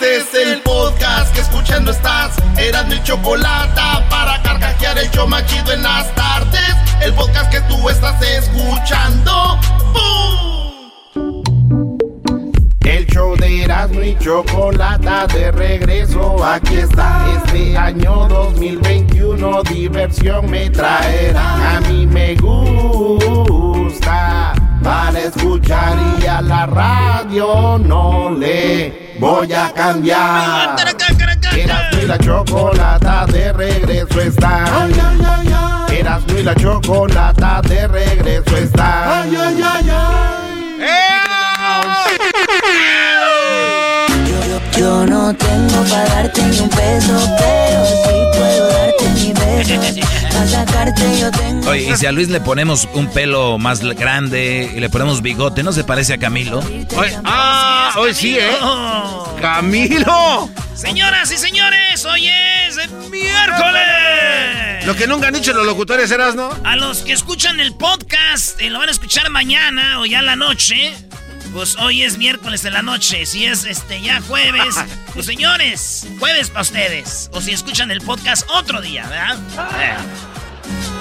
Este es el podcast que escuchando estás. Eran mi chocolate para carcajear el yo machido en las tardes. El podcast que tú estás escuchando. El show de Erasmo y Chocolata de regreso, aquí está. Este año 2021 diversión me traerá. A mí me gusta para escuchar y a la radio no le voy a cambiar. Erasmo y la Chocolata de regreso está. Erasmo y la Chocolata de regreso está. Yo no tengo para darte ni un peso, pero sí puedo darte mi beso. Para sacarte yo tengo. Oye, y si a Luis le ponemos un pelo más grande y le ponemos bigote, ¿no se parece a Camilo? Oye, ah, hoy sí, ¿eh? ¡Camilo! Señoras y señores, hoy es miércoles. Lo que nunca han dicho los locutores eras, ¿no? A los que escuchan el podcast, y lo van a escuchar mañana o ya en la noche. Pues hoy es miércoles en la noche. Si es este ya jueves, pues señores, jueves para ustedes. O si escuchan el podcast otro día, ¿verdad? Eh.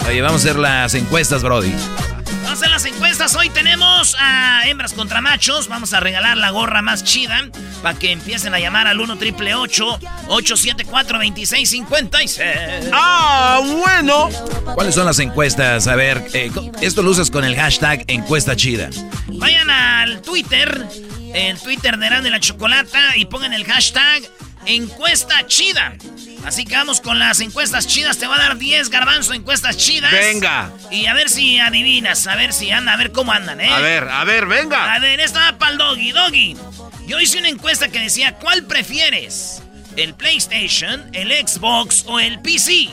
Oye, vamos a hacer las encuestas, Brody. Vamos a hacer las encuestas. Hoy tenemos a hembras contra machos. Vamos a regalar la gorra más chida para que empiecen a llamar al 1 triple 874 2656. ¡Ah, bueno! ¿Cuáles son las encuestas? A ver, eh, esto lo usas con el hashtag encuesta chida. Vayan al Twitter, el Twitter de Eran de la Chocolata y pongan el hashtag encuesta chida. Así que vamos con las encuestas chidas. Te va a dar 10 garbanzo encuestas chidas. Venga. Y a ver si adivinas, a ver si anda, a ver cómo andan, ¿eh? A ver, a ver, venga. A ver, esta va para el doggy, doggy. Yo hice una encuesta que decía, ¿cuál prefieres? ¿El PlayStation, el Xbox o el PC?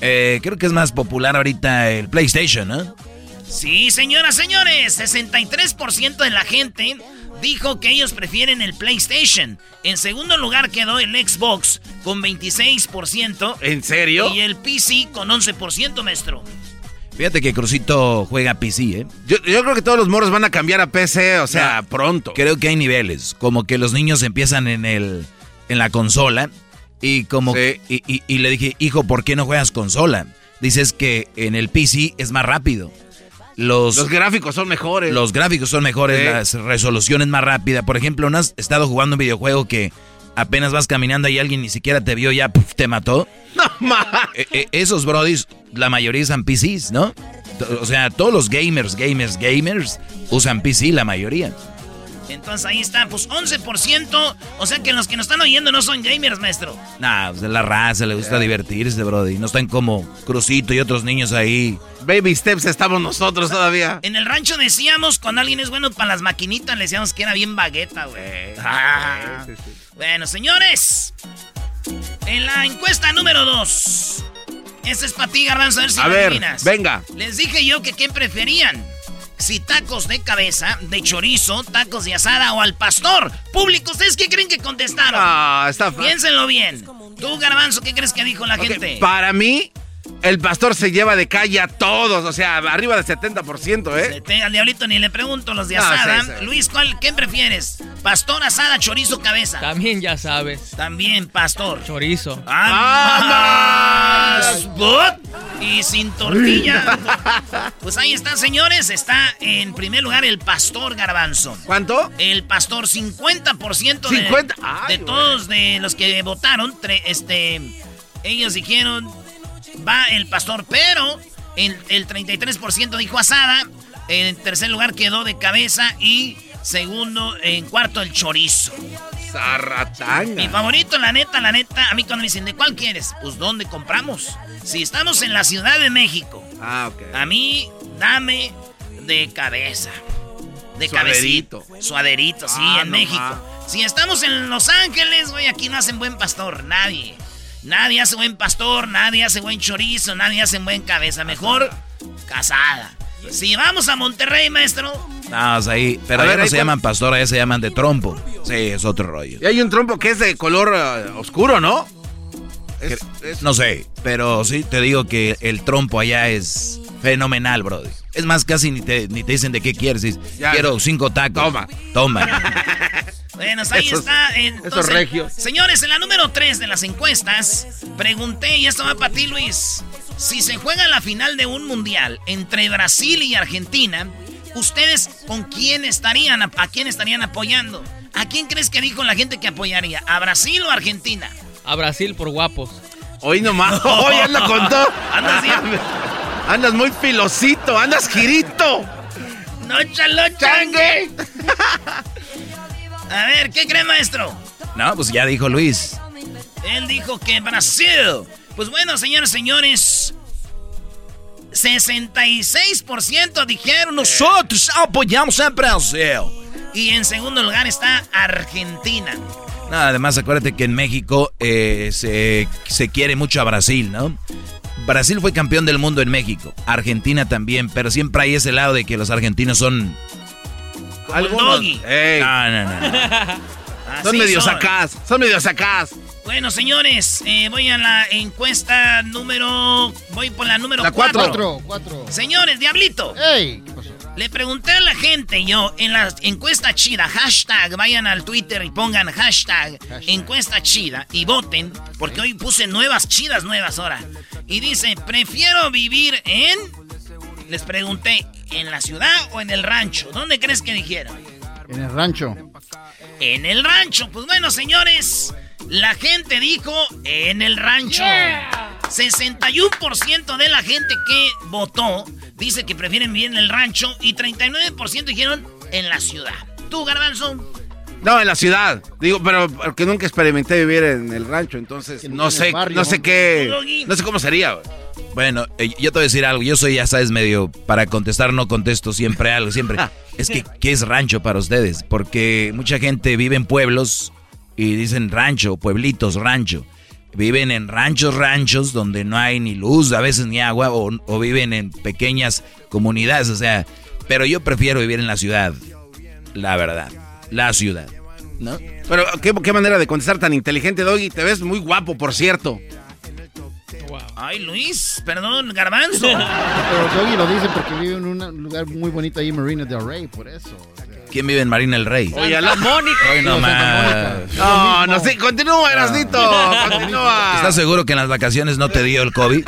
Eh, creo que es más popular ahorita el PlayStation, ¿no? Sí, señoras, señores, 63% de la gente dijo que ellos prefieren el PlayStation. En segundo lugar quedó el Xbox con 26%. ¿En serio? Y el PC con 11%, maestro. Fíjate que Crucito juega PC, ¿eh? Yo, yo creo que todos los morros van a cambiar a PC, o sea, pronto. Creo que hay niveles, como que los niños empiezan en el en la consola y como Sí. y, y- y le dije, hijo, ¿por qué no juegas consola? Dices que en el PC es más rápido. Los, Los gráficos son mejores. los gráficos son mejores, Sí. la resolución es más rápida. Por ejemplo, ¿no has estado jugando un videojuego que apenas vas caminando y alguien ni siquiera te vio, ya puf, te mató? No. Eh, eh, esos brodis, la mayoría usan PCs, ¿no? O sea, todos los gamers, gamers, gamers usan PC, la mayoría. Entonces ahí está, pues 11%. O sea que los que nos están oyendo no son gamers, maestro. Nah, pues, la raza le gusta divertirse, brody. No están como Crucito y otros niños ahí. Baby Steps estamos nosotros todavía. En el rancho decíamos, cuando alguien es bueno para las maquinitas, le decíamos que era bien bagueta, güey. Ah. Bueno, señores. En la encuesta número 2. Esta es para ti, Garbanzo, a ver si A ver, adivinas. venga. Les dije yo que quién preferían. Si tacos de cabeza, de chorizo, tacos de asada o al pastor. Público, ¿ustedes qué creen que contestaron? Ah, está. Piénsenlo bien. Tú, Garbanzo, ¿qué crees que dijo la gente? Para mí, el pastor se lleva de calle a todos, o sea, arriba del 70%, ¿eh? Al diablito ni le pregunto los de asada. sí, sí. Luis, ¿cuál, ¿qué prefieres? ¿Pastor, asada, chorizo, cabeza? También ya sabes. También, pastor. Chorizo. ¡Ah, más! ¿What? y sin tortilla. Pues ahí están, señores. Está en primer lugar el pastor Garbanzo. ¿Cuánto? El pastor, 50% de, 50. de todos de los que votaron. tre- este, ellos dijeron, va el pastor, pero el, el 33% dijo asada. En tercer lugar quedó de cabeza y segundo, en cuarto, el chorizo. Mi Zarratanga. favorito, la neta, la neta, a mí cuando me dicen, ¿de cuál quieres? Pues, ¿dónde compramos? Si estamos en la Ciudad de México, Ah, ok. a mí, dame de cabeza. De Suaderito. cabecito. Suaderito, sí, Ah, en no México. Si estamos en Los Ángeles, güey, aquí no hacen buen pastor, nadie. Nadie hace buen pastor, nadie hace buen chorizo, nadie hace buen cabeza. Mejor casada. Si vamos a Monterrey, maestro, No, o sea, ahí, pero allá ver, no ahí se llaman pastor, allá se llaman de trompo. Sí, es otro rollo. Y hay un trompo que es de color eh, oscuro, ¿no? Es- es- No sé, pero sí te digo que el trompo allá es fenomenal, brother. Es más, casi ni te, ni te dicen de qué quieres. Ya. Quiero cinco tacos. Toma. Toma. Bueno, ahí Esos- está. esos Entonces, regios. Señores, en la número 3 de las encuestas, pregunté, y esto va para ti, Luis. Si se juega la final de un mundial entre Brasil y Argentina, ¿ustedes con quién estarían? ¿A quién estarían apoyando? ¿A quién crees que dijo la gente que apoyaría? ¿A Brasil o a Argentina? A Brasil por guapos. Hoy nomás. Hoy anda con todo. Andas muy filosito, andas girito. ¡No, chalo, changue! A ver, ¿qué cree, maestro? No, pues ya dijo Luis. Él dijo que Brasil. Pues bueno, señores, señores. 66% dijeron nosotros apoyamos a Brasil. Y en segundo lugar está Argentina. No, además acuérdate que en México eh, se, se quiere mucho a Brasil, ¿no? Brasil fue campeón del mundo en México, Argentina también, pero siempre hay ese lado de que los argentinos son... Como el doggy. Ey, No, no, no. son medio son. sacás. Son medio sacás. Bueno, señores, eh, voy a la encuesta número... Voy por la número La cuatro. 4. Cuatro, cuatro. Señores, Diablito. ¡Ey! ¿Qué pasó? Le pregunté a la gente yo en la encuesta chida, hashtag, vayan al Twitter y pongan hashtag, Hashtag. encuesta chida y voten, porque hoy puse nuevas chidas nuevas ahora. Y dice, prefiero vivir en... Les pregunté, ¿en la ciudad o en el rancho? ¿Dónde crees que dijeron? En el rancho. En el rancho. Pues bueno, señores, la gente dijo en el rancho. 61% de la gente que votó dice que prefieren vivir en el rancho y 39% dijeron en la ciudad. ¿Tú, Garbanzo? No, en la ciudad. Digo, pero porque nunca experimenté vivir en el rancho, entonces no sé, barrio, no sé qué, no sé cómo sería. Bueno, eh, yo te voy a decir algo, yo soy, ya sabes, medio, para contestar no contesto siempre algo, siempre. Es que, ¿qué es rancho para ustedes? Porque mucha gente vive en pueblos y dicen rancho, pueblitos, rancho. Viven en ranchos, ranchos, donde no hay ni luz, a veces ni agua, o, o viven en pequeñas comunidades, o sea, pero yo prefiero vivir en la ciudad, la verdad, la ciudad, ¿no? Pero ¿qué, qué manera de contestar tan inteligente, Doggy. Te ves muy guapo, por cierto. Ay, Luis, perdón, Garbanzo. Pero Doggy lo dice porque vive en un lugar muy bonito ahí, Marina del Rey, por eso. ¿Quién vive en Marina el Rey? Oye, la Mónica. Hoy no más. No, no sé. Continúa, Erasnito. Continúa. ¿Estás seguro que en las vacaciones no te dio el COVID?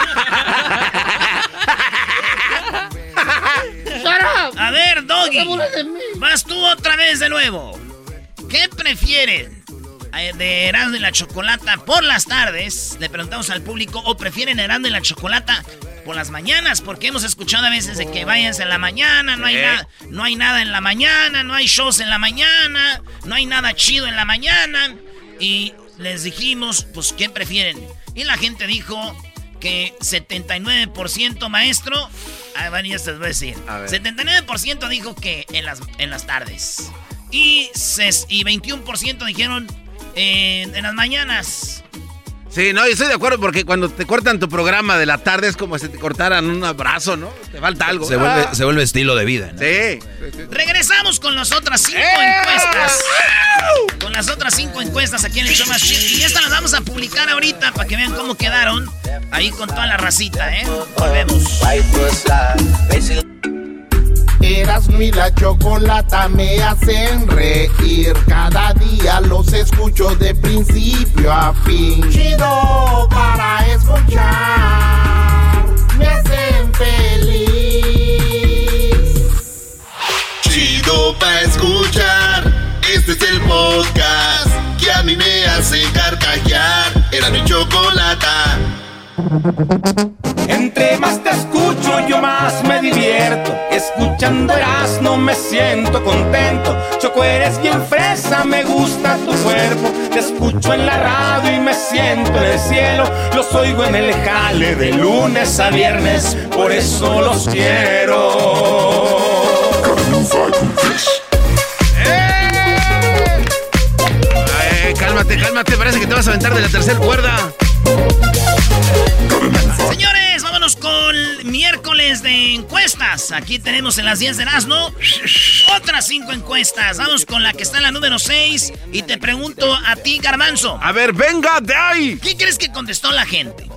A ver, Doggy. Vas tú otra vez de nuevo. ¿Qué prefieren? Eh, ¿De Erasmo y la Chocolata por las tardes? Le preguntamos al público. ¿O prefieren Erasmo y la Chocolata por las mañanas? Porque hemos escuchado a veces de que váyanse en la mañana, no hay, nada, no hay nada en la mañana, no hay shows en la mañana, no hay nada chido en la mañana. Y les dijimos, pues, ¿qué prefieren? Y la gente dijo que 79% maestro. Ah, bueno, ya se voy a decir. A ver. 79% dijo que en las, en las tardes. Y, ses- y 21% dijeron en, en las mañanas. Sí, no, yo estoy de acuerdo porque cuando te cortan tu programa de la tarde es como si te cortaran un abrazo, ¿no? Te falta algo. Se vuelve, Ah. se vuelve estilo de vida. ¿no? Sí. Regresamos con las otras cinco ¡Eh! encuestas. Con las otras cinco encuestas aquí en el show más chido. Y estas las vamos a publicar ahorita para que vean cómo quedaron. Ahí con toda la racita, ¿eh? Volvemos. Erasmo y la chocolata me hacen reír. Cada día los escucho de principio a fin. Chido para escuchar. Me hacen feliz. Chido para escuchar. Este es el podcast que a mí me hace carcajear. Era mi chocolata. Entre más te escucho yo más me divierto. Escuchando no me siento contento. Choco, eres bien fresa, me gusta tu cuerpo. Te escucho en la radio y me siento en el cielo. Los oigo en el jale de lunes a viernes, por eso los quiero. Eh, cálmate, cálmate, parece que te vas a aventar de la tercera cuerda. Señores, vámonos con miércoles de encuestas. Aquí tenemos en las 10 de Erasmo otras 5 encuestas. Vamos con la que está en la número 6 y te pregunto a ti, Garmanzo. A ver, venga de ahí. ¿Qué crees que contestó la gente?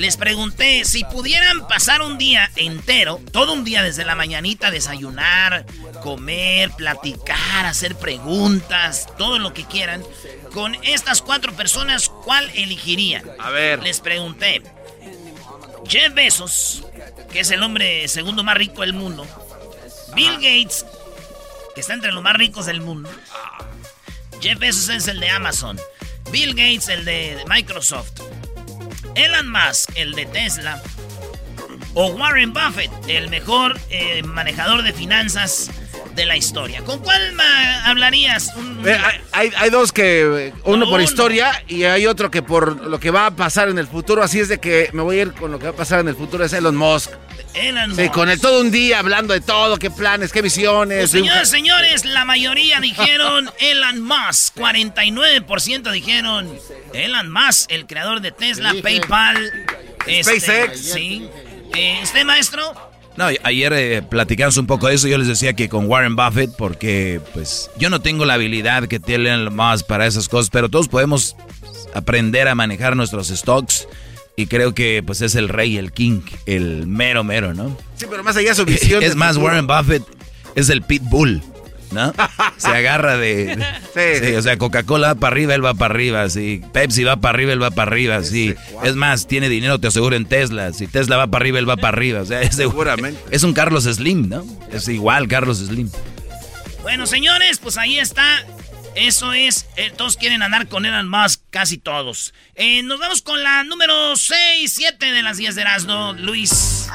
Les pregunté si pudieran pasar un día entero, todo un día desde la mañanita, desayunar, comer, platicar, hacer preguntas, todo lo que quieran, con estas cuatro personas, ¿cuál elegirían? A ver. Les pregunté. Jeff Bezos, que es el hombre segundo más rico del mundo. Bill Gates, que está entre los más ricos del mundo. Jeff Bezos es el de Amazon. Bill Gates, el de Microsoft. Elon Musk, el de Tesla. O Warren Buffett, el mejor eh, manejador de finanzas de la historia. ¿Con cuál hablarías? Un- Eh, hay, hay- dos que, eh, uno por Uno. historia y hay otro que por lo que va a pasar en el futuro. Así es de que me voy a ir con lo que va a pasar en el futuro, es Elon Musk. Elon Sí, Musk. con el todo un día hablando de todo, qué planes, qué visiones. Pues, señores, señores, la mayoría dijeron Elon Musk. 49% dijeron Elon Musk, el creador de Tesla, PayPal. este, SpaceX. Sí. Eh, ¿Usted, maestro? No, ayer eh, platicamos un poco de eso. Yo les decía que con Warren Buffett, porque pues yo no tengo la habilidad que tiene Elon Musk para esas cosas, pero todos podemos aprender a manejar nuestros stocks. Y creo que pues es el rey, el king, el mero mero, ¿no? Sí, pero más allá de su visión. Es más, futuro. Warren Buffett es el pitbull, ¿no? Se agarra de... Sí, Sí, o sea, Coca-Cola va para arriba, él va para arriba, sí. Pepsi va para arriba, él va para arriba, sí. Es más, tiene dinero, te aseguro, en Tesla. Si Tesla va para arriba, él va para arriba. O sea, es, de- Seguramente. es un Carlos Slim, ¿no? Es igual Carlos Slim. Bueno, señores, pues ahí está. Eso es, eh, todos quieren andar con Elon Musk, casi todos. Eh, nos vamos con la número 6, 7 de las 10 de Erasmo, Luis.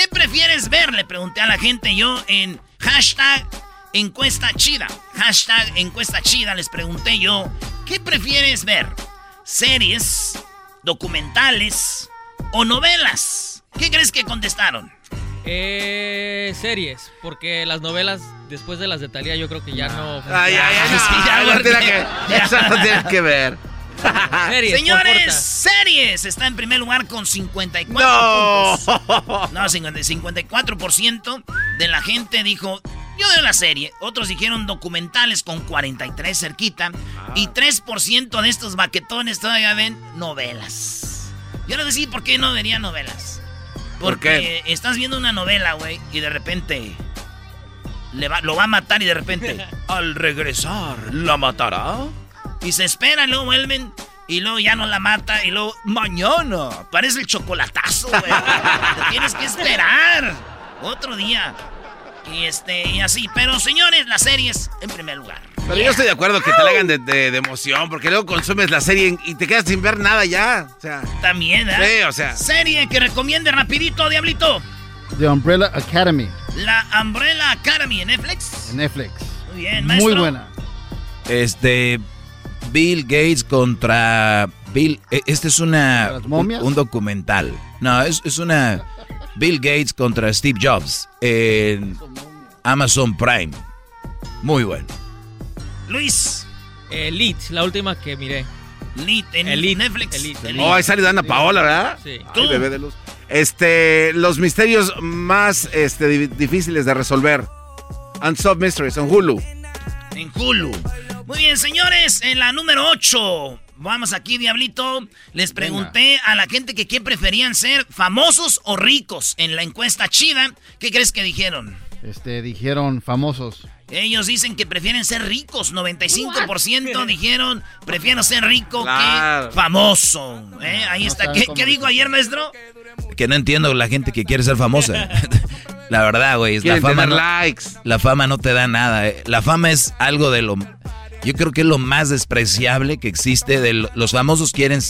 ¿Qué prefieres ver? Le pregunté a la gente yo en hashtag encuesta chida. Hashtag encuesta chida, les pregunté yo, ¿qué prefieres ver? ¿Series, documentales o novelas? ¿Qué crees que contestaron? Eh, series, porque las novelas después de las de Talía yo creo que ya no. Ay, ay, ay, no, Sí, ya, no porque- tiene que- eso no tiene que ver. Series, Señores, series está en primer lugar con 54 No. puntos. No, 50 54% de la gente dijo, yo veo la serie. Otros dijeron documentales con 43 cerquita. Y 3% de estos baquetones todavía ven novelas. Yo les decía, ¿por qué no vería novelas? ¿Por Porque estás viendo una novela, güey, y de repente le va- lo va a matar y de repente, al regresar, ¿la matará? Y se espera, y luego vuelven, y luego ya no la mata, y luego, mañana, parece el chocolatazo, güey. Te tienes que esperar. Otro día. Y este, y así. Pero señores, las series en primer lugar. Pero yo estoy de acuerdo que te la hagan de, de- de emoción, porque luego consumes la serie y te quedas sin ver nada ya. O sea, También, ¿eh? sí, o sea. Serie que recomiende rapidito, Diablito. The Umbrella Academy La Umbrella Academy en Netflix. en Netflix. Muy bien, maestro. Muy buena. Este. Bill Gates contra. Bill. eh, Este es una. ¿Las Un, momias? un documental. No, es, es una. Bill Gates contra Steve Jobs. En Amazon Prime. Muy bueno. Luis. Elite, la última que miré. Elite en Elite, Netflix. Elite, Elite. Oh, ahí sale Dana Paola, ¿verdad? Sí. ¿Tú? Ay, bebé de luz. Este, los misterios más este, di- difíciles de resolver. Unsolved Mysteries en Hulu. En Hulu. Muy bien, señores, en la número 8. Vamos aquí, Diablito. Les pregunté a la gente que qué preferían ser, famosos o ricos, en la encuesta chida. ¿Qué crees que dijeron? Este, dijeron famosos. Ellos dicen que prefieren ser ricos. 95% dijeron, prefiero ser rico Claro. que famoso. ¿Eh? Ahí No está. ¿Qué, qué dijo ayer, maestro? Que no entiendo la gente que quiere ser famosa. La verdad, güey. La fama, no, likes. la fama no te da nada. eh. La fama es algo de lo... Yo creo que es lo más despreciable que existe. De lo- los famosos quieren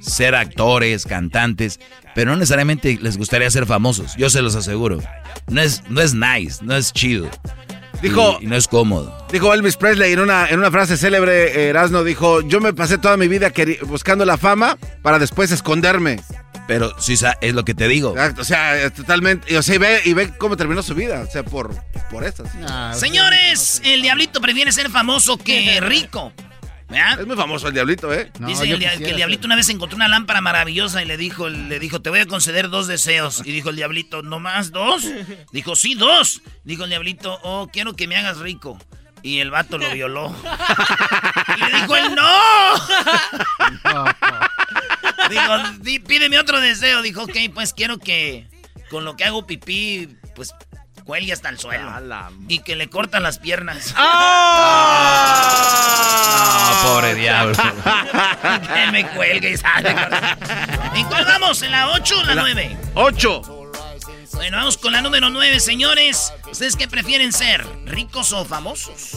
ser actores, cantantes, pero no necesariamente les gustaría ser famosos. Yo se los aseguro. No es, no es nice, no es chido. Dijo- Y- y no es cómodo. Dijo Elvis Presley en una, en una frase célebre, Erasno dijo, yo me pasé toda mi vida buscando la fama para después esconderme. Pero sí, sa- es lo que te digo. Exacto, o sea, totalmente, y, o sea, y ve, y ve cómo terminó su vida, o sea, por, por eso. sí. Señores, el diablito prefiere ser famoso que rico. ¿Verdad? Es muy famoso el diablito, ¿eh? Dice el dia- que el diablito una vez encontró una lámpara maravillosa y le dijo, le dijo, te voy a conceder dos deseos. Y dijo el diablito, ¿no más dos? Dijo, sí, dos. Dijo el diablito, oh, quiero que me hagas rico. Y el vato lo violó. Y le dijo él, ¡no! Dijo, "Di- pídeme otro deseo. Dijo, ok, pues quiero que con lo que hago pipí, pues cuelgue hasta el suelo. Y que le cortan las piernas. Ah, pobre diablo. que me cuelgue y sale. ¿En cuál vamos? ¿En la 8 o la 9? ¡Ocho! Bueno, vamos con la número 9, señores. ¿Ustedes qué prefieren ser? ¿Ricos o famosos?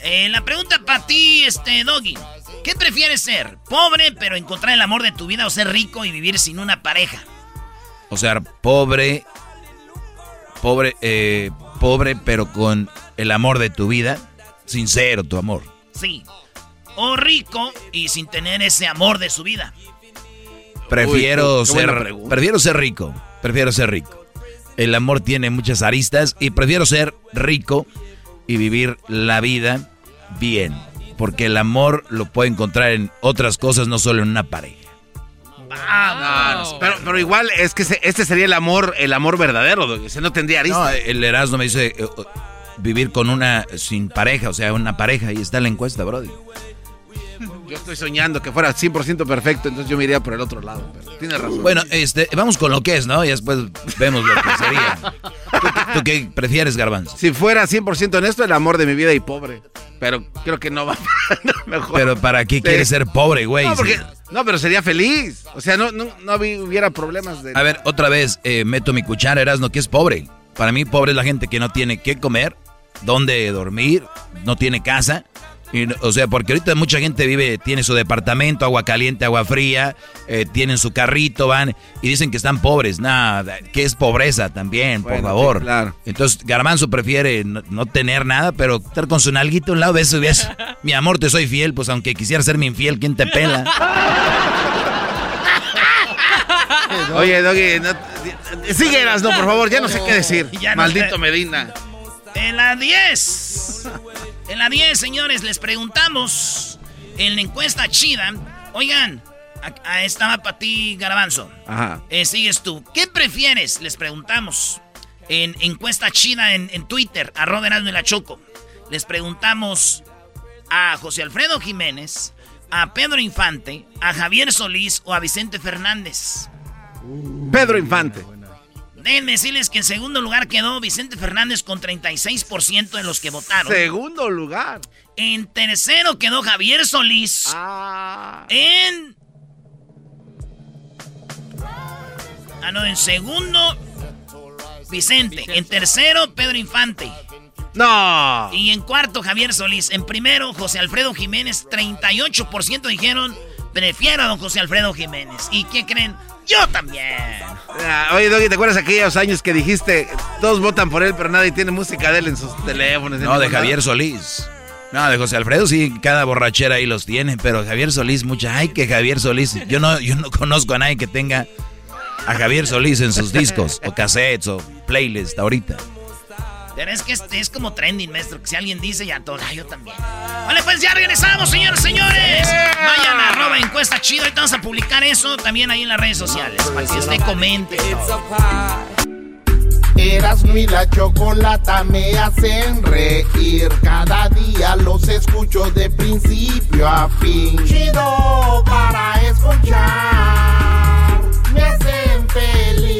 Eh, la pregunta para ti, este, Doggy. ¿Qué prefieres ser? ¿Pobre pero encontrar el amor de tu vida o ser rico y vivir sin una pareja? O sea, pobre, pobre, eh, pobre, pero con el amor de tu vida. Sincero tu amor. Sí. O rico y sin tener ese amor de su vida. Prefiero Uy, ser, prefiero ser rico. Prefiero ser rico. El amor tiene muchas aristas y prefiero ser rico y vivir la vida bien. Porque el amor lo puedo encontrar en otras cosas, no solo en una pareja. Vamos. Pero, pero igual es que se- este sería el amor, el amor verdadero, Doggy, ese no tendría No, aristas. el Erasmo me dice eh, eh, vivir con una sin pareja, o sea, una pareja. Y está en la encuesta, Brody. Yo estoy soñando que fuera 100% perfecto, entonces yo me iría por el otro lado. Pero tienes razón. Bueno, este, vamos con lo que es, ¿no? Y después vemos lo que sería. ¿Tú, qué- tú qué prefieres, Garbanzo? si fuera 100% honesto, el amor de mi vida y pobre. Pero creo que no va no, mejor. Pero ¿para qué Sí. quieres ser pobre, güey? No, porque, Sí. no, pero sería feliz. O sea, no, no, no hubi- hubiera problemas de... A ver, otra vez, eh, meto mi cuchara, Erasmo, que es pobre. Para mí, pobre es la gente que no tiene qué comer, dónde dormir, no tiene casa. Y, o sea, porque ahorita mucha gente vive, tiene su departamento, agua caliente, agua fría, eh, tienen su carrito, van y dicen que están pobres. Nada, que es pobreza también, por favor. sí, claro. Entonces, Garbanzo prefiere no, no tener nada, pero estar con su nalguito a un lado de eso. y ves, Mi amor, te soy fiel, pues aunque quisiera ser mi infiel, ¿quién te pela? Oye, Doggy, no, síguelas, no, por favor, ya no sé qué decir. Ya no Maldito sé. Medina. En la 10. En la 10, señores, les preguntamos en la encuesta chida. Oigan, a- a- estaba para ti, Garabanzo. Ajá. Eh, sigues tú. ¿Qué prefieres? Les preguntamos. En encuesta chida en, en Twitter, arroba Erasmo y la Choco. Les preguntamos a José Alfredo Jiménez, a Pedro Infante, a Javier Solís o a Vicente Fernández. Pedro Infante. Déjenme decirles que en segundo lugar quedó Vicente Fernández con 36% de los que votaron. Segundo lugar. En tercero quedó Javier Solís. Ah. En. Ah, no, en segundo, Vicente. En tercero, Pedro Infante. No. Y en cuarto, Javier Solís. En primero, José Alfredo Jiménez. 38% dijeron, prefiero a don José Alfredo Jiménez. ¿Y qué creen? Yo también. Ah, Oye, Doggy, ¿te acuerdas aquellos años que dijiste todos votan por él, pero nadie tiene música de él en sus teléfonos? No, de Javier lado? Solís. No, de José Alfredo sí, cada borrachera ahí los tiene, pero Javier Solís, mucha, ay que Javier Solís, yo no, yo no conozco a nadie que tenga a Javier Solís en sus discos, o cassettes, o playlist ahorita. Pero es que este es como trending, maestro. Que si alguien dice, ya todos, ah, yo también. Vale, pues ya regresamos, señores, señores. Vayan a arroba encuesta chido. Ahorita vamos a publicar eso también ahí en las redes sociales. Para que usted comente. Eras mi la chocolata me hacen reír. Cada día los escucho de principio a fin. Chido para escuchar. Me hacen feliz.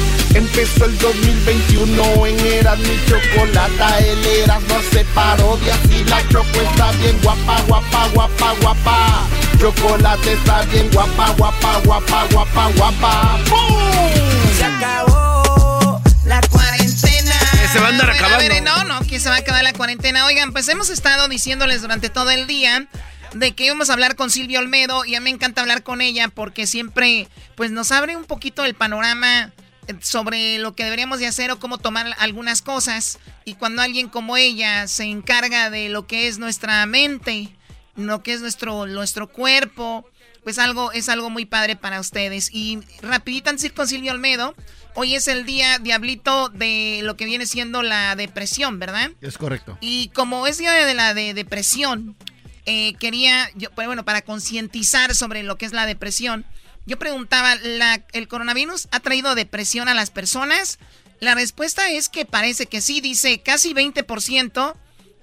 Empezó el 2021 en Eras mi chocolata, el Eras no se parodia si la choco está bien guapa, guapa, guapa, guapa. Chocolate está bien guapa, guapa, guapa, guapa, guapa. ¡Bum! Se acabó la cuarentena. se va a andar acabando. A ver, no, no, que se va a acabar la cuarentena. Oigan, pues hemos estado diciéndoles durante todo el día de que íbamos a hablar con Silvia Olmedo y a mí me encanta hablar con ella porque siempre pues nos abre un poquito el panorama sobre lo que deberíamos de hacer o cómo tomar algunas cosas. Y cuando alguien como ella se encarga de lo que es nuestra mente, lo que es nuestro, nuestro cuerpo, pues algo es algo muy padre para ustedes. Y rapidito antes de ir con Silvio Olmedo, hoy es el día diablito de lo que viene siendo la depresión, ¿verdad? Es correcto. Y como es día de la de depresión, eh, quería, yo, pues bueno, para concientizar sobre lo que es la depresión, yo preguntaba, ¿el coronavirus ha traído depresión a las personas? La respuesta es que parece que sí, dice casi 20%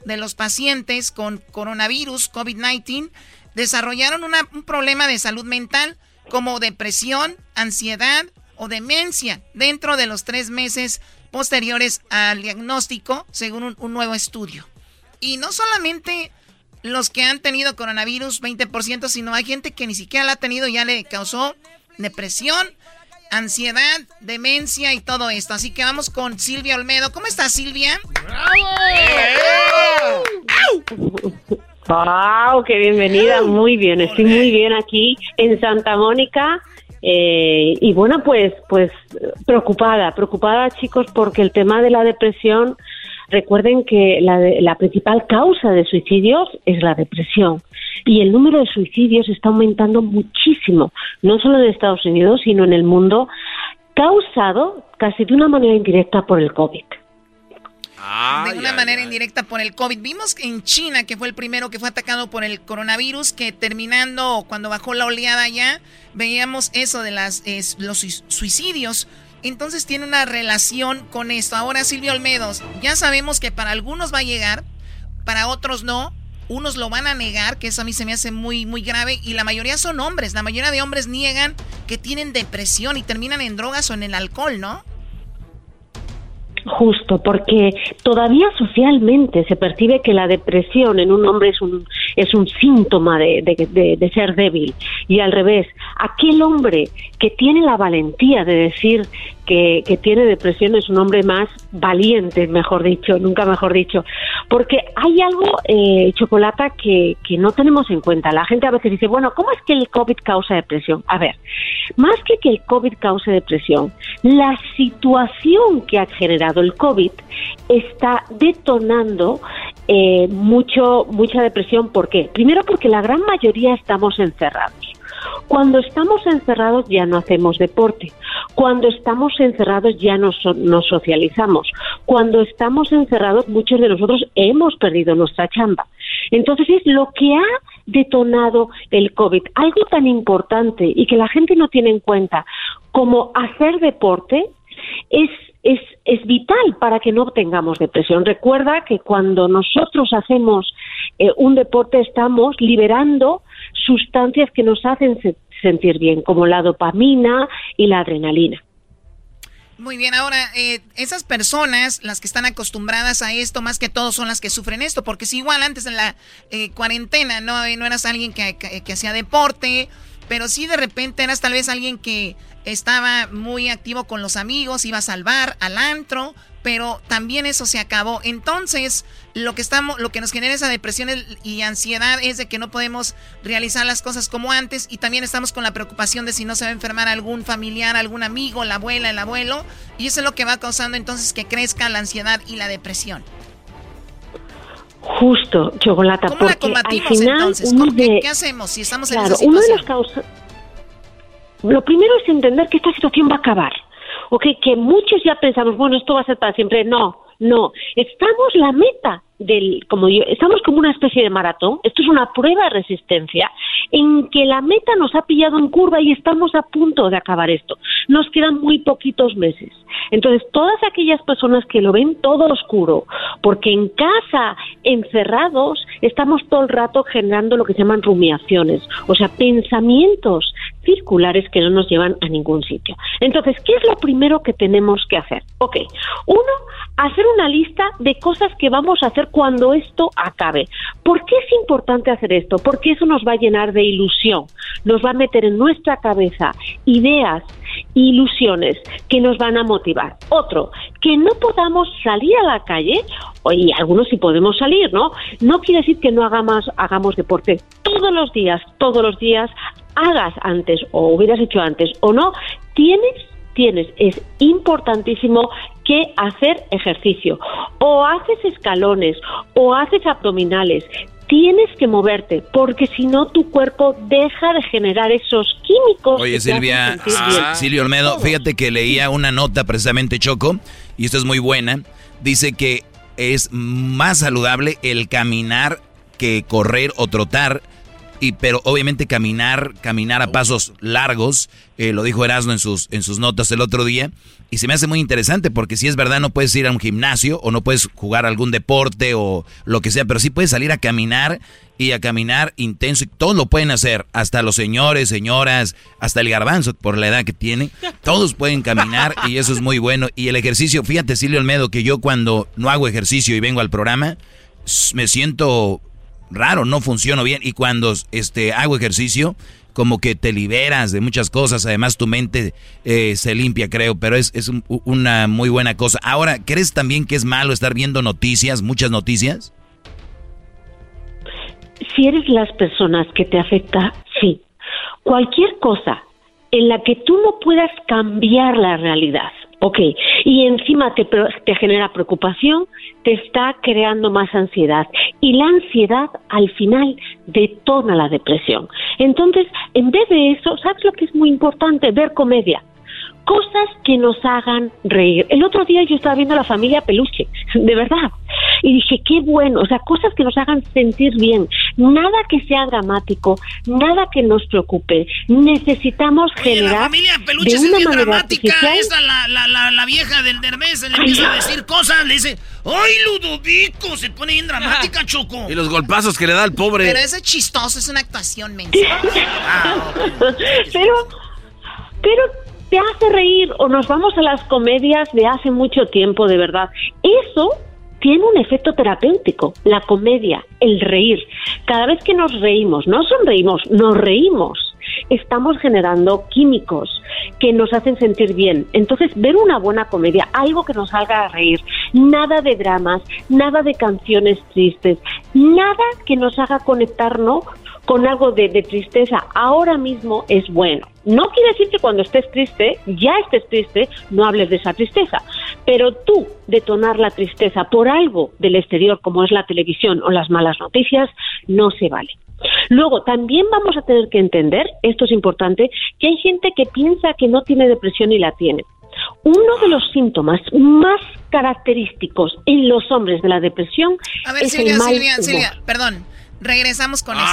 de los pacientes con coronavirus, COVID-19, desarrollaron un problema de salud mental como depresión, ansiedad o demencia dentro de los tres meses posteriores al diagnóstico, según un nuevo estudio. Y no solamente los que han tenido coronavirus, 20%, sino hay gente que ni siquiera la ha tenido y ya le causó depresión, ansiedad, demencia y todo esto. Así que vamos con Silvia Olmedo. ¿Cómo estás, Silvia? ¡Wow! ¡Qué bienvenida! Muy bien, estoy muy bien aquí en Santa Mónica. Eh, y bueno, pues, pues preocupada, preocupada chicos porque el tema de la depresión Recuerden que la, la principal causa de suicidios es la depresión y el número de suicidios está aumentando muchísimo, no solo en Estados Unidos, sino en el mundo, causado casi de una manera indirecta por el COVID. de una manera indirecta por el COVID. Vimos en China, que fue el primero que fue atacado por el coronavirus, que terminando, cuando bajó la oleada ya, veíamos eso de las, los suicidios. Entonces tiene una relación con esto. Ahora Silvio Olmedos, ya sabemos que para algunos va a llegar, para otros no. Unos lo van a negar, que eso a mí se me hace muy, muy grave. Y la mayoría son hombres. La mayoría de hombres niegan que tienen depresión y terminan en drogas o en el alcohol, ¿no? Justo, porque todavía socialmente se percibe que la depresión en un hombre es un, es un síntoma de, de, ser débil. Y al revés, aquel hombre que tiene la valentía de decir que, que, tiene depresión es un hombre más valiente, mejor dicho, nunca mejor dicho. Porque hay algo, eh, Chocolata, que, que no tenemos en cuenta. La gente a veces dice, bueno, ¿cómo es que el COVID causa depresión? A ver, más que que el COVID cause depresión, la situación que ha generado el COVID está detonando eh, mucho, mucha depresión. ¿Por qué? Primero porque la gran mayoría estamos encerrados. Cuando estamos encerrados ya no hacemos deporte. Cuando estamos encerrados ya no, nos socializamos. Cuando estamos encerrados muchos de nosotros hemos perdido nuestra chamba. Entonces es lo que ha detonado el COVID. Algo tan importante y que la gente no tiene en cuenta como hacer deporte es es, es vital para que no tengamos depresión. Recuerda que cuando nosotros hacemos eh, un deporte estamos liberando sustancias que nos hacen sentir bien, como la dopamina y la adrenalina. Muy bien, ahora, eh, esas personas, las que están acostumbradas a esto, más que todo son las que sufren esto, porque si igual antes de la eh, cuarentena no, no eras alguien que hacía deporte, pero sí de repente eras tal vez alguien que estaba muy activo con los amigos, iba a salvar al antro, pero también eso se acabó. Entonces, lo que estamos, lo que nos genera esa depresión y ansiedad es de que no podemos realizar las cosas como antes y también estamos con la preocupación de si no se va a enfermar algún familiar, algún amigo, la abuela, el abuelo, y eso es lo que va causando entonces que crezca la ansiedad y la depresión. Justo, chocolate. ¿Cómo la combatimos entonces? ¿Qué, hacemos si estamos en esa situación? Una de las causas lo primero es entender que esta situación va a acabar. ¿ok? Que muchos ya pensamos, bueno, esto va a ser para siempre. No, no. Estamos la meta del, como yo, estamos como una especie de maratón. Esto es una prueba de resistencia en que la meta nos ha pillado en curva y estamos a punto de acabar esto. Nos quedan muy poquitos meses. Entonces, todas aquellas personas que lo ven todo oscuro, porque en casa encerrados, estamos todo el rato generando lo que se llaman rumiaciones, o sea, pensamientos circulares que no nos llevan a ningún sitio. Entonces, ¿qué es lo primero que tenemos que hacer? Ok, uno, hacer una lista de cosas que vamos a hacer cuando esto acabe. ¿Por qué es importante hacer esto? Porque eso nos va a llenar de ilusión, nos va a meter en nuestra cabeza ideas, ilusiones que nos van a motivar. Otro, que no podamos salir a la calle, y algunos sí podemos salir, ¿no? No quiere decir que no hagamos, hagamos deporte todos los días, todos los días, hagas antes o hubieras hecho antes o no, tienes tienes, es importantísimo que hacer ejercicio. O haces escalones, o haces abdominales. Tienes que moverte, porque si no tu cuerpo deja de generar esos químicos. Oye, Silvia, ah, Silvia Olmedo, fíjate que leía una nota precisamente Choco, y esto es muy buena. Dice que es más saludable el caminar que correr o trotar y pero obviamente caminar, caminar a pasos largos, eh, lo dijo Erasmo en sus, en sus notas el otro día, y se me hace muy interesante porque si es verdad no puedes ir a un gimnasio o no puedes jugar algún deporte o lo que sea, pero sí puedes salir a caminar y a caminar intenso y todos lo pueden hacer, hasta los señores, señoras, hasta el garbanzo por la edad que tiene, todos pueden caminar y eso es muy bueno. Y el ejercicio, fíjate Silvio Almedo, que yo cuando no hago ejercicio y vengo al programa, me siento raro, no funciono bien. Y cuando este, hago ejercicio, como que te liberas de muchas cosas. Además, tu mente eh, se limpia, creo, pero es, es una muy buena cosa. Ahora, ¿crees también que es malo estar viendo noticias, muchas noticias? Si eres las personas que te afecta, sí. Cualquier cosa en la que tú no puedas cambiar la realidad, Ok, y encima te, te, genera preocupación, te está creando más ansiedad. Y la ansiedad al final detona la depresión. Entonces, en vez de eso, ¿sabes lo que es muy importante? Ver comedia cosas que nos hagan reír. El otro día yo estaba viendo la familia Peluche, de verdad, y dije, qué bueno, o sea, cosas que nos hagan sentir bien, nada que sea dramático, nada que nos preocupe. Necesitamos generar. La familia Peluche es bien dramática, esa la, la, la, vieja del Dermes le empieza a decir cosas, le dice, ¡ay, Ludovico! Se pone bien dramática, Choco. Y los golpazos que le da al pobre. Pero eso es chistoso, es una actuación mensa. Ah, pero, pero te hace reír o nos vamos a las comedias de hace mucho tiempo, de verdad. Eso tiene un efecto terapéutico, la comedia, el reír. Cada vez que nos reímos, no sonreímos, nos reímos, estamos generando químicos que nos hacen sentir bien. Entonces, ver una buena comedia, algo que nos haga reír, nada de dramas, nada de canciones tristes, nada que nos haga conectarnos con algo de, tristeza ahora mismo es bueno. No quiere decir que cuando estés triste, ya estés triste, no hables de esa tristeza. Pero tú detonar la tristeza por algo del exterior, como es la televisión o las malas noticias, no se vale. Luego, también vamos a tener que entender, esto es importante, que hay gente que piensa que no tiene depresión y la tiene. Uno de los síntomas más característicos en los hombres de la depresión es el mal Silvia, Silvia, perdón. Regresamos con eso.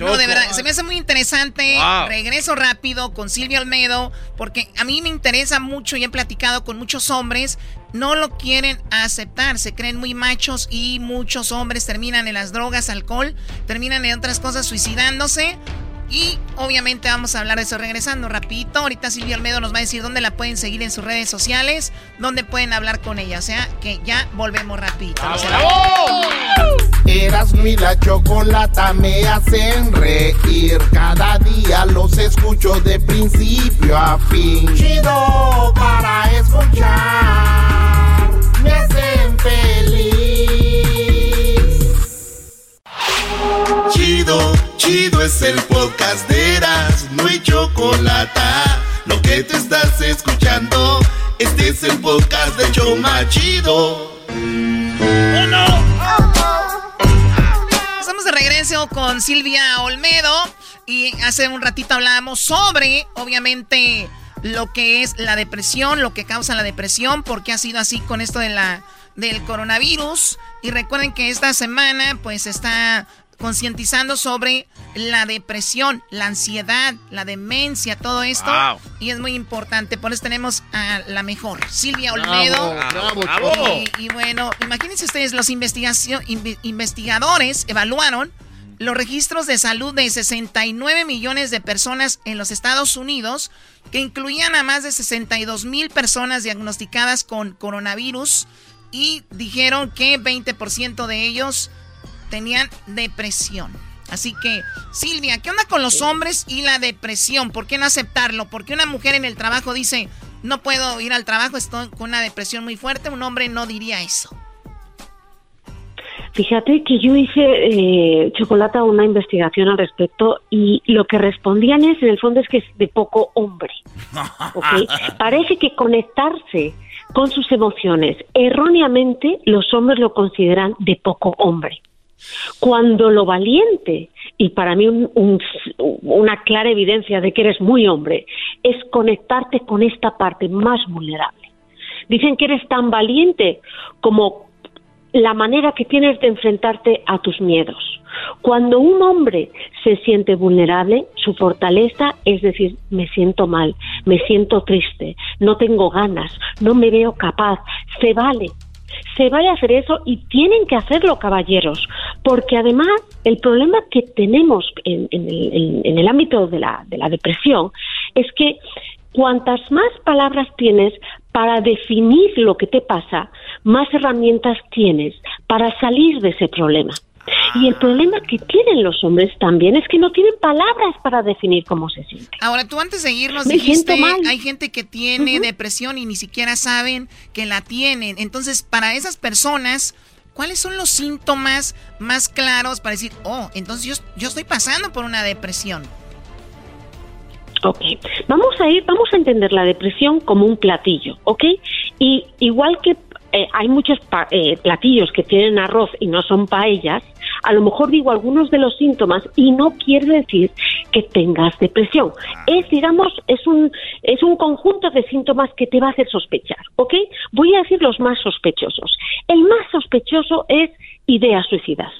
No, de verdad, se me hace muy interesante. Regreso rápido con Silvia Almedo, porque a mí me interesa mucho y he platicado con muchos hombres. No lo quieren aceptar, se creen muy machos y muchos hombres terminan en las drogas, alcohol, terminan en otras cosas suicidándose y obviamente vamos a hablar de eso regresando rapidito. Ahorita Silvia Almedo nos va a decir dónde la pueden seguir en sus redes sociales, dónde pueden hablar con ella. O sea, que ya volvemos rapidito. Eras mi la chocolata me hacen reír. Cada día los escucho de principio a fin. Chido para escuchar. Me hacen feliz. Chido Chido es el podcast de Eras, no hay chocolate. Lo que te estás escuchando, este es el podcast de Choma Chido. Estamos de regreso con Silvia Olmedo y hace un ratito hablábamos sobre, obviamente, lo que es la depresión, lo que causa la depresión, porque ha sido así con esto de la del coronavirus. Y recuerden que esta semana, pues está concientizando sobre la depresión, la ansiedad, la demencia, todo esto. Y es muy importante. Por eso tenemos a la mejor, Silvia Olmedo. y, bueno, imagínense ustedes, los investigadores evaluaron los registros de salud de 69 millones de personas en los Estados Unidos, que incluían a más de 62 mil personas diagnosticadas con coronavirus y dijeron que 20% de ellos tenían depresión. Así que, Silvia, ¿qué onda con los hombres y la depresión? ¿Por qué no aceptarlo? ¿Por qué una mujer en el trabajo dice, no puedo ir al trabajo, estoy con una depresión muy fuerte? Un hombre no diría eso. Fíjate que yo hice, eh, Chocolata, una investigación al respecto y lo que respondían es, en el fondo, es que es de poco hombre. Parece que conectarse con sus emociones, erróneamente los hombres lo consideran de poco hombre. Cuando lo valiente, y para mí una clara evidencia de que eres muy hombre, es conectarte con esta parte más vulnerable. Dicen que eres tan valiente como la manera que tienes de enfrentarte a tus miedos. Cuando un hombre se siente vulnerable, su fortaleza es decir, me siento mal, me siento triste, no tengo ganas, no me veo capaz, se vale. Se vale hacer eso y tienen que hacerlo, caballeros, porque además el problema que tenemos en, el, ámbito de la, de la depresión es que cuantas más palabras tienes para definir lo que te pasa, más herramientas tienes para salir de ese problema. Y el problema que tienen los hombres también es que no tienen palabras para definir cómo se sienten. Ahora, tú antes de irnos dijiste, hay gente que tiene depresión y ni siquiera saben que la tienen. Entonces, para esas personas, ¿cuáles son los síntomas más claros para decir, oh, entonces yo, yo estoy pasando por una depresión? Ok, vamos a ir, vamos a entender la depresión como un platillo, ¿ok? Y igual que eh, hay muchos eh, platillos que tienen arroz y no son paellas, a lo mejor digo algunos de los síntomas y no quiere decir que tengas depresión. Es, digamos, es un, es un conjunto de síntomas que te va a hacer sospechar, ¿ok? Voy a decir los más sospechosos. El más sospechoso es ideas suicidas.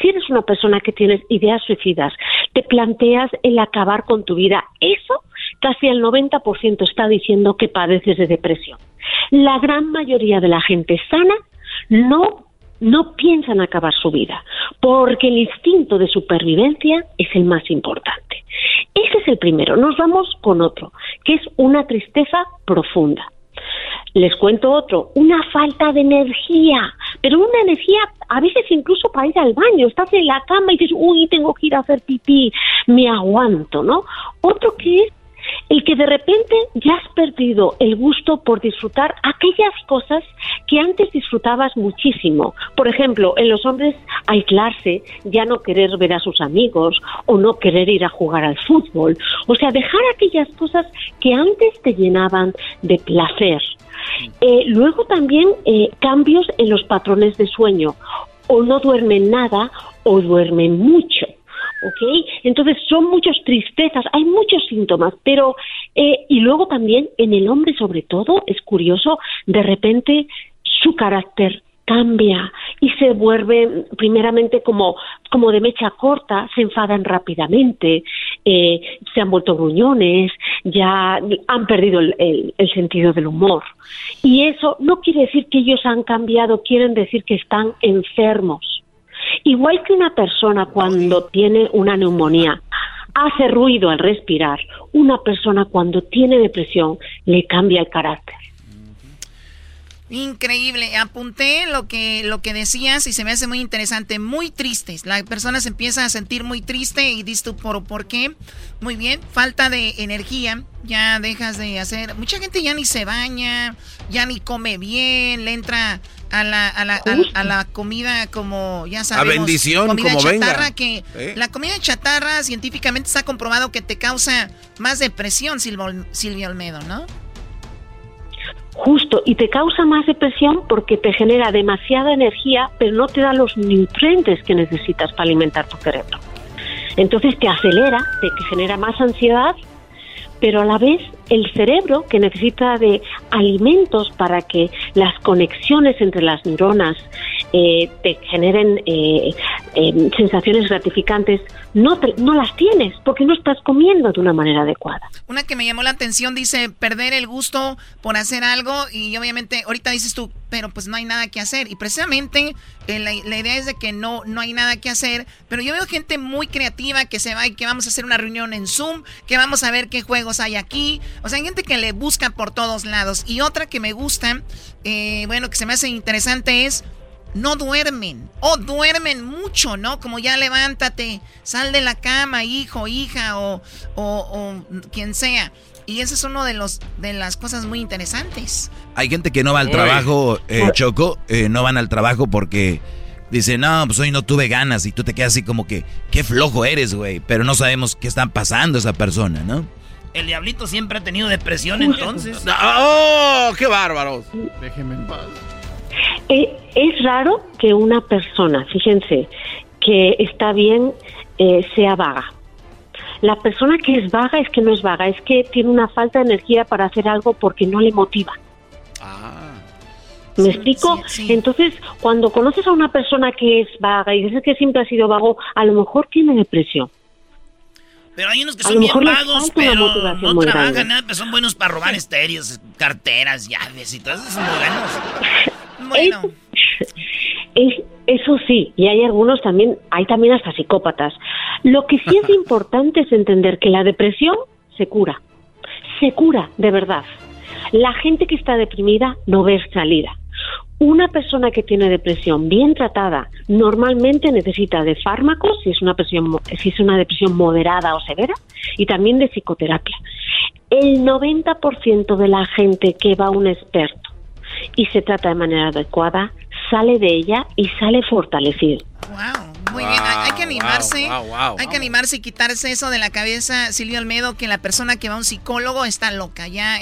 Si eres una persona que tienes ideas suicidas, te planteas el acabar con tu vida, eso casi el 90% está diciendo que padeces de depresión. La gran mayoría de la gente sana no no piensan acabar su vida, porque el instinto de supervivencia es el más importante. Ese es el primero. Nos vamos con otro, que es una tristeza profunda. Les cuento otro, una falta de energía, pero una energía a veces incluso para ir al baño. Estás en la cama y dices, uy, tengo que ir a hacer pipí, me aguanto, ¿no? Otro que es el que de repente ya has perdido el gusto por disfrutar aquellas cosas que antes disfrutabas muchísimo. Por ejemplo, en los hombres aislarse, ya no querer ver a sus amigos o no querer ir a jugar al fútbol. O sea, dejar aquellas cosas que antes te llenaban de placer. Eh, luego también eh, cambios en los patrones de sueño. O no duermen nada o duermen mucho. ¿Ok? Entonces son muchas tristezas, hay muchos síntomas, pero eh, y luego también en el hombre sobre todo es curioso, de repente su carácter cambia y se vuelve primeramente como, como de mecha corta, se enfadan rápidamente, eh, se han vuelto gruñones, ya han perdido el, el, sentido del humor. Y eso no quiere decir que ellos han cambiado, quieren decir que están enfermos. Igual que una persona cuando tiene una neumonía hace ruido al respirar, una persona cuando tiene depresión le cambia el carácter. Increíble. Apunté lo que, lo que decías y se me hace muy interesante. Muy tristes. La persona se empieza a sentir muy triste y dices tú, ¿por, ¿por qué? Muy bien. Falta de energía. Ya dejas de hacer. Mucha gente ya ni se baña, ya ni come bien, le entra a la, a la, a, la comida como, ya sabemos. A bendición, comida como chatarra, Que La comida chatarra científicamente está comprobado que te causa más depresión, Silvia Olmedo, ¿no? Justo, y te causa más depresión porque te genera demasiada energía, pero no te da los nutrientes que necesitas para alimentar tu cerebro. Entonces te acelera, te genera más ansiedad, pero a la vez el cerebro que necesita de alimentos para que las conexiones entre las neuronas eh, te generen eh, eh, sensaciones gratificantes, no, no las tienes porque no estás comiendo de una manera adecuada. Una que me llamó la atención dice perder el gusto por hacer algo y obviamente ahorita dices tú, pero pues no hay nada que hacer. Y precisamente la, idea es de que no, no hay nada que hacer, pero yo veo gente muy creativa que se va y que vamos a hacer una reunión en Zoom, que vamos a ver qué juegos hay aquí. O sea, hay gente que le busca por todos lados. Y otra que me gusta, bueno, que se me hace interesante es no duermen o duermen mucho, ¿no? Como ya levántate, sal de la cama, hijo, hija o, o, quien sea. Y eso es uno de los de las cosas muy interesantes. Hay gente que no va al trabajo, eh, Choco, eh, no van al trabajo porque dicen, no, pues hoy no tuve ganas y tú te quedas así como que, qué flojo eres, güey, pero no sabemos qué está pasando esa persona, ¿no? El diablito siempre ha tenido depresión entonces. ¡Oh, qué bárbaro! Déjenme en paz. Eh, es raro que una persona, fíjense, que está bien, eh, sea vaga. La persona que es vaga es que no es vaga, es que tiene una falta de energía para hacer algo porque no le motiva. Ah. ¿Me explico? Entonces, cuando conoces a una persona que es vaga y dices que siempre ha sido vago, a lo mejor tiene depresión. Pero hay unos que son bien vagos, pero no trabajan nada, pero son buenos para robar estéreos, carteras, llaves y todo eso son muy buenos. Bueno. eso sí, y hay algunos también, hay también hasta psicópatas. Lo que sí es importante es entender que la depresión se cura, se cura de verdad. La gente que está deprimida no ve salida. Una persona que tiene depresión bien tratada normalmente necesita de fármacos si es una depresión, si es una depresión moderada o severa y también de psicoterapia. El 90% de la gente que va a un experto y se trata de manera adecuada, sale de ella y sale fortalecido. Wow, muy bien, hay, que animarse, hay que animarse y quitarse eso de la cabeza, Silvio Almedo, que la persona que va a un psicólogo está loca, ya,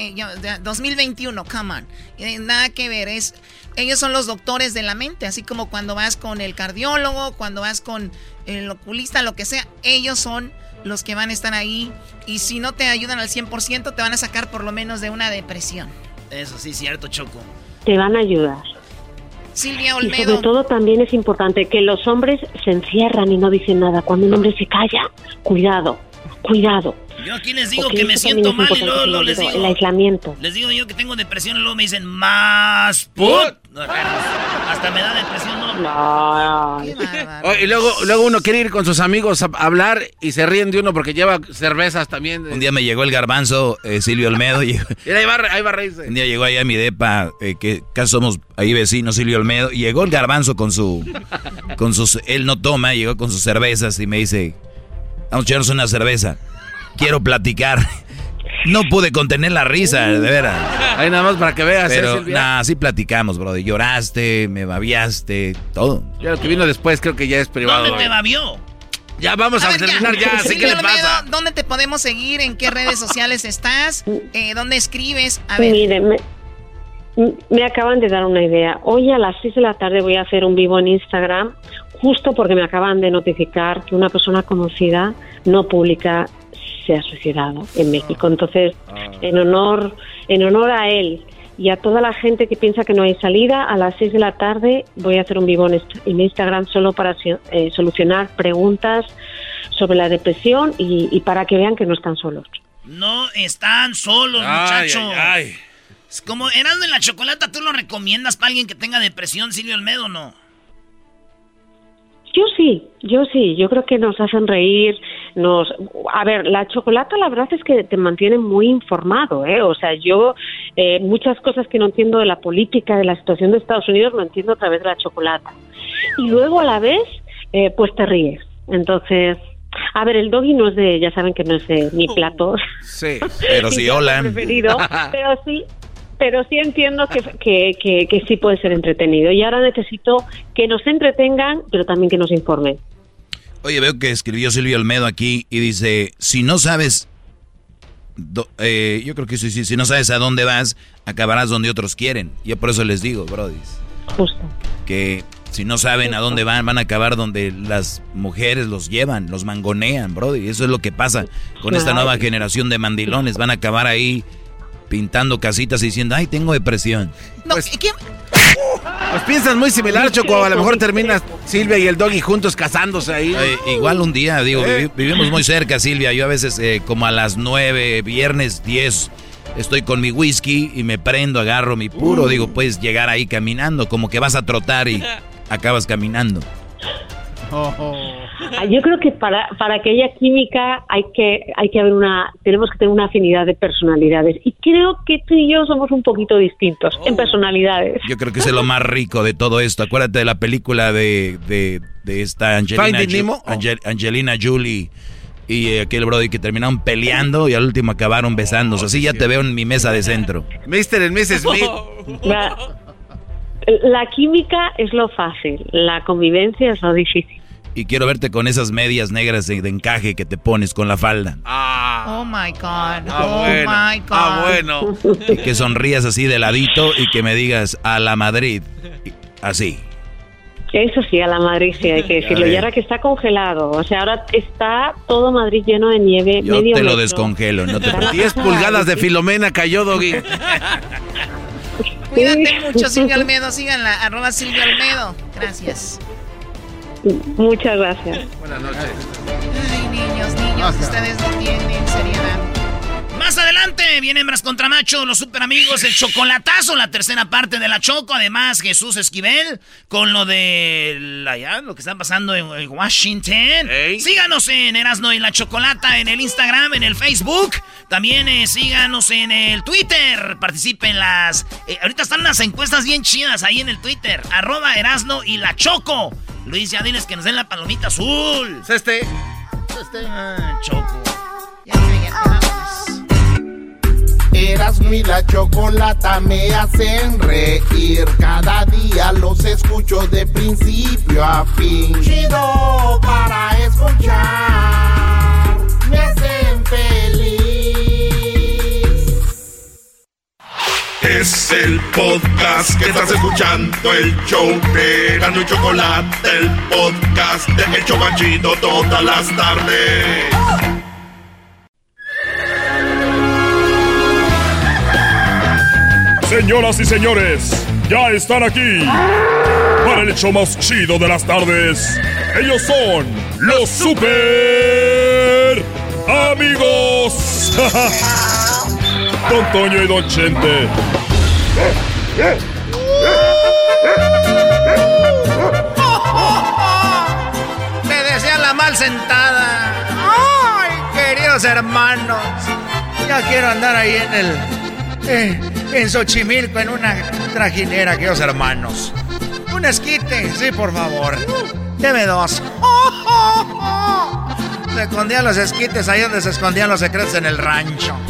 2021, come on, eh, nada que ver, es, ellos son los doctores de la mente, así como cuando vas con el cardiólogo, cuando vas con el oculista, lo que sea, ellos son los que van a estar ahí y si no te ayudan al 100% te van a sacar por lo menos de una depresión. Eso sí, cierto, Choco. Te van a ayudar. Silvia Olmedo. Y sobre todo también es importante que los hombres se encierran y no dicen nada. Cuando un hombre se calla, cuidado, cuidado. Yo aquí les digo que me siento mal y luego, les digo. El aislamiento. Les digo yo que tengo depresión y luego me dicen más put. Hasta me da depresión, ¿no? Oh, y luego, luego uno quiere ir con sus amigos a hablar y se ríen de uno porque lleva cervezas también. Un día me llegó el garbanzo, eh, Silvio Olmedo. Y, ahí, va, ahí va a reírse. Un día llegó ahí a mi depa, eh, que casi somos ahí vecinos, Silvio Olmedo. Y llegó el garbanzo con su. con sus. Él no toma, llegó con sus cervezas y me dice: Vamos a echarnos una cerveza. Quiero platicar. No pude contener la risa, de veras. Ahí nada más para que veas. ¿eh, Pero, nada, sí platicamos, bro. Lloraste, me babiaste, todo. Ya lo que vino después creo que ya es privado. ¿Dónde te babió? Ya vamos a, terminar ya, así que le pasa. ¿Dónde te podemos seguir? ¿En qué redes sociales estás? Eh, ¿Dónde escribes? A ver. Mire, me, me acaban de dar una idea. Hoy a las 6 de la tarde voy a hacer un vivo en Instagram, justo porque me acaban de notificar que una persona conocida no publica se ha suicidado en México. Entonces, ah. en honor, en honor a él y a toda la gente que piensa que no hay salida, a las 6 de la tarde voy a hacer un vivo en Instagram solo para eh, solucionar preguntas sobre la depresión y, para que vean que no están solos. No están solos, muchachos. Como eran de la chocolata, ¿tú lo recomiendas para alguien que tenga depresión, Silvio Almedo, o no? Yo sí, yo sí, yo creo que nos hacen reír, nos... A ver, la chocolata la verdad es que te mantiene muy informado, ¿eh? O sea, yo eh, muchas cosas que no entiendo de la política, de la situación de Estados Unidos, lo entiendo a través de la chocolata. Y luego a la vez, eh, pues te ríes. Entonces, a ver, el doggy no es de, ya saben que no es de mi plato. Sí, pero sí, hola. pero sí, pero sí entiendo que, que, sí puede ser entretenido. Y ahora necesito que nos entretengan, pero también que nos informen. Oye, veo que escribió Silvio Almedo aquí y dice, si no sabes, eh, yo creo que sí, sí, si no sabes a dónde vas, acabarás donde otros quieren. Yo por eso les digo, Brody. Justo. Que si no saben a dónde van, van a acabar donde las mujeres los llevan, los mangonean, Brody. Eso es lo que pasa con esta nueva generación de mandilones. Van a acabar ahí pintando casitas y diciendo, ay, tengo depresión. No, pues, Pues piensas muy similar, Choco. A lo mejor terminas Silvia y el doggy juntos casándose ahí. igual un día, digo, vivimos muy cerca, Silvia. Yo a veces, eh, como a las nueve, viernes 10, estoy con mi whisky y me prendo, agarro mi puro. Uh. Digo, puedes llegar ahí caminando, como que vas a trotar y acabas caminando. Ah, yo creo que para, para que haya química hay que, hay que haber una, tenemos que tener una afinidad de personalidades. Y creo que tú y yo somos un poquito distintos en oh. personalidades. Yo creo que es lo más rico de todo esto. Acuérdate de la película de, de, esta Angelina, Angelina Jolie y aquel Brody que terminaron peleando y al último acabaron besándose. Así ya te veo en mi mesa de centro. Mr. y Mrs. Smith. La, química es lo fácil, la convivencia es lo difícil. Y quiero verte con esas medias negras de, encaje que te pones con la falda. Ah. Oh my God. Ah, oh my God. Ah, bueno. Y que sonrías así de ladito y que me digas a la Madrid. Así. Eso sí, a la Madrid sí hay que decirlo. Y ahora que está congelado, o sea, ahora está todo Madrid lleno de nieve. Yo te lo descongelo, no te 10 pulgadas de Filomena cayó, Doggy. Cuídate mucho, Silvio Almedo. Síganla, arroba Silvio Almedo. Gracias. Muchas gracias. Buenas noches. Ay, niños, niños, ustedes no tienen seriedad. Más adelante viene Hembras contra Macho, los super amigos, el chocolatazo, la tercera parte de la Choco. Además, Jesús Esquivel con lo de la, lo que está pasando en, Washington. Síganos en Erasno y la Chocolata en el Instagram, en el Facebook. También eh, síganos en el Twitter. Participen las. Eh, ahorita están unas encuestas bien chidas ahí en el Twitter. Arroba Erasno y la Choco. Luis, ya diles que nos den la palomita azul. Este. Este. Ah, choco. Erasmo y la chocolata me hacen reír. Cada día los escucho de principio a fin. Chido para escuchar. Me hacen feliz. Es el podcast que estás escuchando, el show de Erasmo y Chocolate, el podcast de El Chocachito todas las tardes. Señoras y señores, ya están aquí para el hecho más chido de las tardes. Ellos son los super amigos. Don Toño y Don Chente. Me desean la mal sentada. Ay, queridos hermanos. Ya quiero andar ahí en el... Eh, en Xochimilco en una trajinera, queridos hermanos. Un esquite, sí, por favor. Deme dos. Se escondían los esquites ahí donde se escondían los secretos en el rancho.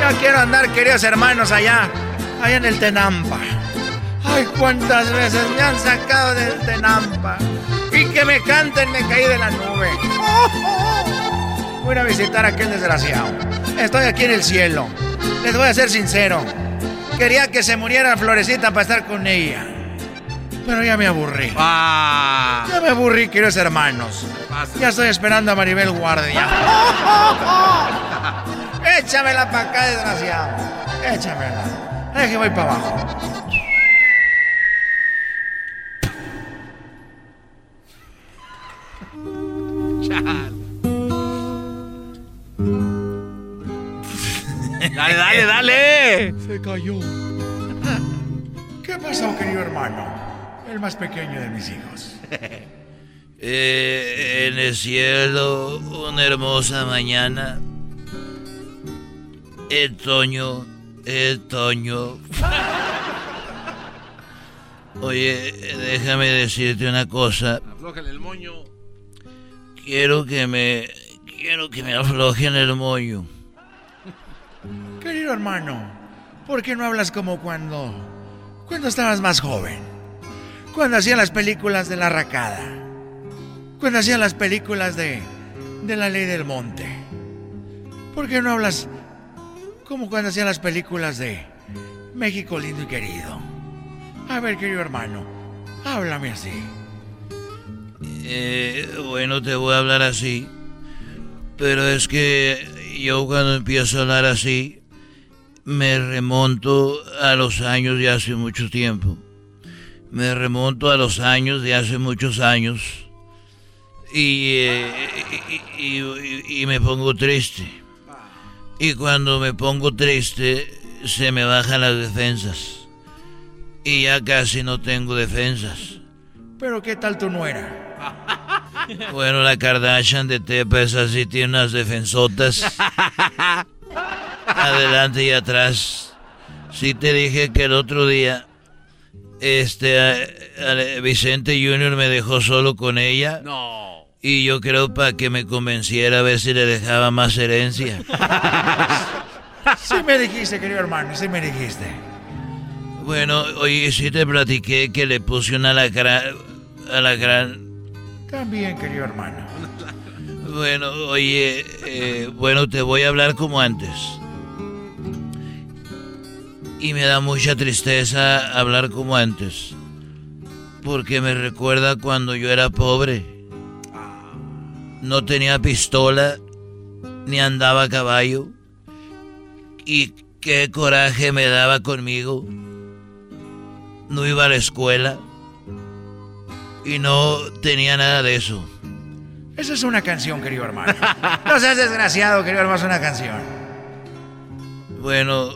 Ya quiero andar, queridos hermanos, allá, allá en el Tenampa. Ay, cuántas veces me han sacado del Tenampa. Y que me canten, me caí de la nube. Voy a visitar a aquel desgraciado. Estoy aquí en el cielo. Les voy a ser sincero. Quería que se muriera Florecita para estar con ella. Pero ya me aburrí. Ah. Ya me aburrí, queridos hermanos. Ya estoy esperando a Maribel Guardia. Échamela para acá, desgraciado. Échamela. Es que voy para abajo. Dale, dale, dale. Se cayó. ¿Qué pasó, querido hermano? El más pequeño de mis hijos. Eh, en el cielo, una hermosa mañana. El Toño, el Toño. Oye, déjame decirte una cosa. Aflójale el moño. Quiero que me. Quiero que me aflojen el moño. Querido hermano, ¿por qué no hablas como cuando... cuando estabas más joven? Cuando hacían las películas de la racada. Cuando hacían las películas de... de la ley del monte. ¿Por qué no hablas como cuando hacían las películas de México lindo y querido? A ver, querido hermano, háblame así. Eh, bueno, te voy a hablar así. Pero es que yo cuando empiezo a hablar así, me remonto a los años de hace mucho tiempo. Me remonto a los años de hace muchos años. Y, eh, y, y, me pongo triste. Y cuando me pongo triste, se me bajan las defensas. Y ya casi no tengo defensas. Pero ¿qué tal tu nuera? Bueno, la Kardashian de Tepa es así, tiene unas defensotas. Adelante y atrás. Sí te dije que el otro día, este, Vicente Junior me dejó solo con ella. No. Y yo creo para que me convenciera a ver si le dejaba más herencia. sí me dijiste, querido hermano, sí me dijiste. Bueno, oye, sí te platiqué que le puse una lacra, a la gran también, querido hermano. Bueno, oye, eh, bueno, te voy a hablar como antes. Y me da mucha tristeza hablar como antes. Porque me recuerda cuando yo era pobre. No tenía pistola, ni andaba a caballo. Y qué coraje me daba conmigo. No iba a la escuela y no tenía nada de eso. Esa es una canción, querido hermano. No seas desgraciado, querido hermano, es una canción. Bueno,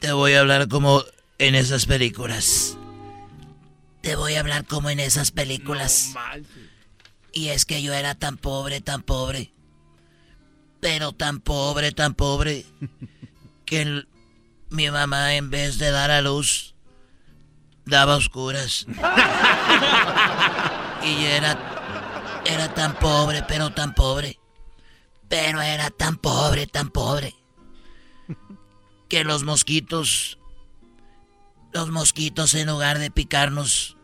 te voy a hablar como en esas películas. Te voy a hablar como en esas películas. y es que yo era tan pobre, tan pobre. Pero tan pobre, tan pobre. Que mi mamá en vez de dar a luz daba oscuras. y era, era tan pobre, pero tan pobre. Pero era tan pobre, tan pobre. Que los mosquitos, los mosquitos en lugar de picarnos,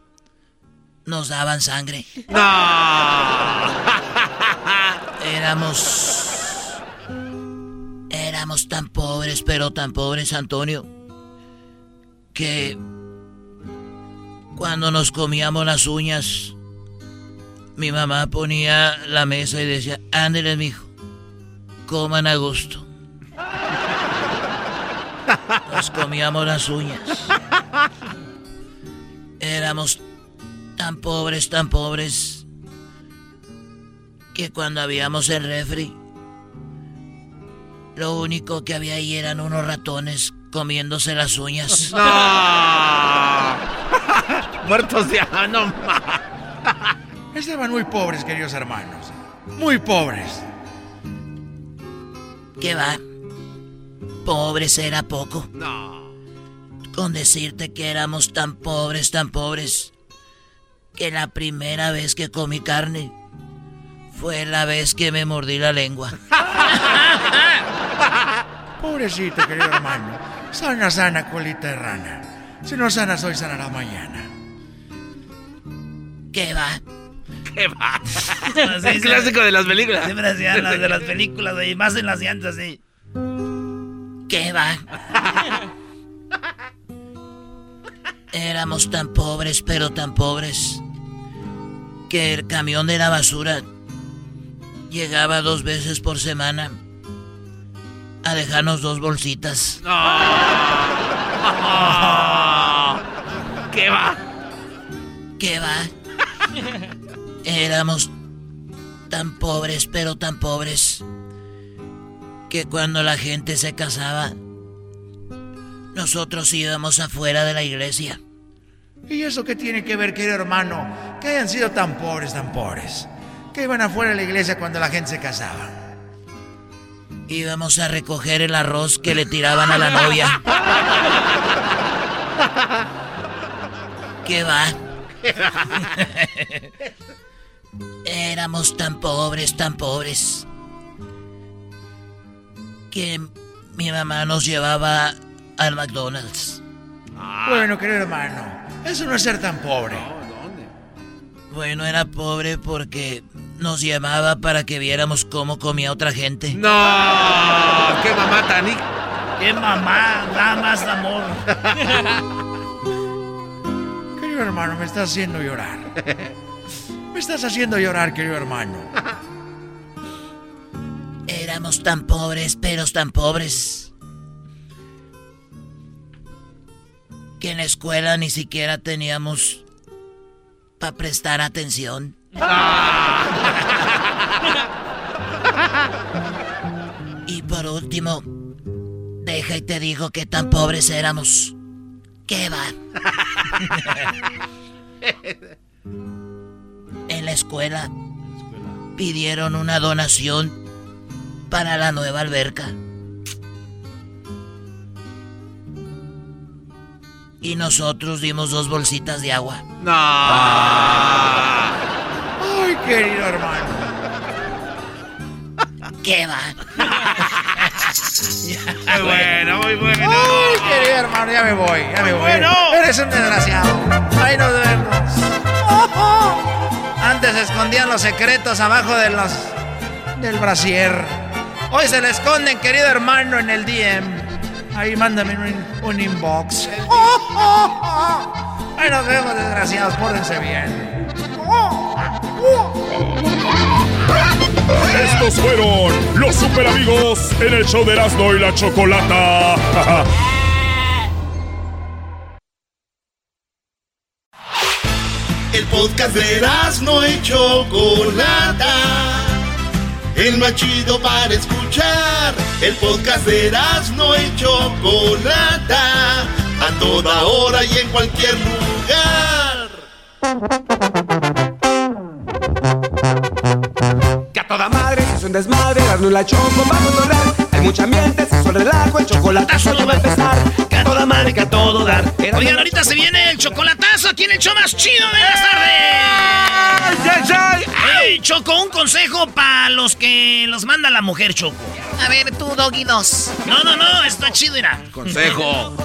nos daban sangre. ¡No! Éramos, éramos tan pobres, pero tan pobres, Antonio, que cuando nos comíamos las uñas, mi mamá ponía la mesa y decía, ándele, mijo, coman a gusto. Nos comíamos las uñas. Éramos tan pobres, tan pobres, que cuando habíamos el refri, lo único que había ahí eran unos ratones comiéndose las uñas. Muertos de hambre, Estaban muy pobres, queridos hermanos. Muy pobres. ¿Qué va? Pobres era poco. No. Con decirte que éramos tan pobres, tan pobres, que la primera vez que comí carne fue la vez que me mordí la lengua. Pobrecito, querido hermano. Sana, sana, colita de rana. Si no sanas hoy, sanará mañana. ¿Qué va? ¿Qué va? Es clásico de las películas. Siempre hacían las de las películas, y más en las llantas, sí. ¿Qué va? Éramos tan pobres, pero tan pobres, que el camión de la basura llegaba dos veces por semana a dejarnos dos bolsitas. ¿Qué va? ¿Qué va? Éramos tan pobres, pero tan pobres, que cuando la gente se casaba, nosotros íbamos afuera de la iglesia. ¿Y eso qué tiene que ver, querido hermano? Que hayan sido tan pobres, tan pobres. Que iban afuera de la iglesia cuando la gente se casaba. Íbamos a recoger el arroz que le tiraban a la novia. ¿Qué va? Éramos tan pobres, tan pobres, que mi mamá nos llevaba al McDonald's. Bueno, querido hermano, eso no es ser tan pobre. Bueno, era pobre porque nos llamaba para que viéramos cómo comía otra gente. ¡No! ¡Qué mamá tan... ¡Qué mamá! Da más amor. querido hermano, me estás haciendo llorar. Me estás haciendo llorar, querido hermano. Éramos tan pobres, pero tan pobres. Que en la escuela ni siquiera teníamos para prestar atención. y por último, deja y te digo que tan pobres éramos. ¿Qué va? en la escuela pidieron una donación para la nueva alberca. Y nosotros dimos dos bolsitas de agua. No. Ay, querido hermano. ¿Qué va? muy bueno, muy bueno. Ay, querido hermano, ya me voy, ya me voy. Bueno. Eres un desgraciado. Ahí nos vemos. Antes escondían los secretos abajo de los del brasier. Hoy se le esconden, querido hermano, en el DM. Ahí mándame un, inbox. Ahí nos vemos, desgraciados. Pórdense bien. Estos fueron los super amigos en el show de Erasmo y la Chocolata. podcast de Erasmo y Chocolata. El más chido para escuchar. El podcast de Erasmo y Chocolata. A toda hora y en cualquier lugar. Que a toda madre es un desmadre. Erasmo y la Choco vamos a lograr. Hay mucha ambiente, se suele relajo. El chocolatazo ya va a empezar. Que a toda madre, que a todo dar. Oigan, ahorita se viene el chocolatazo aquí en el show más chido de las tardes. ¡Ay, ay, Choco, un consejo para los que los manda la mujer, Choco. A ver, tú, Doggy 2. No, no, no, está chido, mira. Consejo.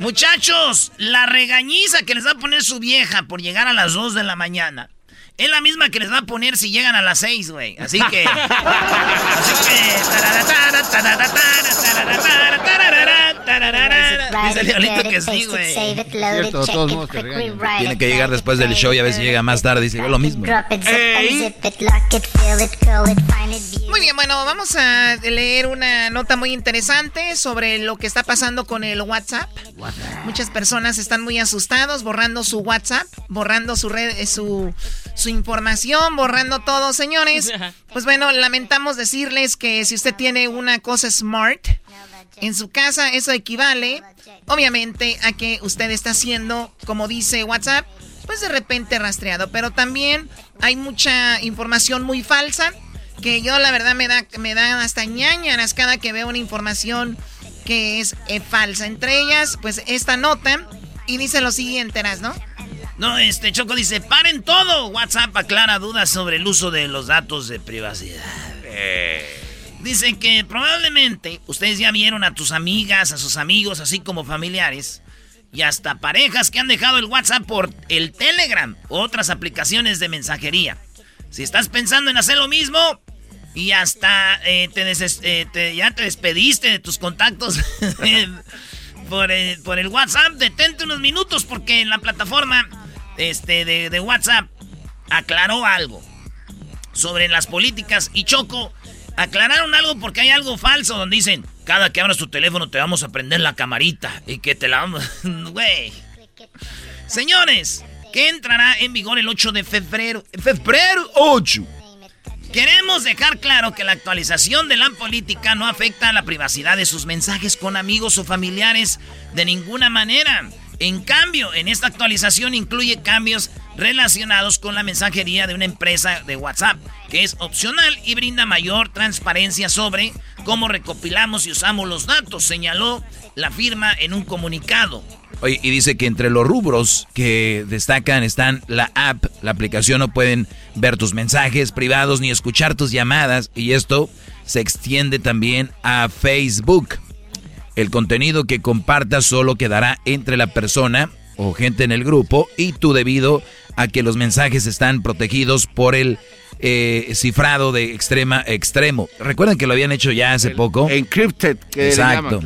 Muchachos, la regañiza que les va a poner su vieja por llegar a las 2 de la mañana. Es la misma que les va a poner si llegan a las 6, güey. Así que. así que. Dice Leonito que sí, güey. Cierto, de todos modos te regañan. Tiene que llegar después del show y a veces llega más tarde y dice lo mismo. Muy bien, bueno, vamos a leer una nota muy interesante sobre lo que está pasando con el WhatsApp. Muchas personas están muy asustados borrando su WhatsApp, borrando su red, su, su información, borrando todo, señores. Pues bueno, lamentamos decirles que si usted tiene una cosa smart en su casa, eso equivale, obviamente, a que usted está haciendo, como dice WhatsApp, pues de repente rastreado. Pero también hay mucha información muy falsa que yo la verdad me da, me da hasta ñañaras cada que veo una información que es eh, falsa. Entre ellas, pues esta nota y dice lo siguiente, ¿no? No, este Choco dice, paren todo. WhatsApp aclara dudas sobre el uso de los datos de privacidad. Eh. Dicen que probablemente ustedes ya vieron a tus amigas, a sus amigos, así como familiares, y hasta parejas que han dejado el WhatsApp por el Telegram u otras aplicaciones de mensajería. Si estás pensando en hacer lo mismo y hasta eh, eh, te ya te despediste de tus contactos por, el, por el WhatsApp, detente unos minutos porque la plataforma este, de WhatsApp aclaró algo sobre las políticas y Choco aclararon algo porque hay algo falso donde dicen, cada que abras tu teléfono te vamos a prender la camarita y que te la vamos... Güey. Señores, que entrará en vigor el 8 de febrero. Febrero 8. Queremos dejar claro que la actualización de la política no afecta a la privacidad de sus mensajes con amigos o familiares de ninguna manera. En cambio, en esta actualización incluye cambios relacionados con la mensajería de una empresa de WhatsApp, que es opcional y brinda mayor transparencia sobre cómo recopilamos y usamos los datos, señaló la firma en un comunicado. Oye, y dice que entre los rubros que destacan están la app, la aplicación, no pueden ver tus mensajes privados ni escuchar tus llamadas, y esto se extiende también a Facebook. El contenido que compartas solo quedará entre la persona o gente en el grupo y tú debido a que los mensajes están protegidos por el eh, cifrado de extrema extremo. Recuerden que lo habían hecho ya hace poco. Encrypted, que Exacto.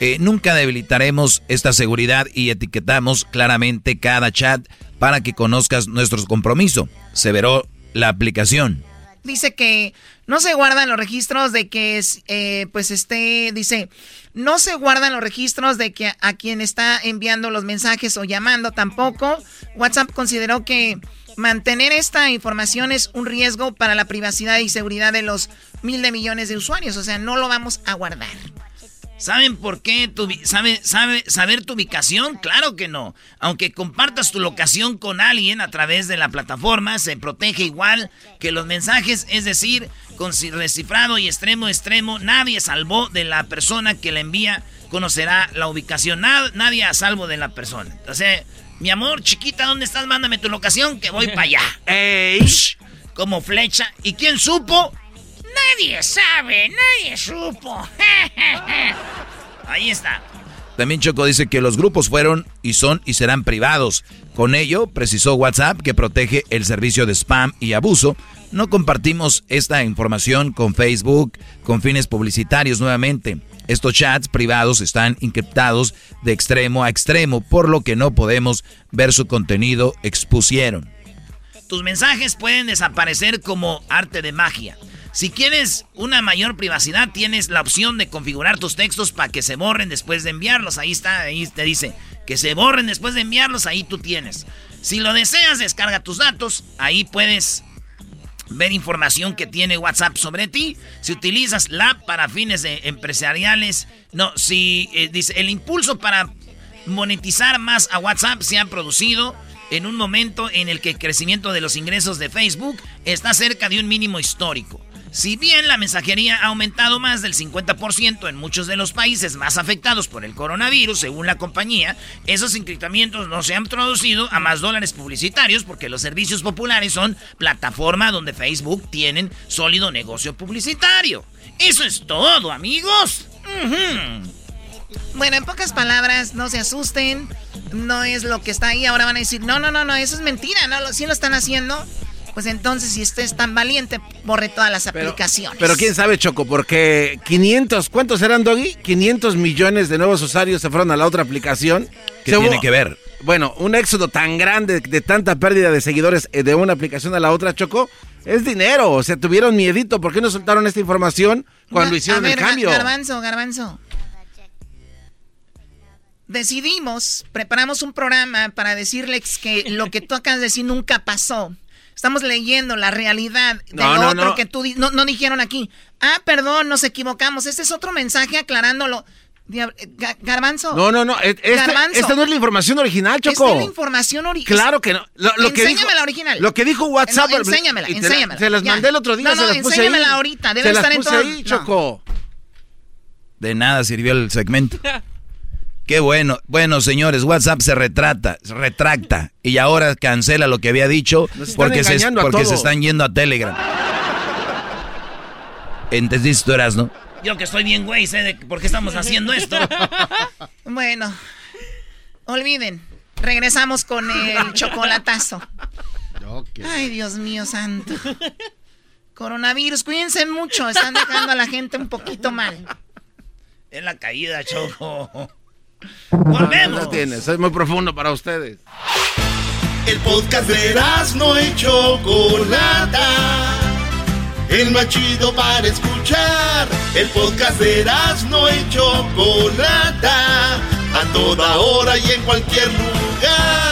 Eh, nunca debilitaremos esta seguridad y etiquetamos claramente cada chat para que conozcas nuestro compromiso. Se veró la aplicación. Dice que no se guardan los registros de que, eh, pues, esté, dice, no se guardan los registros de que a quien está enviando los mensajes o llamando tampoco. WhatsApp consideró que mantener esta información es un riesgo para la privacidad y seguridad de los mil de millones de usuarios. O sea, no lo vamos a guardar. ¿Saben por qué tu, sabe, sabe, saber tu ubicación? Claro que no. Aunque compartas tu locación con alguien a través de la plataforma, se protege igual que los mensajes, es decir, con recifrado y extremo extremo, nadie salvó de la persona que la envía conocerá la ubicación. nadie a salvo de la persona. O sea, mi amor, chiquita, ¿dónde estás? Mándame tu locación que voy para allá. ¡Ey! Como flecha. ¿Y quién supo? Nadie sabe, nadie supo. Ahí está. También Choco dice que los grupos fueron y son y serán privados. Con ello, precisó WhatsApp que protege el servicio de spam y abuso. No compartimos esta información con Facebook con fines publicitarios nuevamente. Estos chats privados están encriptados de extremo a extremo, por lo que no podemos ver su contenido, expusieron. Tus mensajes pueden desaparecer como arte de magia. Si quieres una mayor privacidad, tienes la opción de configurar tus textos para que se borren después de enviarlos. Ahí está, ahí te dice que se borren después de enviarlos, ahí tú tienes. Si lo deseas, descarga tus datos, ahí puedes ver información que tiene WhatsApp sobre ti. Si utilizas la app para fines empresariales, no, si eh, dice el impulso para monetizar más a WhatsApp se ha producido en un momento en el que el crecimiento de los ingresos de Facebook está cerca de un mínimo histórico. Si bien la mensajería ha aumentado más del 50% en muchos de los países más afectados por el coronavirus, según la compañía, esos encriptamientos no se han traducido a más dólares publicitarios porque los servicios populares son plataforma donde Facebook tienen sólido negocio publicitario. Eso es todo, amigos. Bueno, en pocas palabras, no se asusten. No es lo que está ahí. Ahora van a decir, no, no, no, no, eso es mentira. No, sí lo están haciendo pues entonces si usted es tan valiente, borre todas las aplicaciones. Pero quién sabe, Choco, porque 500, ¿cuántos eran, Doggy? 500 millones de nuevos usuarios se fueron a la otra aplicación. ¿Qué tiene que ver? Bueno, un éxodo tan grande de tanta pérdida de seguidores eh, de una aplicación a la otra, Choco, es dinero. O sea, tuvieron miedito. ¿Por qué no soltaron esta información cuando hicieron el cambio? Garbanzo, garbanzo. Decidimos, preparamos un programa para decirles que lo que tú acabas de decir nunca pasó. Estamos leyendo la realidad de otro que tú no, no dijeron aquí. Ah, perdón, nos equivocamos. Este es otro mensaje aclarándolo. Garbanzo. No, no, no. Este, esta no es la información original, Choco. Esta es la información original. Claro que no. Lo, enséñame la original. Lo que dijo WhatsApp. No, enséñamela, enséñamela. se las mandé el otro día, no, no, se las puse enséñamela ahorita. Debe se estar las puse en todo. ahí, Choco. De nada sirvió el segmento. Qué bueno. Bueno, señores, WhatsApp se retrata, se retracta y ahora cancela lo que había dicho porque, se, porque se están yendo a Telegram. ¿Entendiste tú eras, no? Yo que estoy bien, güey, sé de por qué estamos haciendo esto. bueno, olviden. Regresamos con el chocolatazo. Ay, Dios mío santo. Coronavirus, cuídense mucho. Están dejando a la gente un poquito mal. Es la caída, Choco. Volvemos. tienes, es muy profundo para ustedes. El podcast de no hecho Chocolata. El más chido para escuchar. El podcast de no hecho Chocolata. A toda hora y en cualquier lugar.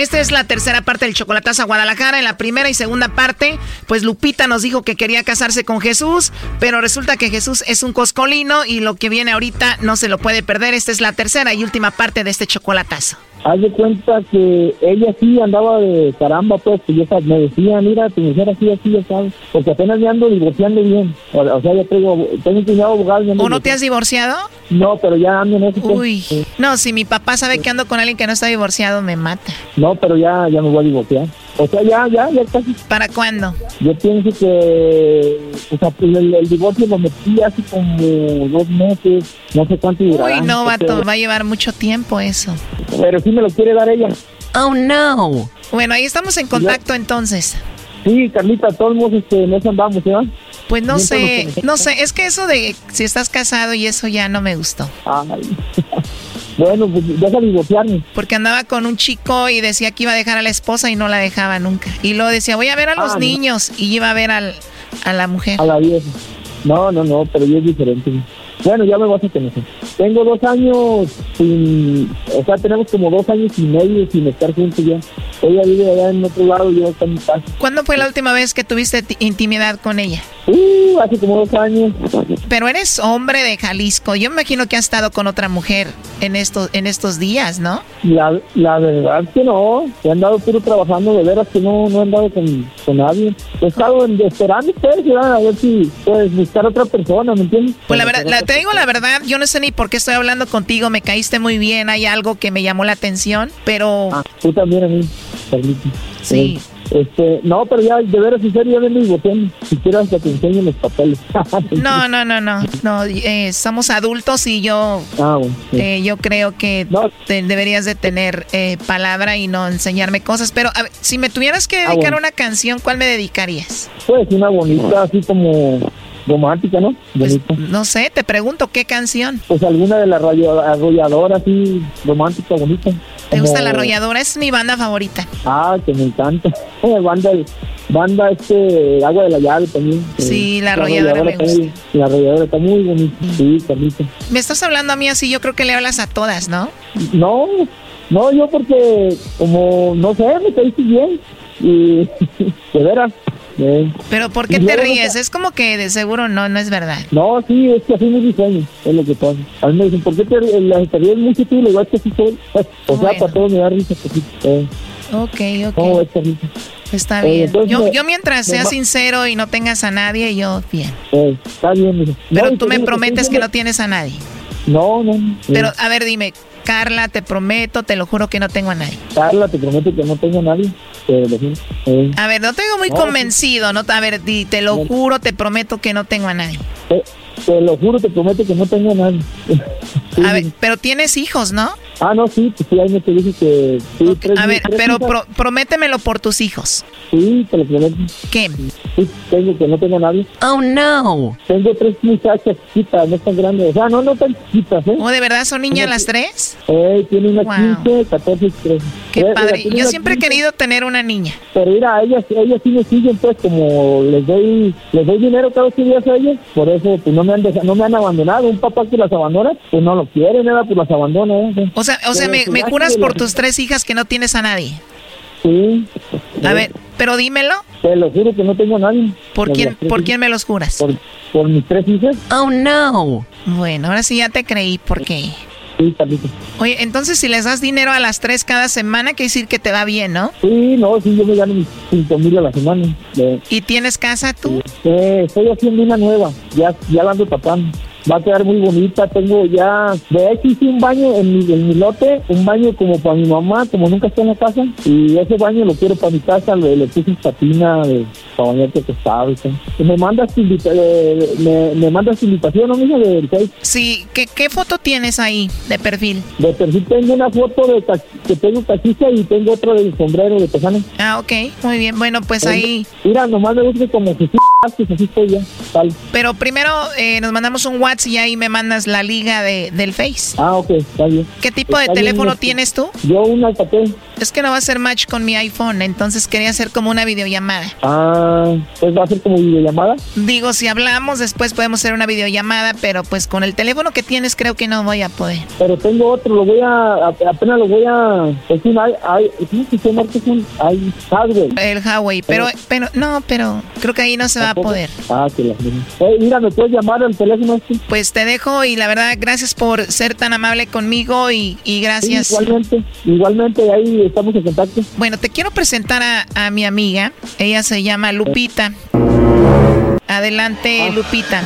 Esta es la tercera parte del Chocolatazo a Guadalajara. En la primera y segunda parte, pues Lupita nos dijo que quería casarse con Jesús, pero resulta que Jesús es un coscolino y lo que viene ahorita no se lo puede perder. Esta es la tercera y última parte de este Chocolatazo. Haz de cuenta que ella sí andaba de caramba, pues, y esa, me decía, mira, tu mujer así, así, ya sabes, porque apenas me ando divorciando bien. O, sea, ya tengo, tengo un cuñado abogado. ¿O no te has divorciado? No, pero ya ando en eso. Pues. Uy, no, si mi papá sabe que ando con alguien que no está divorciado, me mata. No, pero ya, ya me voy a divorciar. O sea, ya, ya, ya casi. ¿Para cuándo? Yo pienso que o sea, pues, el, el divorcio lo metí hace como dos meses, no sé cuánto durará. Uy, no, vato, va a llevar mucho tiempo eso. Pero sí me lo quiere dar ella. Oh, no. Bueno, ahí estamos en contacto entonces. Sí, Carlita, todos modos este, en eso andamos, ¿verdad? Pues no sé, no sé, es que eso de si estás casado y eso ya no me gustó. Ay. bueno, pues deja divorciarme. Porque andaba con un chico y decía que iba a dejar a la esposa y no la dejaba nunca. Y luego decía, voy a ver a los Ah, no. niños y iba a ver al, a la mujer. A la vieja. No, no, no, pero yo es diferente. Bueno, ya me vas a conocer. Tengo dos años sin... O sea, tenemos como dos años y medio sin estar juntos ya. Ella vive allá en otro lado, yo acá en mi casa. ¿Cuándo fue la última vez que tuviste ti- intimidad con ella? Uh, hace como dos años. Pero eres hombre de Jalisco. Yo me imagino que has estado con otra mujer en estos, en estos días, ¿no? La, la verdad que no. He andado puro trabajando, de veras que no, no he andado con, con nadie. He estado en- esperando a ver si puedes buscar otra persona, ¿me entiendes? Pues la verdad, la- te digo la verdad, yo no sé ni por qué estoy hablando contigo, me caíste muy bien, hay algo que me llamó la atención, pero Tú también a mí, Carlita. Sí. Eh, Este, no, pero ya, de veras, en serio, ya vengo divorciando. Si quieres que te enseñe los papeles. no, no, no, no, no, eh, somos adultos y yo, Ah, bueno. sí. eh, yo creo que te- deberías de tener eh, palabra y no enseñarme cosas, pero a ver, si me tuvieras que Ah, dedicar bueno. una canción, ¿cuál me dedicarías? Pues una bonita, así como romántica, ¿no? Bonita. No sé, te pregunto, ¿qué canción? Pues alguna de la arrolladora, así, romántica, bonita. ¿Te gusta Como- la arrolladora? Es mi banda favorita. Ah, que me encanta. Banda, banda este, Agua de la Llave también. Sí, la arrolladora me muy- La arrolladora está muy bonita. Sí, Carlita. Me estás hablando a mí así, yo creo que le hablas a todas, ¿no? No, no, yo porque como, no sé, me caíste bien. Y de veras. Eh, Pero ¿por qué y te ríes? Es como que de seguro no, no es verdad. No, sí, es que así mi sueño, es lo que pasa. A mí me dicen, ¿por qué te, ríes? te ríes mucho tú? Le que así soy. O sea, para todos me da risa. Pues, eh, Ok, ¿Cómo ok. Está Eh, bien. entonces Yo, me- yo mientras me seas va- sincero y no tengas a nadie, yo bien. Eh, está bien. Pero No, tú me prometes que no tienes a nadie. No, no. Pero a ver, dime, Carla, te prometo, te lo juro que no tengo a nadie. Carla, te prometo que no tengo a nadie. Eh, A ver, no te digo muy No, convencido, ¿no? A ver, di, te lo juro, te prometo que no tengo a nadie. te, te lo juro, te prometo que no tengo a nadie. A ver, pero tienes hijos, ¿no? Ah, no, sí, pues sí, ahí me te dije que... Sí, tres, A ver, tres pero pro- prométemelo por tus hijos. Sí, te lo prometo. ¿Qué? Sí, tengo que no tengo nadie. Oh, no. Tengo tres muchachas chiquitas, no tan grandes. O sea, no, no tan chiquitas, ¿eh? ¿O de verdad son niñas las tres? Eh, tiene una Wow. 15, 14 y 13. Qué Eh, mira, padre. tiene Yo siempre he 15, querido tener una niña. Pero mira, ellas, ellas sí me siguen, pues, como les doy, les doy dinero cada ocho días a ellas, por eso, pues, no me han dejado, no me han abandonado. Un papá que las abandona, pues, no lo quiere, nada, pues, las abandona, ¿eh? O sea, o sea, me, me juras por tus tres hijas que no tienes a nadie. Sí. A ver, pero dímelo. Te lo juro que no tengo a nadie. ¿Por quién, ¿por quién me los juras? Por, por mis tres hijas. Oh, no. Bueno, ahora sí ya te creí, porque... Sí, Carlita. Oye, entonces si les das dinero a las tres cada semana, quiere decir que te va bien, ¿no? Sí, no, sí, yo me gano mis cinco mil a la semana. Eh, ¿Y tienes casa tú? eh, estoy haciendo una nueva, ya, ya la ando tapando. Va a quedar muy bonita, tengo ya, de hecho hice un baño en mi, en mi lote, un baño como para mi mamá, como nunca está en la casa, y ese baño lo quiero para mi casa, le, le puse patina de, para bañarte acostado y me mandas eh, me, me mandas invitación, ¿no, mija, del? Sí, ¿qué, ¿qué foto tienes ahí de perfil? De perfil tengo una foto de que tengo cachicha y tengo otra del sombrero de tejano. Ah, ok, muy bien. Bueno, pues ahí... Mira, nomás me gusta como que sí, así estoy ya, tal. Pero primero eh, nos mandamos un WhatsApp y ahí me mandas la liga de, del Face. Ah, ok, está bien. ¿Qué tipo de Está teléfono este, tienes tú? Yo un Alcatel. Es que no va a ser match con mi iPhone, entonces quería hacer como una videollamada. Ah, pues va a ser como videollamada. Digo, si hablamos, después podemos hacer una videollamada, pero pues con el teléfono que tienes creo que no voy a poder. Pero tengo otro, lo voy a, apenas lo voy a, es un, i- i- ¿cómo se llama? Es un i- hardware. El Huawei, pero, pero, no, pero creo que ahí no se va poder. Ah, que la mira, ¿me puedes llamar al teléfono este? Pues te dejo y la verdad, gracias por ser tan amable conmigo y, y gracias. Sí, igualmente, igualmente, ahí estamos en contacto. Bueno, te quiero presentar a, a mi amiga. Ella se llama Lupita. Adelante, Lupita.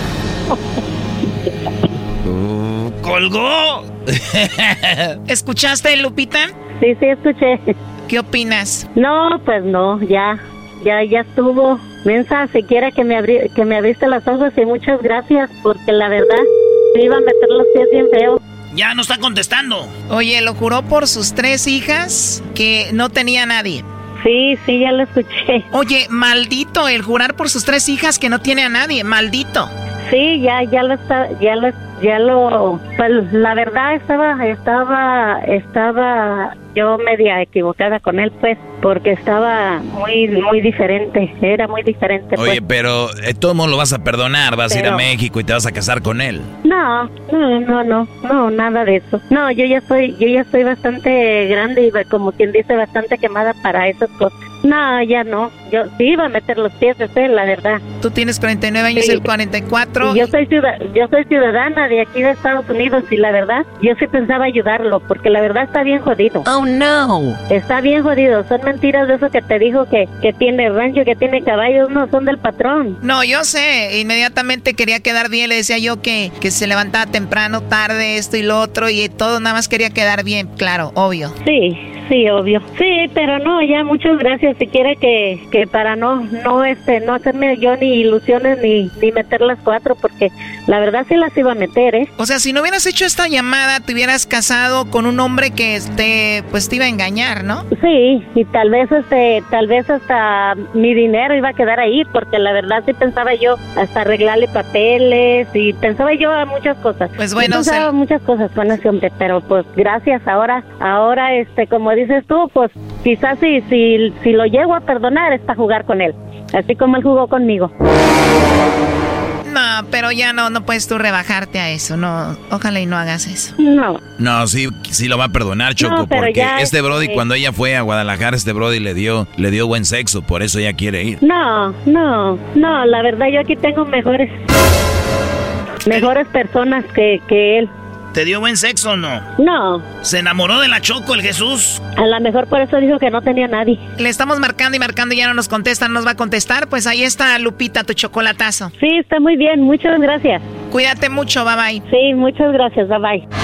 ¡Colgó! ¿Escuchaste, Lupita? Sí, sí, escuché. ¿Qué opinas? No, pues no, ya, ya, ya estuvo. Mensa, siquiera que me, abrí, que me abriste los ojos y muchas gracias, porque la verdad me iba a meter los pies bien feo. Ya no está contestando. Oye, lo juró por sus tres hijas que no tenía nadie. Sí, sí, ya lo escuché. Oye, maldito el jurar por sus tres hijas que no tiene a nadie, maldito. Sí, ya, ya lo está, ya lo, ya lo, pues la verdad estaba, estaba, estaba yo media equivocada con él, pues, porque estaba muy, muy diferente, era muy diferente. Oye, pues. pero eh, todo mundo lo vas a perdonar, vas a ir a México y te vas a casar con él. No, no, no, no, no, nada de eso. No, yo ya soy, yo ya estoy bastante grande y como quien dice bastante quemada para esas cosas. No, ya no. Yo sí iba a meter los pies de la verdad. Tú tienes 49 años, Sí. el 44. Y yo soy ciudad- yo soy ciudadana de aquí de Estados Unidos y la verdad, yo sí pensaba ayudarlo porque la verdad está bien jodido. Oh no. Está bien jodido. Son mentiras de eso que te dijo que que tiene rancho, que tiene caballos, no son del patrón. No, yo sé, inmediatamente quería quedar bien, le decía yo que, que se levantaba temprano, tarde, esto y lo otro, y todo nada más quería quedar bien, claro, obvio. Sí, sí, obvio. Sí, pero no, ya muchas gracias. Si quiere que, que para no, no, este, no hacerme yo ni ilusiones ni, ni meter las cuatro, porque la verdad sí las iba a meter, ¿eh? O sea, si no hubieras hecho esta llamada, te hubieras casado con un hombre que este, pues te iba a engañar, ¿no? Sí, y tal vez, este, tal vez hasta mi dinero iba a quedar ahí, porque la verdad sí pensaba yo hasta arreglarle papeles y pensaba yo a muchas cosas. Pues bueno, pensaba se- muchas cosas con ese hombre, pero pues gracias ahora, ahora, este, como dices tú, pues quizás si, si, si lo llego a perdonar es para jugar con él, así como él jugó conmigo. No, pero ya no, no puedes tú rebajarte a eso, no, ojalá y no hagas eso. No. No, sí, sí lo va a perdonar, Choco, No, porque este Brody, este- cuando ella fue a Guadalajara, este Brody le dio, le dio buen sexo, por eso ella quiere ir. No, no, no, la verdad yo aquí tengo mejores, mejores personas que, que él. ¿Te dio buen sexo o no? No, ¿Se enamoró de la Choco el Jesús? a lo mejor por eso dijo que no tenía nadie. Le estamos marcando y marcando y ya no nos contesta, no nos va a contestar, pues ahí está Lupita, tu chocolatazo. Sí, está muy bien, muchas gracias. Cuídate mucho, bye bye. Sí, muchas gracias, bye bye.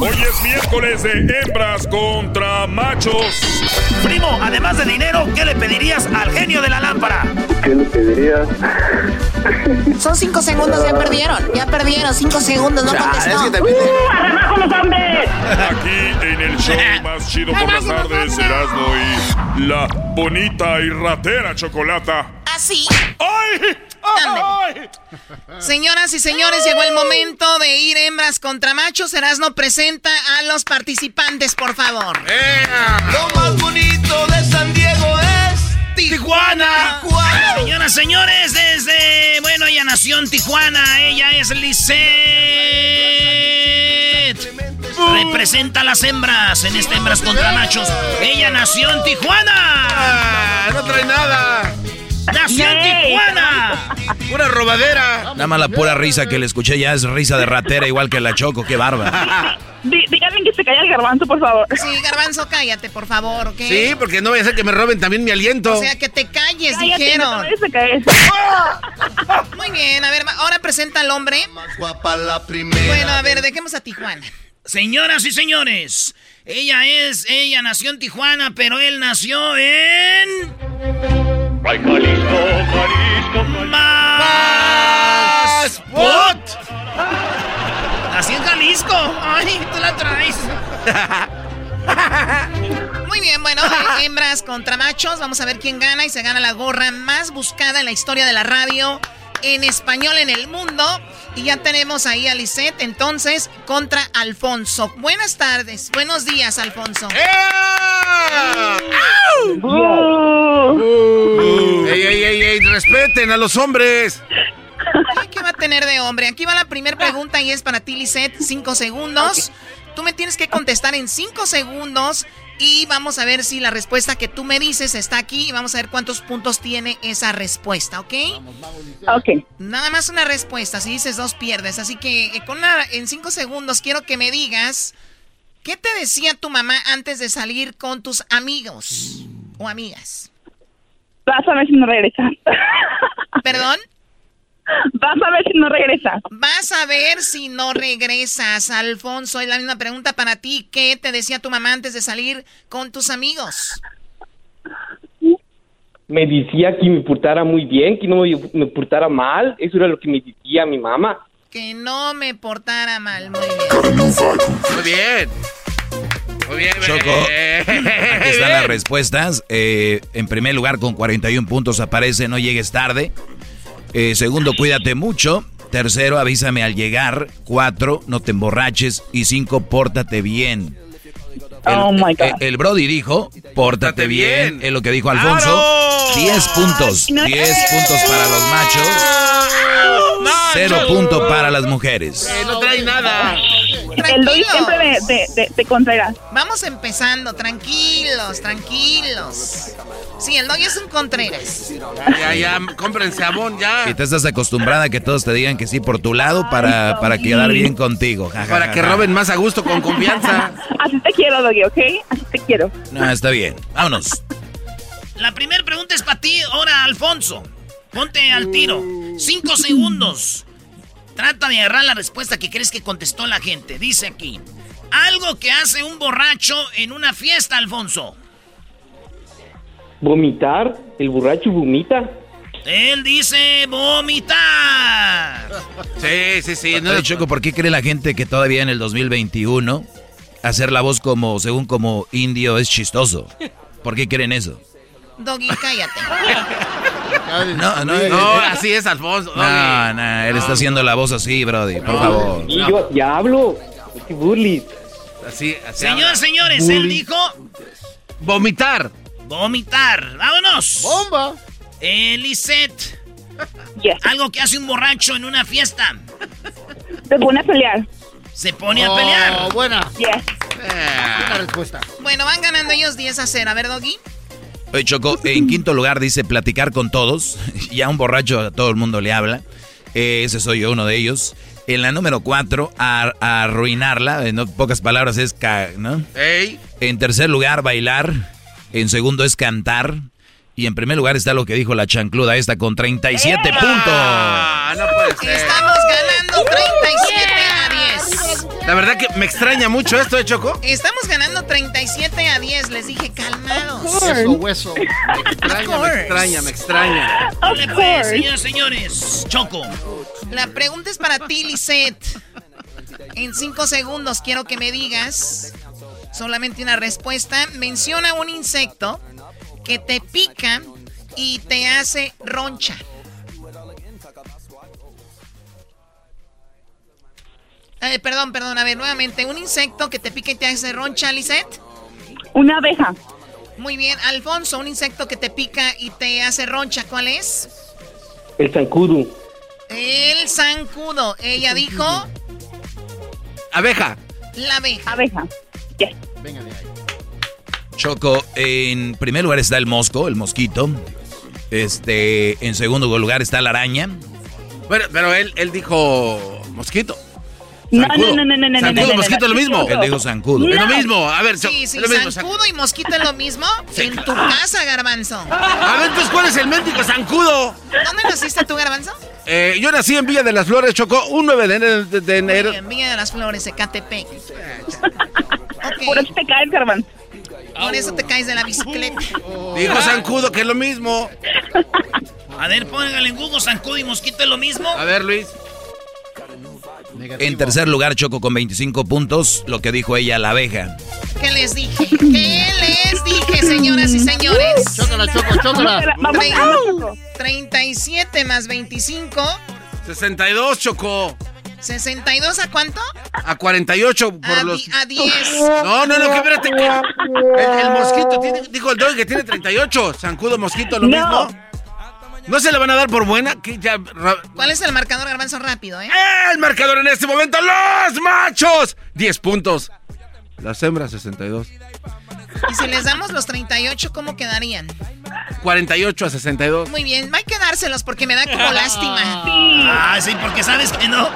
Hoy es miércoles de hembras contra machos. Primo, además de dinero, ¿qué le pedirías al genio de la lámpara? ¿Qué le pedirías? Son cinco segundos, ya perdieron. Ya perdieron, cinco segundos, no contestó. ¡Uh, con los hombres! Aquí en el show más chido por las tardes, Erasmo y la bonita y ratera chocolata. Así. ¡Ay! Ándale. Señoras y señores, llegó el momento de ir hembras contra machos. Erasno presenta a los participantes, por favor. Lo más bonito de San Diego es Tijuana. Señoras, señores, desde, bueno, ella nació en Tijuana, ella es Lisette. Representa a las hembras en este Hembras contra Machos. Ella nació en Tijuana. No trae nada. Nació en Tijuana. Pura robadera. Nada más la pura risa que le escuché ya es risa de ratera igual que la Choco, qué barba. díganme que se calla el garbanzo, por favor. Sí, garbanzo, cállate, por favor, ¿ok? Sí, porque no voy a hacer que me roben también mi aliento. O sea, que te calles, Cállate, dijeron. no te. Muy bien, a ver, ahora presenta al hombre. Guapa la primera. Bueno, a ver, dejemos a Tijuana. Señoras y señores, ella es, ella nació en Tijuana, pero él nació en... Ay, Jalisco, Jalisco, ¡Más! ¡Put! Así en Jalisco. Ay, tú la traes. Muy bien, bueno, eh, hembras contra machos. Vamos a ver quién gana y se gana la gorra más buscada en la historia de la radio en español en el mundo. Y ya tenemos ahí a Lisette, entonces, contra Alfonso. Buenas tardes, buenos días, Alfonso. ¡Ey, ey, ey, ey! ¡Respeten a los hombres! ¿Qué va a tener de hombre? Aquí va la primera pregunta y es para ti, Lisette. Cinco segundos. Tú me tienes que contestar en cinco segundos y vamos a ver si la respuesta que tú me dices está aquí y vamos a ver cuántos puntos tiene esa respuesta, ¿ok? Ok. Nada más una respuesta. Si dices dos, pierdes. Así que eh, con una- en cinco segundos quiero que me digas qué te decía tu mamá antes de salir con tus amigos o amigas. Vas a ver si no regresa. ¿Perdón? Vas a ver si no regresa. Vas a ver si no regresas, Alfonso. Es la misma pregunta para ti. ¿Qué te decía tu mamá antes de salir con tus amigos? Me decía que me portara muy bien, que no me, me portara mal. Eso era lo que me decía mi mamá. Que no me portara mal. Muy bien. Muy bien. Muy bien, Choco, aquí están las respuestas. Eh, en primer lugar, con 41 puntos aparece No llegues tarde. Eh, segundo, cuídate mucho. Tercero, avísame al llegar. Cuatro, no te emborraches. Y cinco, pórtate bien. El, Oh, my God. eh, el Brody dijo, pórtate bien. Es lo que dijo Alfonso. ¡Claro! 10 puntos. No. 10 puntos para los machos. Cero puntos para las mujeres. Eh, no trae nada. El doy siempre de, de, de, de Contreras. Vamos empezando, tranquilos, tranquilos. Sí, el doy es un Contreras. Ya, ya, compren sabón, ya. Y te estás acostumbrada a que todos te digan que sí por tu lado para, para quedar bien contigo. Ja, ja, Para ja, que ja. roben más a gusto, con confianza. Así te quiero, Doggy, ¿ok? Así te quiero. No, está bien. Vámonos. La primera pregunta es para ti, ahora Alfonso. Ponte al tiro. Cinco segundos. Trata de agarrar la respuesta que crees que contestó la gente. Dice aquí. Algo que hace un borracho en una fiesta, Alfonso. Vomitar, el borracho vomita. Él dice vomitar. Sí, sí, sí. Oye, Choco, ¿por qué cree la gente que todavía en el 2021 hacer la voz como, según como indio es chistoso? ¿Por qué creen eso? Doggy, cállate. No, no, eh, No, eh, así es, Alfonso. No, no, él está haciendo la voz así, Brody, por favor. Y yo ya hablo. No burles. Así, así. Señores, señores, él dijo Vomitar. Vomitar. ¡Vámonos! ¡Bomba! Elisette. Yes. Algo que hace un borracho en una fiesta. Te pone a pelear. Se pone a pelear. Oh, buena. Yes. Buena respuesta. Bueno, van ganando ellos 10 a 0. A ver, Doggy. Oye, Choco, en quinto lugar dice platicar con todos. Ya un borracho a todo el mundo le habla. Eh, ese soy yo, uno de ellos. En la número cuatro, a, a arruinarla. En pocas palabras es, ca- ¿no? Ey. En tercer lugar, bailar. En segundo es cantar. Y en primer lugar está lo que dijo la chancluda esta con 37 puntos. Ah, no puede ser. Estamos ganando 37 a 10. La verdad que me extraña mucho esto, ¿eh, Choco? Estamos ganando 37 a 10. Les dije calmados. Hueso, hueso. Me extraña, me extraña, me extraña. Dale, pues, señores, señores. Choco. La pregunta es para ti, Lisette. En 5 segundos quiero que me digas solamente una respuesta. Menciona un insecto que te pica y te hace roncha. Eh, perdón, perdón, a ver, nuevamente. Un insecto que te pica y te hace roncha, Lisette. Una abeja. Muy bien, Alfonso, un insecto que te pica y te hace roncha, ¿cuál es? El zancudo. El zancudo. Ella dijo Abeja. la abeja. Abeja. Yes. Venga de ahí. Choco, en primer lugar está el mosco, el mosquito. Este, en segundo lugar está la araña. Bueno, pero él, él dijo mosquito. No, no, no, no, no, no, Zancudo, no, no, mosquito, no, es lo mismo. Él dijo zancudo. Es lo mismo. A ver, Sí, es sí, lo mismo. zancudo y mosquito es lo mismo. en tu casa, garbanzo. A ver, entonces, ¿cuál es el médico zancudo? ¿Dónde naciste tú, garbanzo? Eh, yo nací en Villa de las Flores, Choco, un 9 de enero. de- de enero. En Villa de las Flores, Ecatepec. Por eso te caes, garbanzo. por eso te caes de la bicicleta. Dijo zancudo, que es lo mismo. A ver, póngale en Google, zancudo y mosquito es lo mismo. A ver, Luis. En tercer lugar, Choco con 25 puntos, lo que dijo ella, la abeja. ¿Qué les dije? ¿Qué les dije, señoras y señores? Chócala, Choco, chócala. Vamos, vamos, 37 más 25. 62, Choco. ¿62 a cuánto? A 48 por A, los... a 10. No, no, no, que espérate. El, el mosquito, tiene- dijo el dog que tiene 38. Zancudo, mosquito, lo No. mismo. ¿No se le van a dar por buena? Que ya... ¿Cuál es el marcador, Garbanzo? Rápido, ¿eh? El marcador en este momento, los machos. 10 puntos. Las hembras, 62. Y si les damos los 38, ¿cómo quedarían? 48 a 62. Muy bien, hay que dárselos porque me da como lástima. Ah, sí, porque sabes que no.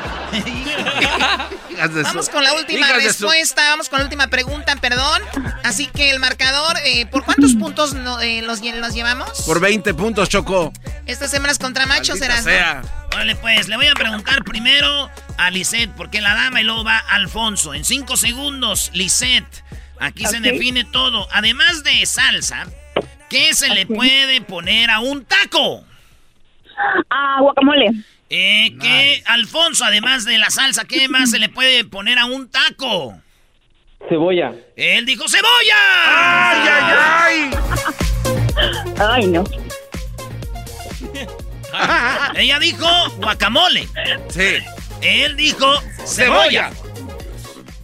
Vamos con la última hijas respuesta, vamos con la última pregunta, perdón. Así que el marcador, eh, ¿por cuántos puntos no- eh, los, los llevamos? Por 20 puntos, Choco. Estas hembras contra machos, sea. Órale, pues, le voy a preguntar primero a Lisette, porque la dama y luego va Alfonso. En cinco segundos, Lisette. Aquí se define todo. Además de salsa, ¿qué se le puede poner a un taco? Ah, guacamole. Eh, ¿qué, Alfonso, además de la salsa, qué más se le puede poner a un taco? Cebolla. Él dijo cebolla. ¡Ay, ay, ay! Ay, no. Ella dijo guacamole. Sí. Él dijo cebolla.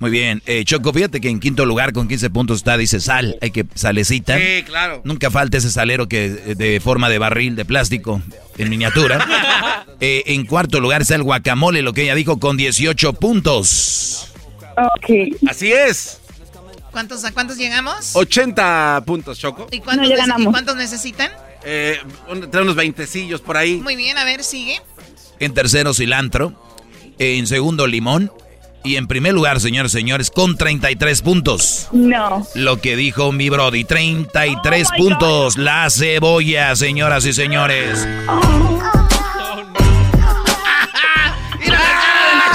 Muy bien, eh, Choco, fíjate que en quinto lugar con 15 puntos está, dice sal, hay que salecita. Sí, claro. Nunca falta ese salero que eh, de forma de barril de plástico en miniatura. Eh, en cuarto lugar está el guacamole, lo que ella dijo, con 18 puntos. Ok. Así es. ¿Cuántos, ¿A cuántos llegamos? 80 puntos, Choco. ¿Y cuántos, No, ya nece- y ganamos. cuántos necesitan? Eh, unos 20 por ahí. Muy bien, a ver, sigue. En tercero, cilantro. En segundo, limón. Y en primer lugar, señores y señores, con 33 puntos. No. Lo que dijo mi Brody, 33 Oh puntos. La cebolla, señoras y señores. ¡Mira la cara de la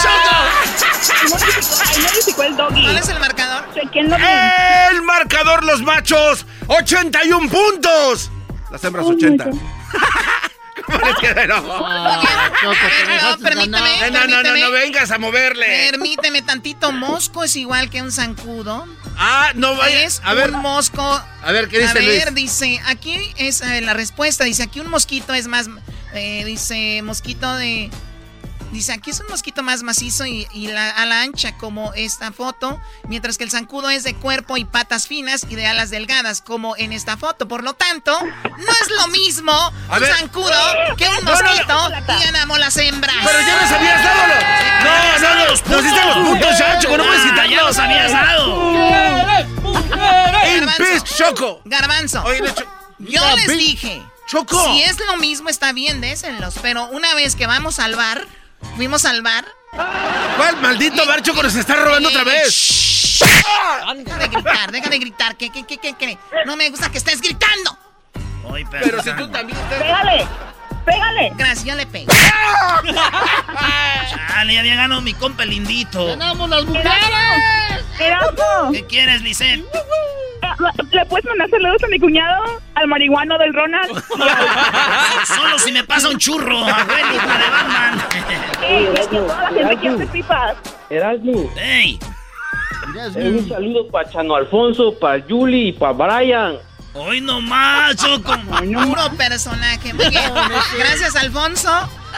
no el doggy. ¿Cuál es el marcador? El marcador, los machos, 81 puntos. Las hembras, 80. Ah, Choco, te No. No, no, no, no, permíteme. no vengas a moverle. Permíteme tantito. Mosco es igual que un zancudo. Ah, no vaya. Es A ver, un mosco. a ver, ¿qué dice A ver, Luis? dice, aquí es eh, la respuesta. Dice, aquí un mosquito es más, eh, dice, mosquito de... Dice, aquí es un mosquito más macizo y, y la, a la ancha como esta foto, mientras que el zancudo es de cuerpo y patas finas y de alas delgadas como en esta foto. Por lo tanto, no es lo mismo A un ver. zancudo que un No, no, no. mosquito y ganamos las hembras. Pero ya nos habías dado los. No, no, no. Nos diste los puntos ya, Choco. No puedes Ah, quitarlos. ya los habías dado. ¡In Garbanzo. peace, Choco! Garbanzo. Oye, Cho- Yo Ah, les dije, Choco. si es lo mismo está bien, désenlos, pero una vez que vamos al bar, fuimos al bar. ¿Cuál maldito bar, Choco? Nos está robando otra vez. Deja de gritar, deja de gritar, que, que, que, que, que no me gusta que estés gritando. Ay, Pero si tú también estás. Pégale. Pégale. Gracias, yo le pego. Chale, ya había ganado mi compa lindito. ¡Ganamos las mujeres! Erasmo. ¿Qué quieres, Lisette? ¿Le puedes mandar saludos a mi cuñado? Al marihuano del Ronald. Solo si me pasa un churro, abuelita de Batman. Ey, es que toda la gente que hace pipas. Erasmo. ¡Ey! Eh, un saludo para Chano Alfonso, para Julie y para Brian. Hoy nomás, Choco. Puro personaje. Muy bien. Gracias, Alfonso.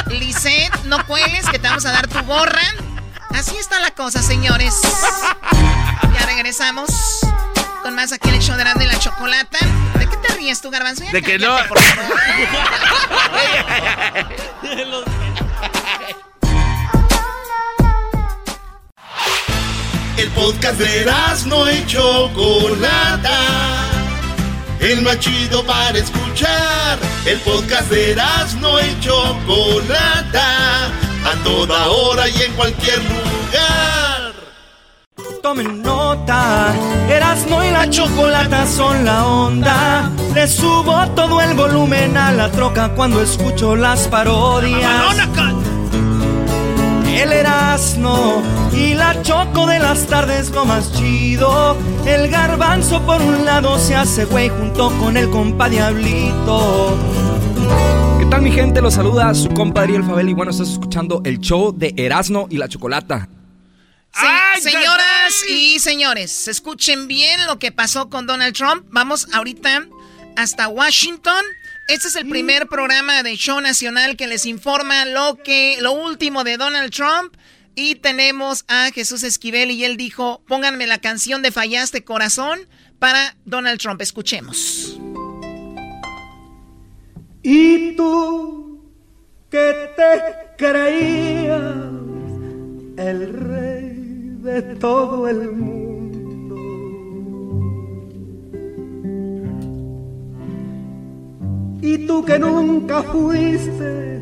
Lisette, no cuelgues, que te vamos a dar tu gorra. Así está la cosa, señores. Ya regresamos con más aquí en el show de y la Chocolata. ¿De qué te ríes tú, Garbanzo? Ya De que no. por favor. El podcast de no y Chocolata. El más chido para escuchar. El podcast de no y Chocolata. A toda hora y en cualquier lugar. Tomen nota, Erasmo y la chocolata son la onda. Le subo todo el volumen a la troca cuando escucho las parodias. El Erasmo y la choco de las tardes lo más chido. El garbanzo por un lado se hace güey junto con el compa Diablito. ¿Qué tal mi gente? Los saluda su compadre El Fabel y bueno, estás escuchando el show de Erasmo y la Chocolata. señoras y señores, escuchen bien lo que pasó con Donald Trump. Vamos ahorita hasta Washington. Este es el primer programa de show nacional que les informa lo que lo último de Donald Trump y tenemos a Jesús Esquivel y él dijo, "Pónganme la canción de Fallaste corazón para Donald Trump." Escuchemos. Y tú que te creías el rey de todo el mundo. Y tú que nunca fuiste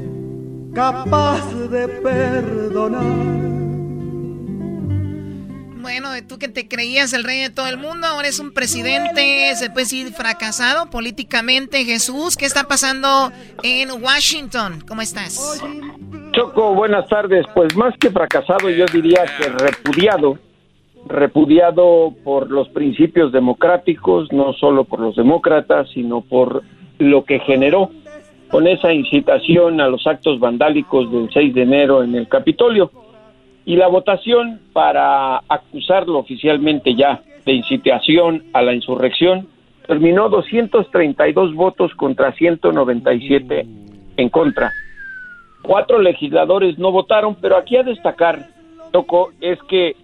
capaz de perdonar. Bueno, tú que te creías el rey de todo el mundo, ahora es un presidente, se puede decir fracasado políticamente. Jesús, ¿qué está pasando en Washington? ¿Cómo estás? Choco, buenas tardes. Pues más que fracasado, yo diría que repudiado. Repudiado por los principios democráticos, no solo por los demócratas, sino por lo que generó con esa incitación a los actos vandálicos del 6 de enero en el Capitolio. Y la votación para acusarlo oficialmente ya de incitación a la insurrección terminó 232 votos contra 197 en contra. Cuatro legisladores no votaron, pero aquí a destacar, Toco, es que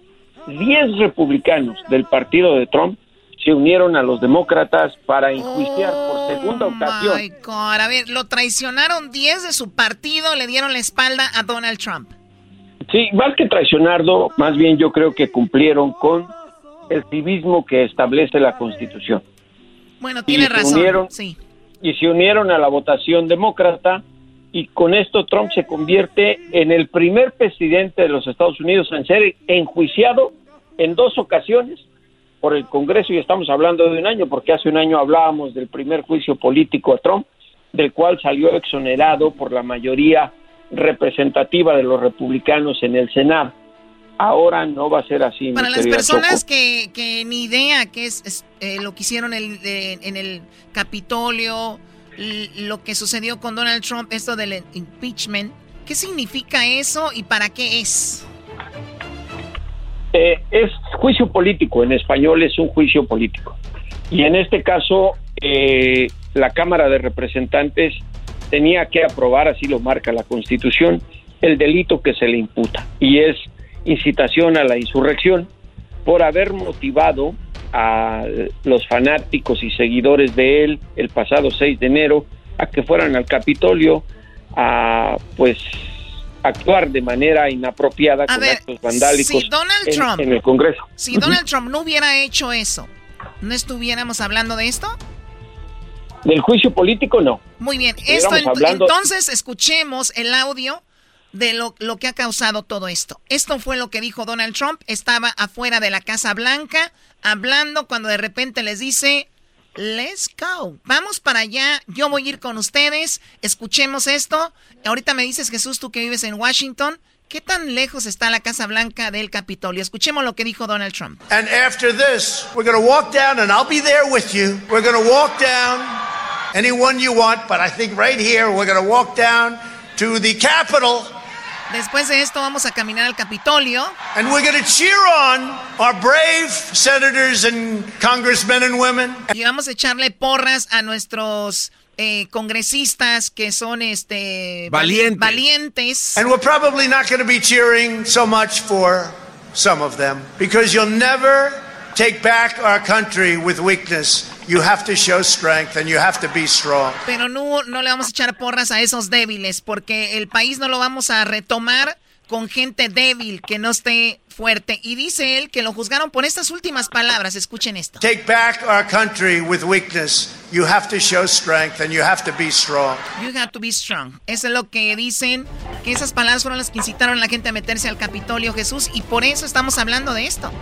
10 republicanos del partido de Trump se unieron a los demócratas para enjuiciar por segunda ocasión. My God. A ver, lo traicionaron 10 de su partido, le dieron la espalda a Donald Trump. Sí, más que traicionarlo, más bien yo creo que cumplieron con el civismo que establece la Constitución. Bueno, tiene razón. Unieron, sí. Y se unieron a la votación demócrata y con esto Trump se convierte en el primer presidente de los Estados Unidos en ser enjuiciado en dos ocasiones por el Congreso y estamos hablando de un año porque hace un año hablábamos del primer juicio político a Trump, del cual salió exonerado por la mayoría representativa de los republicanos en el Senado. Ahora no va a ser así. Para las personas que, que, ni idea qué es, eh, lo que hicieron el, en el Capitolio, lo que sucedió con Donald Trump, esto del impeachment, ¿qué significa eso y para qué es? Eh, es juicio político, en español es un juicio político. Y en este caso, eh, la Cámara de Representantes tenía que aprobar, así lo marca la Constitución, el delito que se le imputa, y es incitación a la insurrección por haber motivado a los fanáticos y seguidores de él el pasado 6 de enero a que fueran al Capitolio a pues actuar de manera inapropiada con actos vandálicos en, el Congreso. Si Donald Trump no hubiera hecho eso, ¿no estuviéramos hablando de esto? Del juicio político no. Muy bien, esto entonces escuchemos el audio de lo, lo, que ha causado todo esto. Esto fue lo que dijo Donald Trump. Estaba afuera de la Casa Blanca hablando cuando de repente les dice, let's go, vamos para allá, yo voy a ir con ustedes, escuchemos esto. Ahorita me dices, Jesús, tú que vives en Washington, ¿qué tan lejos está la Casa Blanca del Capitolio? Escuchemos lo que dijo Donald Trump. And after this, we're going to walk down and I'll be there with you. We're going to walk down anyone you want, but I think right here we're going to walk down to the Capitol. Después de esto vamos a caminar al Capitolio. And we're going to cheer on our brave senators and congressmen and women. Y vamos a echarle porras a nuestros eh, congresistas que son este valientes. valientes. And we're probably not going to be cheering so much for some of them because you'll never take back our country with weakness. You have to show strength and you have to be strong. Pero no, no le vamos a echar porras a esos débiles porque el país no lo vamos a retomar con gente débil que no esté fuerte. Y dice él que lo juzgaron por estas últimas palabras. Escuchen esto. Take back our country with weakness. You have to show strength and you have to be strong. You have to be strong. Eso es lo que dicen, que esas palabras fueron las que incitaron a la gente a meterse al Capitolio Jesús y por eso estamos hablando de esto.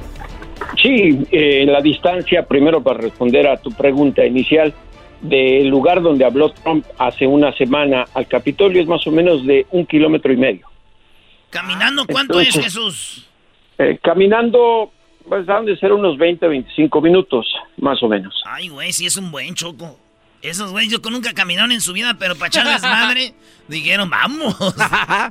Sí, eh, la distancia, primero para responder a tu pregunta inicial, del lugar donde habló Trump hace una semana al Capitolio es más o menos de un kilómetro y medio. ¿Caminando cuánto es, Jesús? Eh, caminando, pues han de ser unos 20, 25 minutos, más o menos. Ay, güey, sí es un buen choco. Esos güeyes yo nunca caminaron en su vida, pero para echarles madre, dijeron, vamos.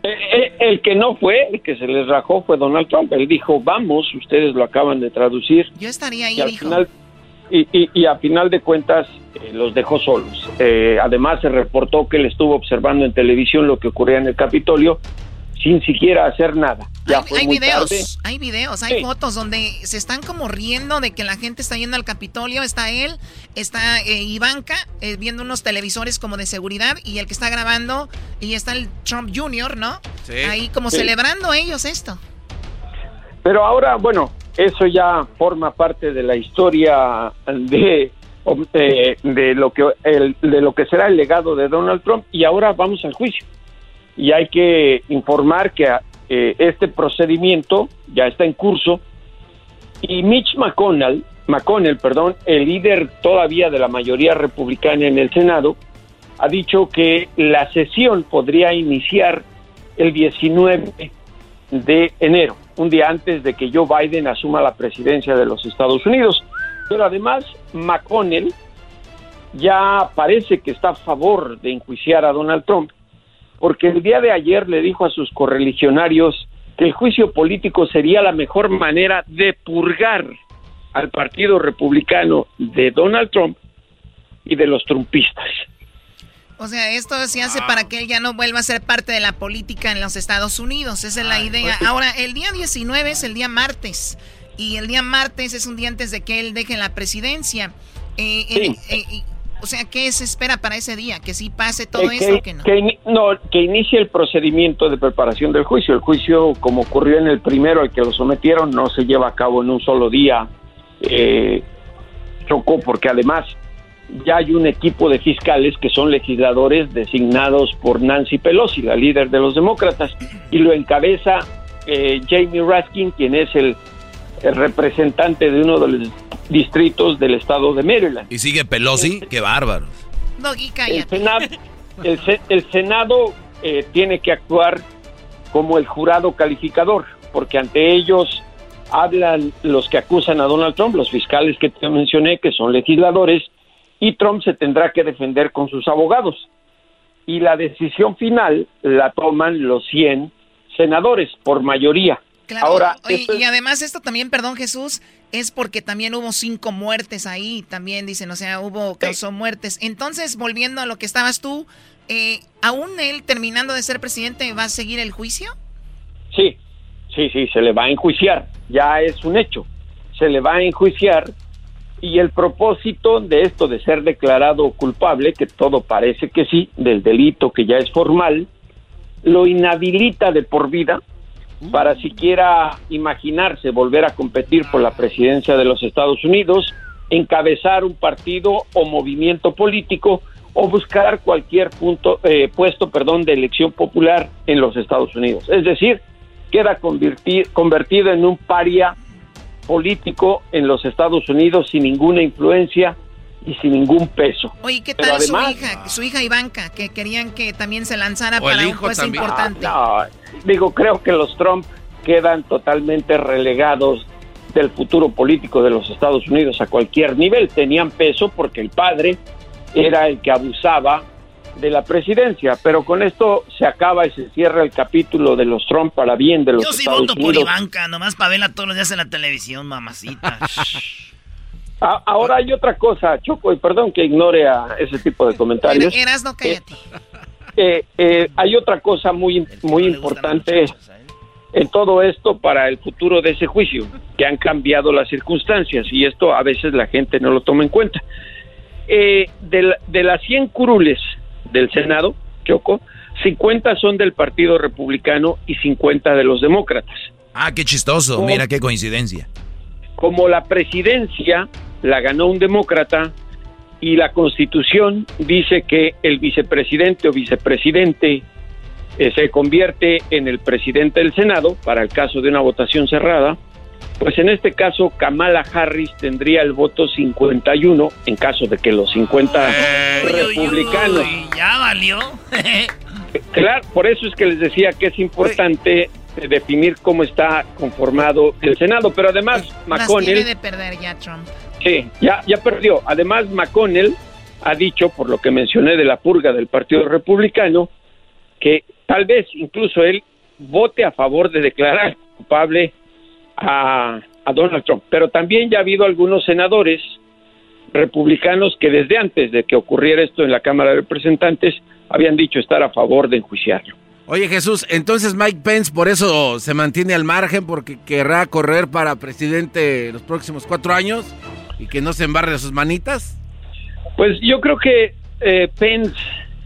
Eh, eh, el, que no fue, el que se les rajó fue Donald Trump. Él dijo, vamos, ustedes lo acaban de traducir. Yo estaría ahí, y al dijo. final y, y, a final de cuentas eh, los dejó solos. además se reportó que él estuvo observando en televisión lo que ocurría en el Capitolio sin siquiera hacer nada. Ya hay, fue hay muy videos, tarde. hay videos, hay fotos donde se están como riendo de que la gente está yendo al Capitolio. Está él, está eh, Ivanka eh, viendo unos televisores como de seguridad y el que está grabando y está el Trump Jr., ¿no? Sí. Ahí como Sí. celebrando ellos esto. Pero ahora, bueno, eso ya forma parte de la historia de, de, de lo que el, de lo que será el legado de Donald Trump y ahora vamos al juicio. Y hay que informar que eh, este procedimiento ya está en curso y Mitch McConnell, McConnell, perdón, el líder todavía de la mayoría republicana en el Senado, ha dicho que la sesión podría iniciar el 19 de enero, un día antes de que Joe Biden asuma la presidencia de los Estados Unidos. Pero además, McConnell ya parece que está a favor de enjuiciar a Donald Trump, porque el día de ayer le dijo a sus correligionarios que el juicio político sería la mejor manera de purgar al Partido Republicano de Donald Trump y de los trumpistas. O sea, esto se hace para que él ya no vuelva a ser parte de la política en los Estados Unidos. Esa es la idea. Ahora, el día 19 es el día martes. Y el día martes es un día antes de que él deje la presidencia. Eh, en- eh, y- o sea, ¿qué se espera para ese día? ¿Que sí pase todo Eh, eso que, o que no? que no, que inicie el procedimiento de preparación del juicio. El juicio, como ocurrió en el primero al que lo sometieron, no se lleva a cabo en un solo día. Eh, chocó porque además ya hay un equipo de fiscales que son legisladores designados por Nancy Pelosi, la líder de los demócratas, y lo encabeza eh, Jamie Raskin, quien es el, el representante de uno de los distritos del estado de Maryland. Y sigue Pelosi, qué bárbaro. Doggy, El cállate. Senado, el, Se- el Senado eh, tiene que actuar como el jurado calificador, porque ante ellos hablan los que acusan a Donald Trump, los fiscales que te mencioné, que son legisladores, y Trump se tendrá que defender con sus abogados. Y la decisión final la toman los 100 senadores por mayoría. Claro, Ahora, oye, esto es- y además esto también, perdón Jesús, es porque también hubo cinco muertes ahí, también dicen, o sea, hubo, causó muertes. Entonces, volviendo a lo que estabas tú, eh, ¿aún él terminando de ser presidente va a seguir el juicio? Sí, sí, sí, se le va a enjuiciar, ya es un hecho, se le va a enjuiciar y el propósito de esto de ser declarado culpable, que todo parece que sí, del delito que ya es formal, lo inhabilita de por vida para siquiera imaginarse volver a competir por la presidencia de los Estados Unidos, encabezar un partido o movimiento político o buscar cualquier punto, eh, puesto perdón, de elección popular en los Estados Unidos. Es decir, queda converti- convertido en un paria político en los Estados Unidos sin ninguna influencia y sin ningún peso. Oye, ¿qué tal su además- hija, su hija Ivanka, que querían que también se lanzara para un también. importante? Ah, no, digo, creo que los Trump quedan totalmente relegados del futuro político de los Estados Unidos a cualquier nivel. Tenían peso porque el padre era el que abusaba de la presidencia, pero con esto se acaba y se cierra el capítulo de los Trump para bien de los Yo sí Estados voto por Unidos. Ivanka, nomás para verla todos los días en la televisión, mamacita. A- Ahora hay otra cosa, Choco, y perdón que ignore a ese tipo de comentarios. Eras no cállate. Eh, eh, hay otra cosa muy, muy importante en todo esto para el futuro de ese juicio, que han cambiado las circunstancias y esto a veces la gente no lo toma en cuenta. Eh, de, la- de las 100 curules del Senado, Choco, 50 son del Partido Republicano y 50 de los demócratas. Ah, qué chistoso. Mira qué coincidencia. Como la presidencia la ganó un demócrata y la constitución dice que el vicepresidente o vicepresidente eh, se convierte en el presidente del Senado para el caso de una votación cerrada, pues en este caso Kamala Harris tendría el voto 51 en caso de que los 50 republicanos Uy, ya valió. Claro, por eso es que les decía que es importante definir cómo está conformado el Senado, pero además Las tiene McConnell, de perder ya Trump. sí, ya, ya perdió. Además McConnell ha dicho, por lo que mencioné de la purga del Partido Republicano, que tal vez incluso él vote a favor de declarar culpable a, a Donald Trump. Pero también ya ha habido algunos senadores republicanos que desde antes de que ocurriera esto en la Cámara de Representantes habían dicho estar a favor de enjuiciarlo. Oye Jesús, entonces Mike Pence por eso se mantiene al margen porque querrá correr para presidente los próximos cuatro años y que no se embarre sus manitas. Pues yo creo que eh, Pence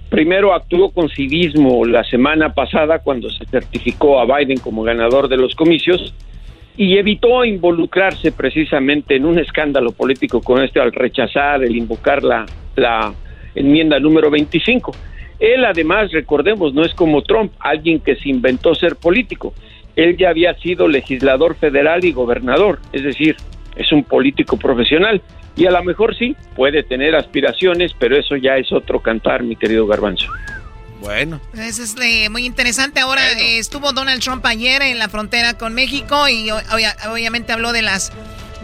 primero actuó con civismo la semana pasada cuando se certificó a Biden como ganador de los comicios y evitó involucrarse precisamente en un escándalo político con este al rechazar el invocar la, la enmienda número 25. Él además, recordemos, no es como Trump, alguien que se inventó ser político. Él ya había sido legislador federal y gobernador, es decir, es un político profesional. Y a lo mejor sí, puede tener aspiraciones, pero eso ya es otro cantar, mi querido Garbanzo. Bueno. Eso es eh, muy interesante. Ahora eh, estuvo Donald Trump ayer en la frontera con México y obviamente habló de las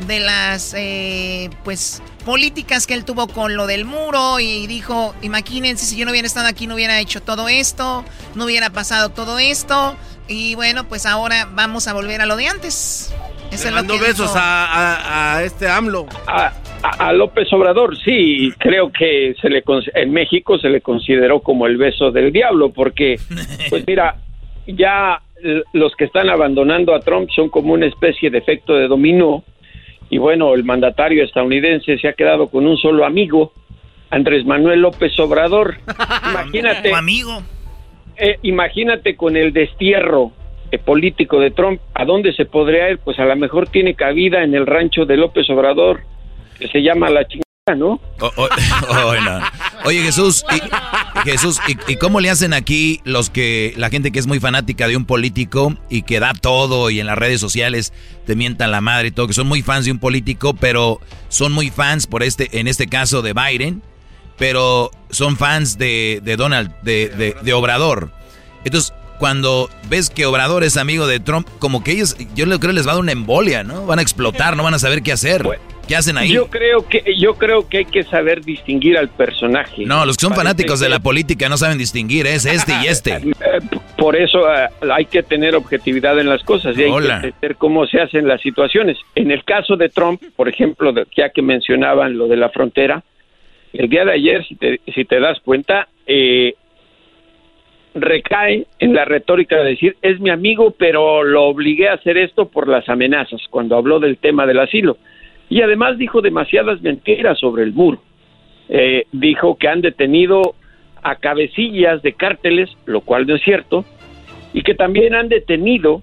de las eh, pues políticas que él tuvo con lo del muro y dijo, imagínense si yo no hubiera estado aquí no hubiera hecho todo esto, no hubiera pasado todo esto y bueno, pues ahora vamos a volver a lo de antes. Le mandó besos a, este AMLO. A, a, López Obrador, sí, creo que se le en México se le consideró como el beso del diablo, porque, pues mira, ya los que están abandonando a Trump son como una especie de efecto de dominó y bueno, el mandatario estadounidense se ha quedado con un solo amigo, Andrés Manuel López Obrador. Imagínate. amigo. Eh, imagínate con el destierro eh, político de Trump, ¿a dónde se podría ir? Pues a lo mejor tiene cabida en el rancho de López Obrador, que se llama La Chingada, ¿no? Oh, oh, oh, Oye Jesús, y, Jesús, ¿y, cómo le hacen aquí los que, la gente que es muy fanática de un político y que da todo y en las redes sociales te mientan la madre y todo, que son muy fans de un político, pero son muy fans por este, en este caso de Biden, pero son fans de, Donald, de, de Obrador. Entonces, cuando ves que Obrador es amigo de Trump, como que ellos, yo creo que les va a dar una embolia, ¿no? Van a explotar, no van a saber qué hacer. ¿Qué hacen ahí? Yo creo que yo creo que hay que saber distinguir al personaje. No, los que son fanáticos de la política no saben distinguir, es este y este. Eh, por eso eh, hay que tener objetividad en las cosas y hay que entender cómo se hacen las situaciones. En el caso de Trump, por ejemplo, ya que mencionaban lo de la frontera, el día de ayer, si te, si te das cuenta, eh, recae en la retórica de decir es mi amigo, pero lo obligué a hacer esto por las amenazas cuando habló del tema del asilo. Y además dijo demasiadas mentiras sobre el muro. Eh, dijo que han detenido a cabecillas de cárteles, lo cual no es cierto, y que también han detenido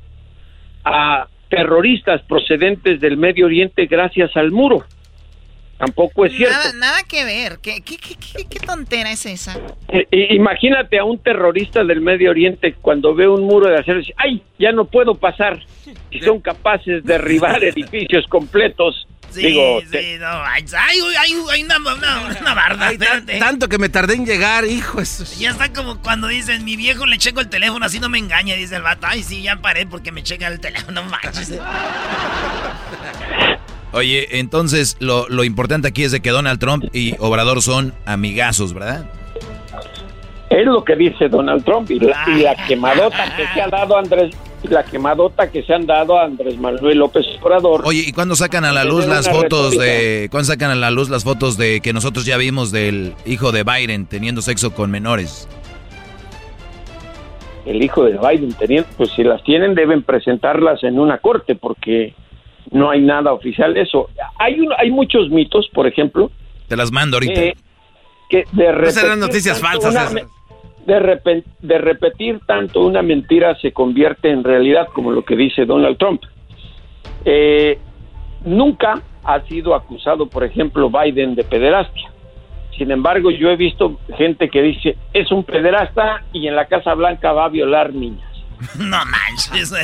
a terroristas procedentes del Medio Oriente gracias al muro. Tampoco es cierto. Nada, que ver. ¿Qué, qué, qué, tontera es esa? Eh, imagínate a un terrorista del Medio Oriente cuando ve un muro de acero y dice, ¡ay! Ya no puedo pasar. Y son capaces de derribar edificios completos. Sí, Digo, sí, no, hay, hay, una, una, barda. tanto que me tardé en llegar, hijo. Eso. Ya está como cuando dicen, mi viejo le checo el teléfono, así no me engaña, dice el vato. Ay, sí, ya paré porque me checa el teléfono, manches. Oye, entonces lo, lo, importante aquí es de que Donald Trump y Obrador son amigazos, ¿verdad? Es lo que dice Donald Trump y la, quemadota que se ha dado Andrés la quemadota que se han dado a Andrés Manuel López Obrador. Oye, ¿y cuándo sacan a la luz las fotos de cuándo sacan a la luz las fotos de que nosotros ya vimos del hijo de Biden teniendo sexo con menores? El hijo de Biden teniendo, pues si las tienen deben presentarlas en una corte porque no hay nada oficial de eso. Hay, hay muchos mitos, por ejemplo. Te las mando ahorita. Eh, que de noticias falsas. De, de repetir tanto una mentira se convierte en realidad, como lo que dice Donald Trump. Eh, nunca ha sido acusado, por ejemplo, Biden de pederastia. Sin embargo, yo he visto gente que dice es un pederasta y en la Casa Blanca va a violar niñas. No manches,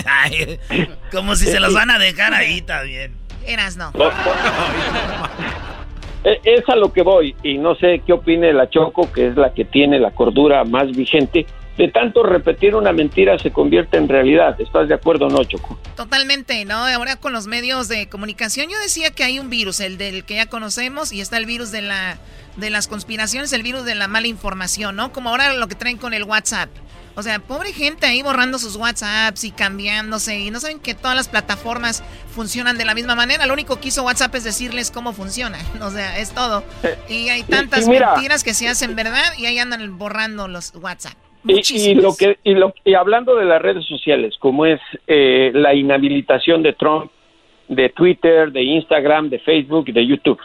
como si se los van a dejar ahí también. Eras no. E, es a lo que voy y no sé qué opine la Choco, que es la que tiene la cordura más vigente. de tanto repetir una mentira se convierte en realidad. ¿Estás de acuerdo o no, Choco? Totalmente, ¿no? Ahora con los medios de comunicación yo decía que hay un virus, el del que ya conocemos, y está el virus de la de las conspiraciones, el virus de la mala información, ¿no? Como ahora lo que traen con el WhatsApp. O sea, pobre gente ahí borrando sus WhatsApps y cambiándose y no saben que todas las plataformas funcionan de la misma manera. Lo único que hizo WhatsApp es decirles cómo funciona. O sea, es todo. Eh, y hay tantas mentiras que se hacen verdad y ahí andan borrando los WhatsApp. Y, lo que y, lo, y hablando de las redes sociales, como es eh, la inhabilitación de Trump, de Twitter, de Instagram, de Facebook y de YouTube.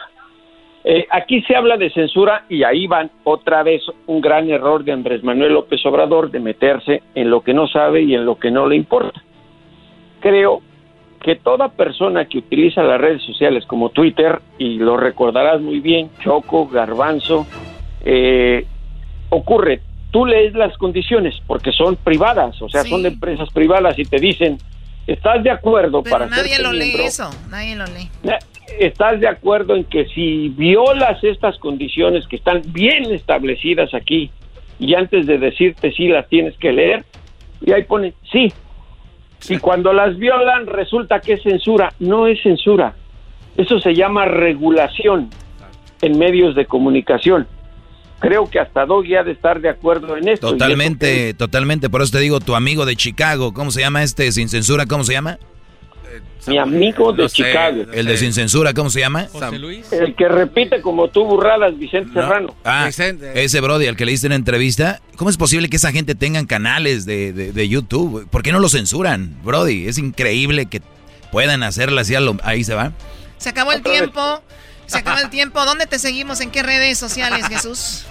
Eh, aquí se habla de censura y ahí van otra vez un gran error de Andrés Manuel López Obrador de meterse en lo que no sabe y en lo que no le importa. Creo que toda persona que utiliza las redes sociales como Twitter, y lo recordarás muy bien, Choco, Garbanzo, eh, ocurre, tú lees las condiciones porque son privadas, o sea, son de empresas privadas y te dicen, ¿estás de acuerdo Pero para nadie lo lee eso, nadie lo lee. ¿Estás de acuerdo en que si violas estas condiciones que están bien establecidas aquí y antes de decirte sí las tienes que leer? Y ahí pone sí. Y cuando las violan resulta que es censura. No es censura. Eso se llama regulación en medios de comunicación. Creo que hasta Doggy ha de estar de acuerdo en esto. Totalmente, totalmente. Por eso te digo, tu amigo de Chicago, ¿cómo se llama este sin censura? ¿Cómo se llama? Mi amigo de Chicago. el de Sin Censura, ¿cómo se llama? José Luis. El que repite como tú burradas, Vicente Serrano. Ah, ese Brody, al que le diste una entrevista. ¿Cómo es posible que esa gente tengan canales de, de, YouTube? ¿Por qué no lo censuran, Brody? Es increíble que puedan hacerla así. Ahí se va. Se acabó el tiempo. Se acabó el tiempo. ¿Dónde te seguimos? ¿En qué redes sociales, Jesús?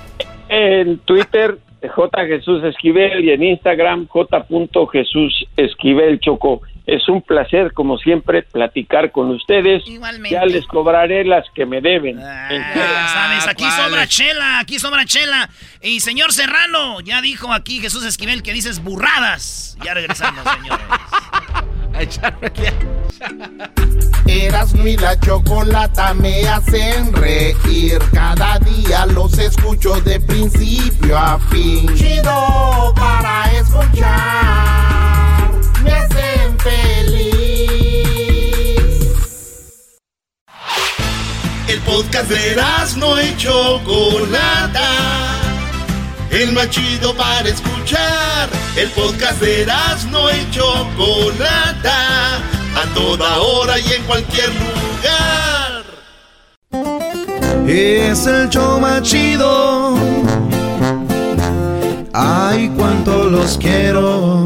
En Twitter, J. Jesús Esquivel y en Instagram, J. Jesús Esquivel Choco. Es un placer, como siempre, platicar con ustedes. Igualmente. Ya les cobraré las que me deben. Ah, sabes, aquí sobra chela, aquí sobra chela. Y señor Serrano, ya dijo aquí Jesús Esquivel que dices burradas. Ya regresamos, señores. Eras mi la chocolata me hacen reír. Cada día los escucho de principio a fin. Chido para escuchar. Me hacen El podcast de no hecho Chocolata el más chido para escuchar. El podcast de no y Chocolata, a toda hora y en cualquier lugar. Es el show más chido. Ay, cuánto los quiero.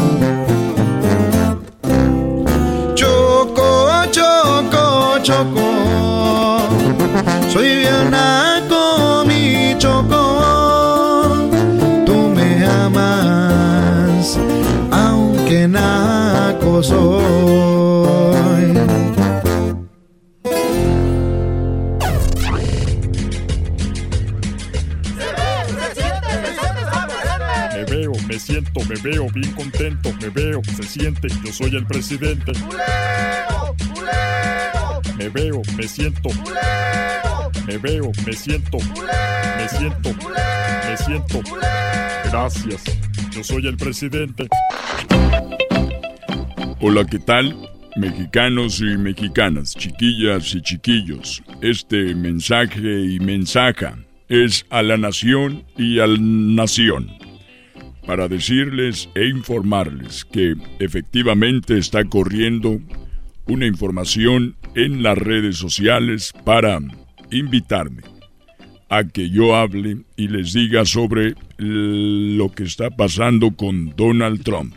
Choco, choco, soy bien naco, mi choco. aunque naco soy. Me veo, me siento, me veo bien contento, me veo, se siente, yo soy el presidente. Me veo, me siento. Me veo, me siento. Me siento. Me siento. Gracias. Yo soy el presidente. Hola, ¿qué tal? Mexicanos y mexicanas, chiquillas y chiquillos, este mensaje y mensaja es a la nación y al nación para decirles e informarles que efectivamente está corriendo una información en las redes sociales para invitarme a que yo hable y les diga sobre lo que está pasando con Donald Trump.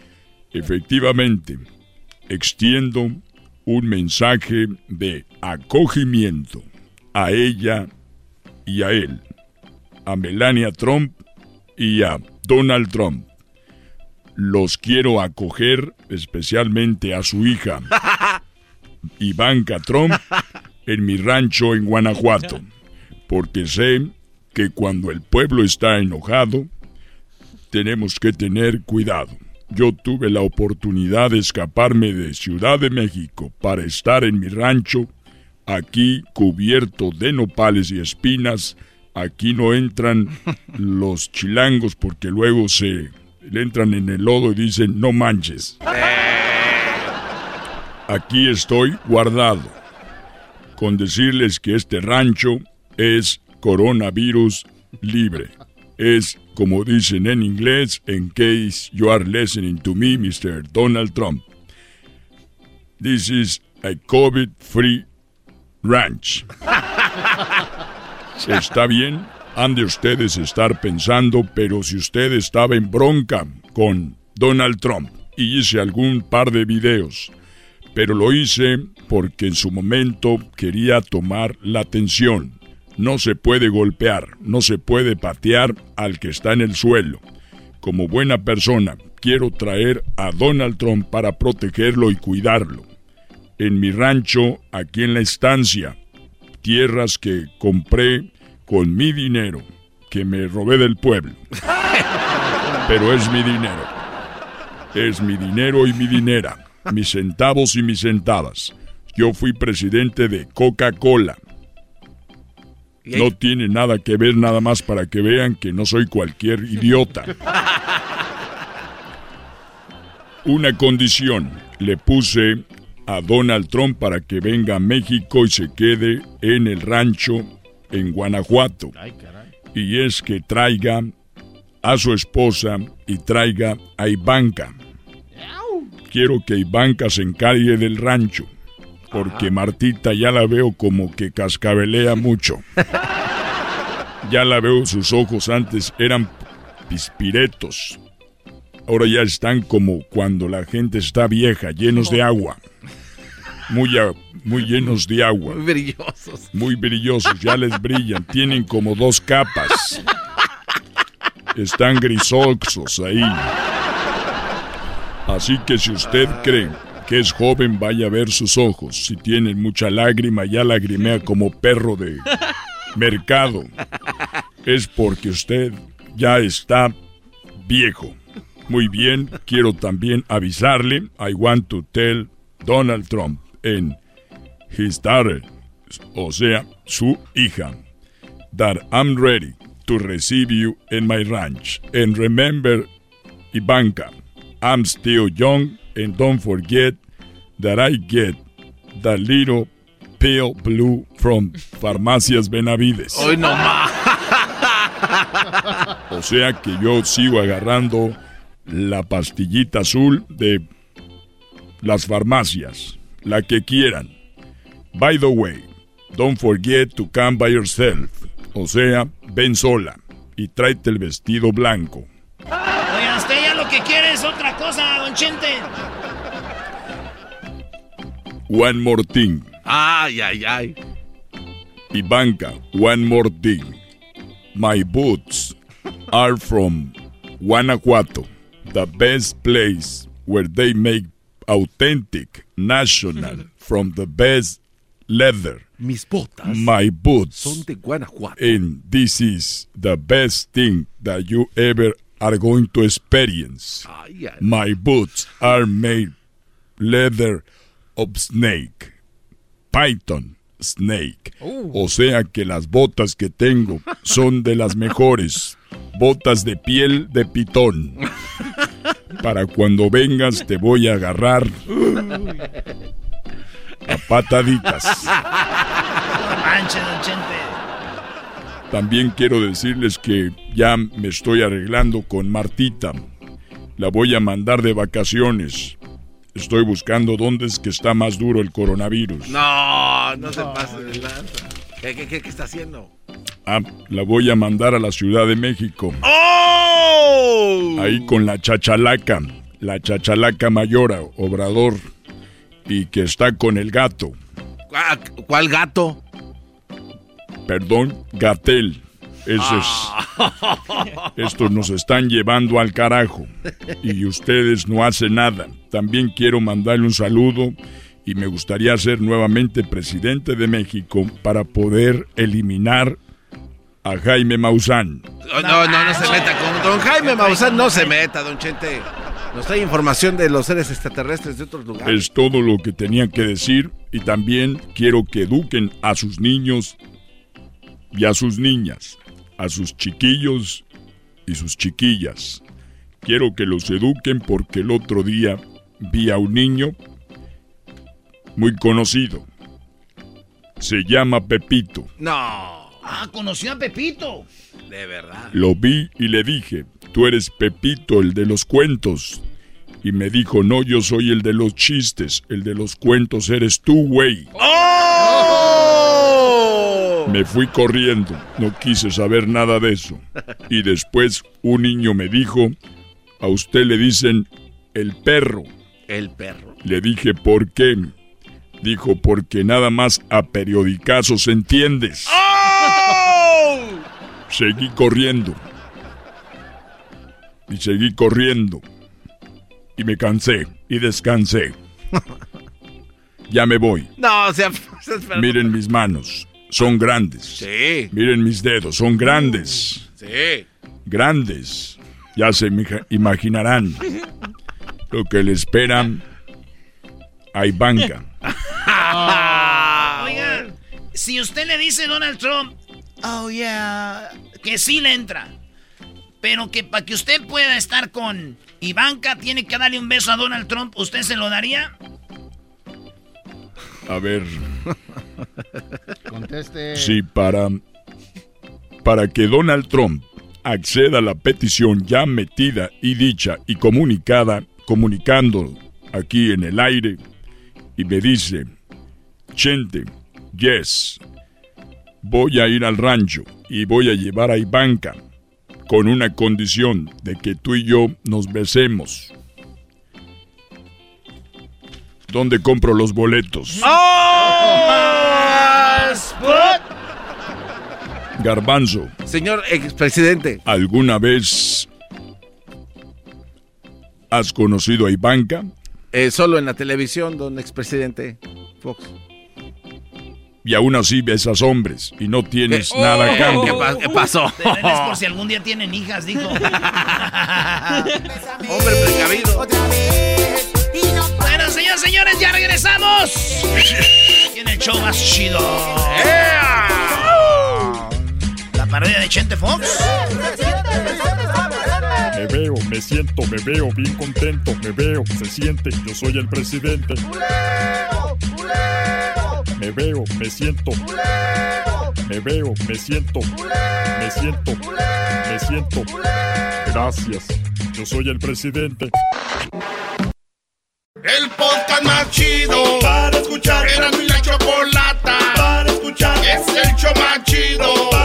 Efectivamente, extiendo un mensaje de acogimiento a ella y a él, a Melania Trump y a Donald Trump. Los quiero acoger, especialmente a su hija, Ivanka Trump, en mi rancho en Guanajuato, porque sé que cuando el pueblo está enojado, tenemos que tener cuidado. Yo tuve la oportunidad de escaparme de Ciudad de México para estar en mi rancho, aquí cubierto de nopales y espinas. Aquí no entran los chilangos porque luego se le entran en el lodo y dicen no manches. Aquí estoy guardado. Con decirles que este rancho es coronavirus libre. Es como dicen en inglés, in case you are listening to me, Mr. Donald Trump. This is a COVID-free ranch. Está bien, han de ustedes estar pensando, pero si usted estaba en bronca con Donald Trump y hice algún par de videos, pero lo hice porque en su momento quería tomar la atención no se puede golpear, no se puede patear al que está en el suelo. Como buena persona, quiero traer a Donald Trump para protegerlo y cuidarlo. En mi rancho, aquí en la estancia, tierras que compré con mi dinero, que me robé del pueblo. Pero es mi dinero. Es mi dinero y mi dinera, mis centavos y mis centavas. Yo fui presidente de Coca-Cola no tiene nada que ver, nada más para que vean que no soy cualquier idiota. Una condición le puse a Donald Trump para que venga a México y se quede en el rancho en Guanajuato. Y es que traiga a su esposa y traiga a Ivanka. Quiero que Ivanka se encargue del rancho porque Martita ya la veo como que cascabelea mucho. Ya la veo, sus ojos antes eran pispiretos. Ahora ya están como cuando la gente está vieja, llenos de agua. Muy, muy llenos de agua. Muy brillosos. Muy brillosos, ya les brillan. Tienen como dos capas. Están grisoxos ahí. Así que si usted cree que es joven, vaya a ver sus ojos. Si tienen mucha lágrima, ya lagrimea como perro de mercado. Es porque usted ya está viejo. Muy bien, quiero también avisarle, I want to tell Donald Trump en his daughter, o sea, su hija, that I'm ready to receive you in my ranch. And remember, Ivanka, I'm still young and don't forget that I get the little pale blue from Farmacias Benavides. Hoy no más. O sea que yo sigo agarrando la pastillita azul de las farmacias, la que quieran. By the way, don't forget to come by yourself. O sea, ven sola y tráete el vestido blanco. Oiga, usted ya lo que quiere es otra cosa, don Chente. One more thing. Ay, ay, ay. Ivanka, one more thing. My boots are from Guanajuato, the best place where they make authentic, national, from the best leather. Mis botas My boots. son de Guanajuato. And this is the best thing that you ever are going to experience. Ay, ay. My boots are made leather of snake. Python snake. O sea que las botas que tengo son de las mejores. Botas de piel de pitón. Para cuando vengas te voy a agarrar a pataditas. Manche, don Chente. También quiero decirles que ya me estoy arreglando con Martita. La voy a mandar de vacaciones. Estoy buscando dónde es que está más duro el coronavirus. No, no se pase de lanza. ¿Qué, qué, qué, qué está haciendo? Ah, la voy a mandar a la Ciudad de México. ¡Oh! Ahí con la chachalaca. La chachalaca mayora, Obrador. Y que está con el gato. ¿Cuál, cuál gato? Perdón, Gatel. Eso es. Estos nos están llevando al carajo. Y ustedes no hacen nada. También quiero mandarle un saludo y me gustaría ser nuevamente presidente de México para poder eliminar a Jaime Maussan. No, no, no, se meta con don Jaime Maussan, no se meta, don Chente. Nos trae información de los seres extraterrestres de otros lugares. Es todo lo que tenía que decir y también quiero que eduquen a sus niños y a sus niñas, a sus chiquillos y sus chiquillas. Quiero que los eduquen porque el otro día vi a un niño muy conocido. Se llama Pepito. No. Ah, conoció a Pepito. De verdad. Lo vi y le dije, tú eres Pepito, el de los cuentos. Y me dijo, no, yo soy el de los chistes, el de los cuentos eres tú, güey. ¡Oh! Me fui corriendo, no quise saber nada de eso. Y después un niño me dijo, a usted le dicen el perro. El perro. Le dije, ¿por qué? Dijo, porque nada más a periodicazos entiendes. ¡Oh! Seguí corriendo. Y seguí corriendo. Y me cansé y descansé. ya me voy. No, o sea, Miren mis manos. Son grandes. Sí. Miren mis dedos. Son grandes. Sí. Grandes. Ya se imag- imaginarán lo que le esperan a Ivanka. Oiga, si usted le dice a Donald Trump, oh yeah, que sí le entra, pero que para que usted pueda estar con Ivanka tiene que darle un beso a Donald Trump, ¿usted se lo daría? A ver, Conteste. sí, para, para que Donald Trump acceda a la petición ya metida y dicha y comunicada, comunicando aquí en el aire, y me dice, Chente, yes, voy a ir al rancho y voy a llevar a Ivanka con una condición de que tú y yo nos besemos. ¿Dónde compro los boletos? Garbanzo, Señor expresidente. ¿alguna vez has conocido a Ivanka? Eh, solo en la televisión, don expresidente Fox. Y aún así besas hombres y no tienes ¿Qué? nada a Oh, cambio. ¿qué pa- qué pasó? Es por si algún día tienen hijas, dijo. Hombre precavido. Bueno, señores, señores, ya regresamos. Tiene el show más chido. La parodia de Chente Fox. Me veo, me siento, me veo bien contento, me veo, se siente, yo soy el presidente. Me veo, me siento. Me veo, me siento. Me siento. Me siento. Gracias. Yo soy el presidente. El podcast más chido para escuchar. Era mi la chocolata para escuchar. Es el show más chido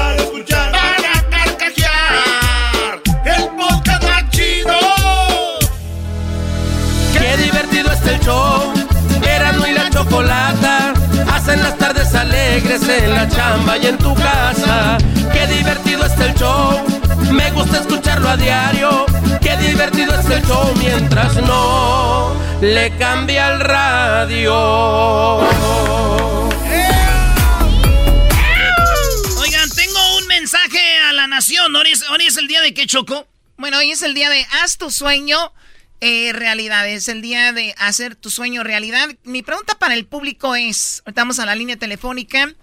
alegres en la chamba y en tu casa. Qué divertido está el show. Me gusta escucharlo a diario. Qué divertido está el show mientras no le cambia el radio. Oigan, tengo un mensaje a la nación. Hoy es, hoy es el día de que chocó. Bueno, hoy es el día de haz tu sueño eh, realidad. Es el día de hacer tu sueño realidad. Mi pregunta para el público es, ahorita vamos a la línea telefónica,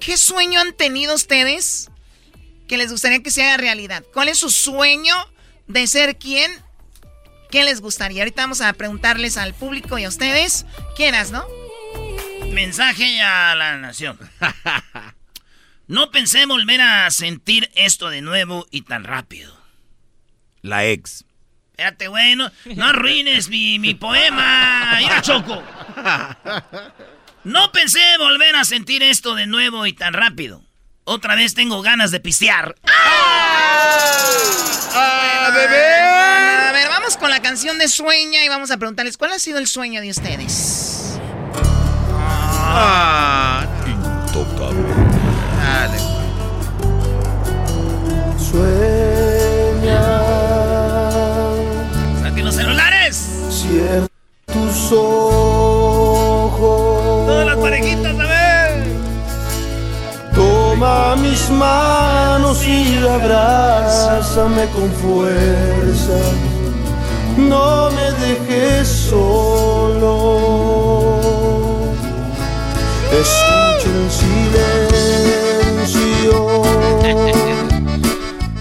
¿qué sueño han tenido ustedes que les gustaría que se haga realidad? ¿Cuál es su sueño de ser quién? ¿Qué les gustaría? Ahorita vamos a preguntarles al público y a ustedes. ¿Quieras, no? Mensaje a la nación. No pensé volver a sentir esto de nuevo y tan rápido. La ex. Espérate, güey, no, no arruines mi, mi poema. Mira, Choco. No pensé volver a sentir esto de nuevo y tan rápido. Otra vez tengo ganas de pistear. ¡Ah, bebé! A ver, vamos con la canción de Sueña y vamos a preguntarles cuál ha sido el sueño de ustedes. Ah, tus. Todas las parejitas, a ver. Toma mis manos y abrázame con fuerza. No me dejes solo. Escucho en silencio.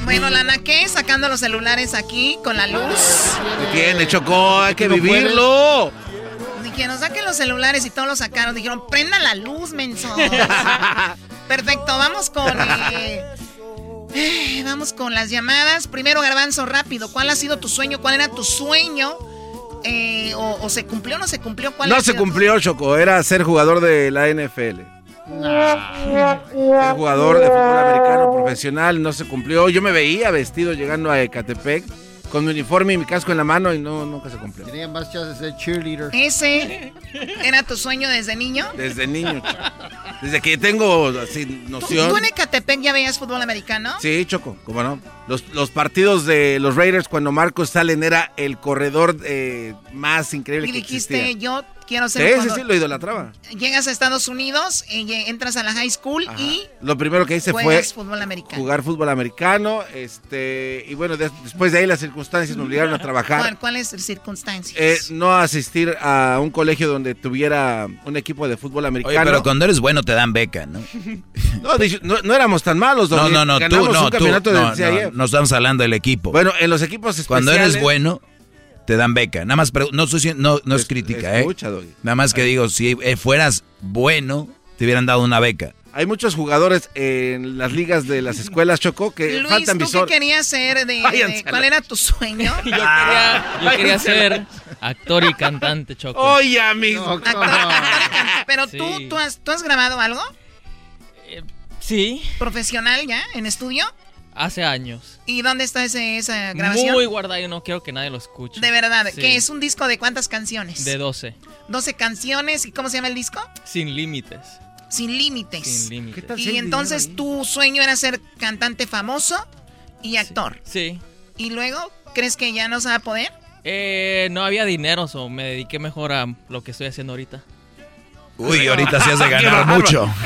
Bueno, Lana naqué sacando los celulares aquí con la luz. ¿Qué tiene, Chocó? Hay que vivirlo. Que nos saquen los celulares y todos los sacaron. Dijeron, prenda la luz, menso. Perfecto, vamos con... eh, eh, vamos con las llamadas. Primero, Garbanzo, rápido. ¿Cuál ha sido tu sueño? ¿Cuál era tu sueño? Eh, o, o se cumplió o no se cumplió? ¿Cuál No se cumplió, Choco. Era ser jugador de la NFL. Ser jugador de fútbol americano profesional no se cumplió. Yo me veía vestido llegando a Ecatepec con mi uniforme y mi casco en la mano y no nunca se cumplió. Tenía más chances de ser cheerleader. ¿Ese era tu sueño desde niño? Desde niño. Desde que tengo así ¿Tú, noción. tú en Ecatepec ya veías fútbol americano? Sí, Choco, cómo no. Los, los partidos de los Raiders cuando Marcos Salen era el corredor eh, más increíble Y que dijiste, existía. yo quiero ser Sí, sí, cuando sí, lo idolatraba. Llegas a Estados Unidos, y lle- entras a la high school y Lo primero que hice fue fútbol americano. jugar fútbol americano, este, y bueno, des- después de ahí las circunstancias me obligaron a trabajar. ¿Cuál- ¿Cuáles circunstancias? Eh, no asistir a un colegio donde tuviera un equipo de fútbol americano. Oye, pero cuando eres bueno te dan beca, ¿no? no, no, no éramos tan malos. No, Doggy. no, no, tú, no, un tú, campeonato no, no. No estamos hablando del equipo. Bueno, en los equipos especiales... Cuando eres bueno, te dan beca. Nada más, no, no es crítica, escucha, ¿eh? Doggy. Nada más que digo, si eh, fueras bueno, te hubieran dado una beca. Hay muchos jugadores en las ligas de las escuelas, Choco, que Luis, faltan ¿tú visor. qué querías ser? De, ¿Cuál era tu sueño? Yo quería, yo quería ser actor y cantante, Choco. Oye, amigo. Actor Pero Sí. tú, tú, has, ¿tú has grabado algo? Sí, ¿Profesional ya? ¿En estudio? Hace años. ¿Y dónde está ese, esa grabación? Muy guardado y no quiero que nadie lo escuche. De verdad, Sí. que es un disco de cuántas canciones? De 12. 12 canciones. ¿Y cómo se llama el disco? Sin límites. Sin límites. Sin límites. Y entonces tu sueño era ser cantante famoso y actor. Sí. ¿Y luego crees que ya no se va a poder? Eh, no había dinero, o me dediqué mejor a lo que estoy haciendo ahorita. Uy, ahorita se hace Qué ganar mucho.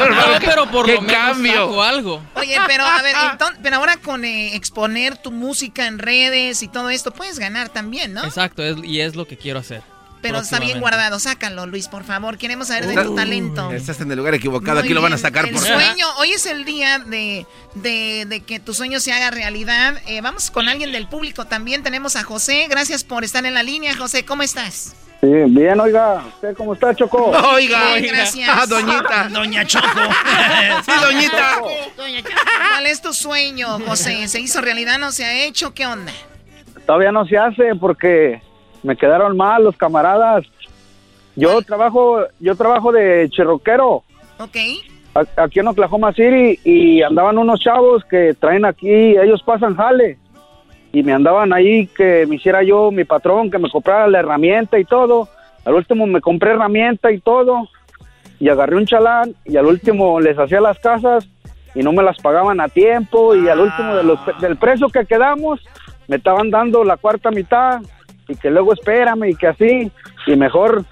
No, pero por ¡Qué lo menos cambio! saco algo. Oye, pero a ver, enton- pero ahora con eh, exponer tu música en redes y todo esto, puedes ganar también, ¿no? Exacto, es- y es lo que quiero hacer. Pero está bien guardado, sácalo, Luis, por favor. Queremos saber de tu talento. Estás en el lugar equivocado, Muy aquí lo van a sacar el por sueño, hoy es el día de, de- de que tu sueño se haga realidad. Eh, vamos con alguien del público también. Tenemos a José. Gracias por estar en la línea, José. ¿Cómo estás? Sí, bien, oiga. ¿Usted cómo está, Choco? Oiga, Bien, gracias. Ah, doñita. Doña Choco. Sí, doñita. ¿Cuál es tu sueño, José? ¿Se hizo realidad? ¿No se ha hecho? ¿Qué onda? Todavía no se hace porque me quedaron mal los camaradas. Yo trabajo, yo trabajo de cherroquero Ok. aquí en Oklahoma City y andaban unos chavos que traen aquí, ellos pasan jale y me andaban ahí que me hiciera yo mi patrón, que me comprara la herramienta y todo. Al último me compré herramienta y todo y agarré un chalán y al último les hacía las casas y no me las pagaban a tiempo y al último del precio que quedamos me estaban dando la cuarta mitad y que luego espérame y que así y mejor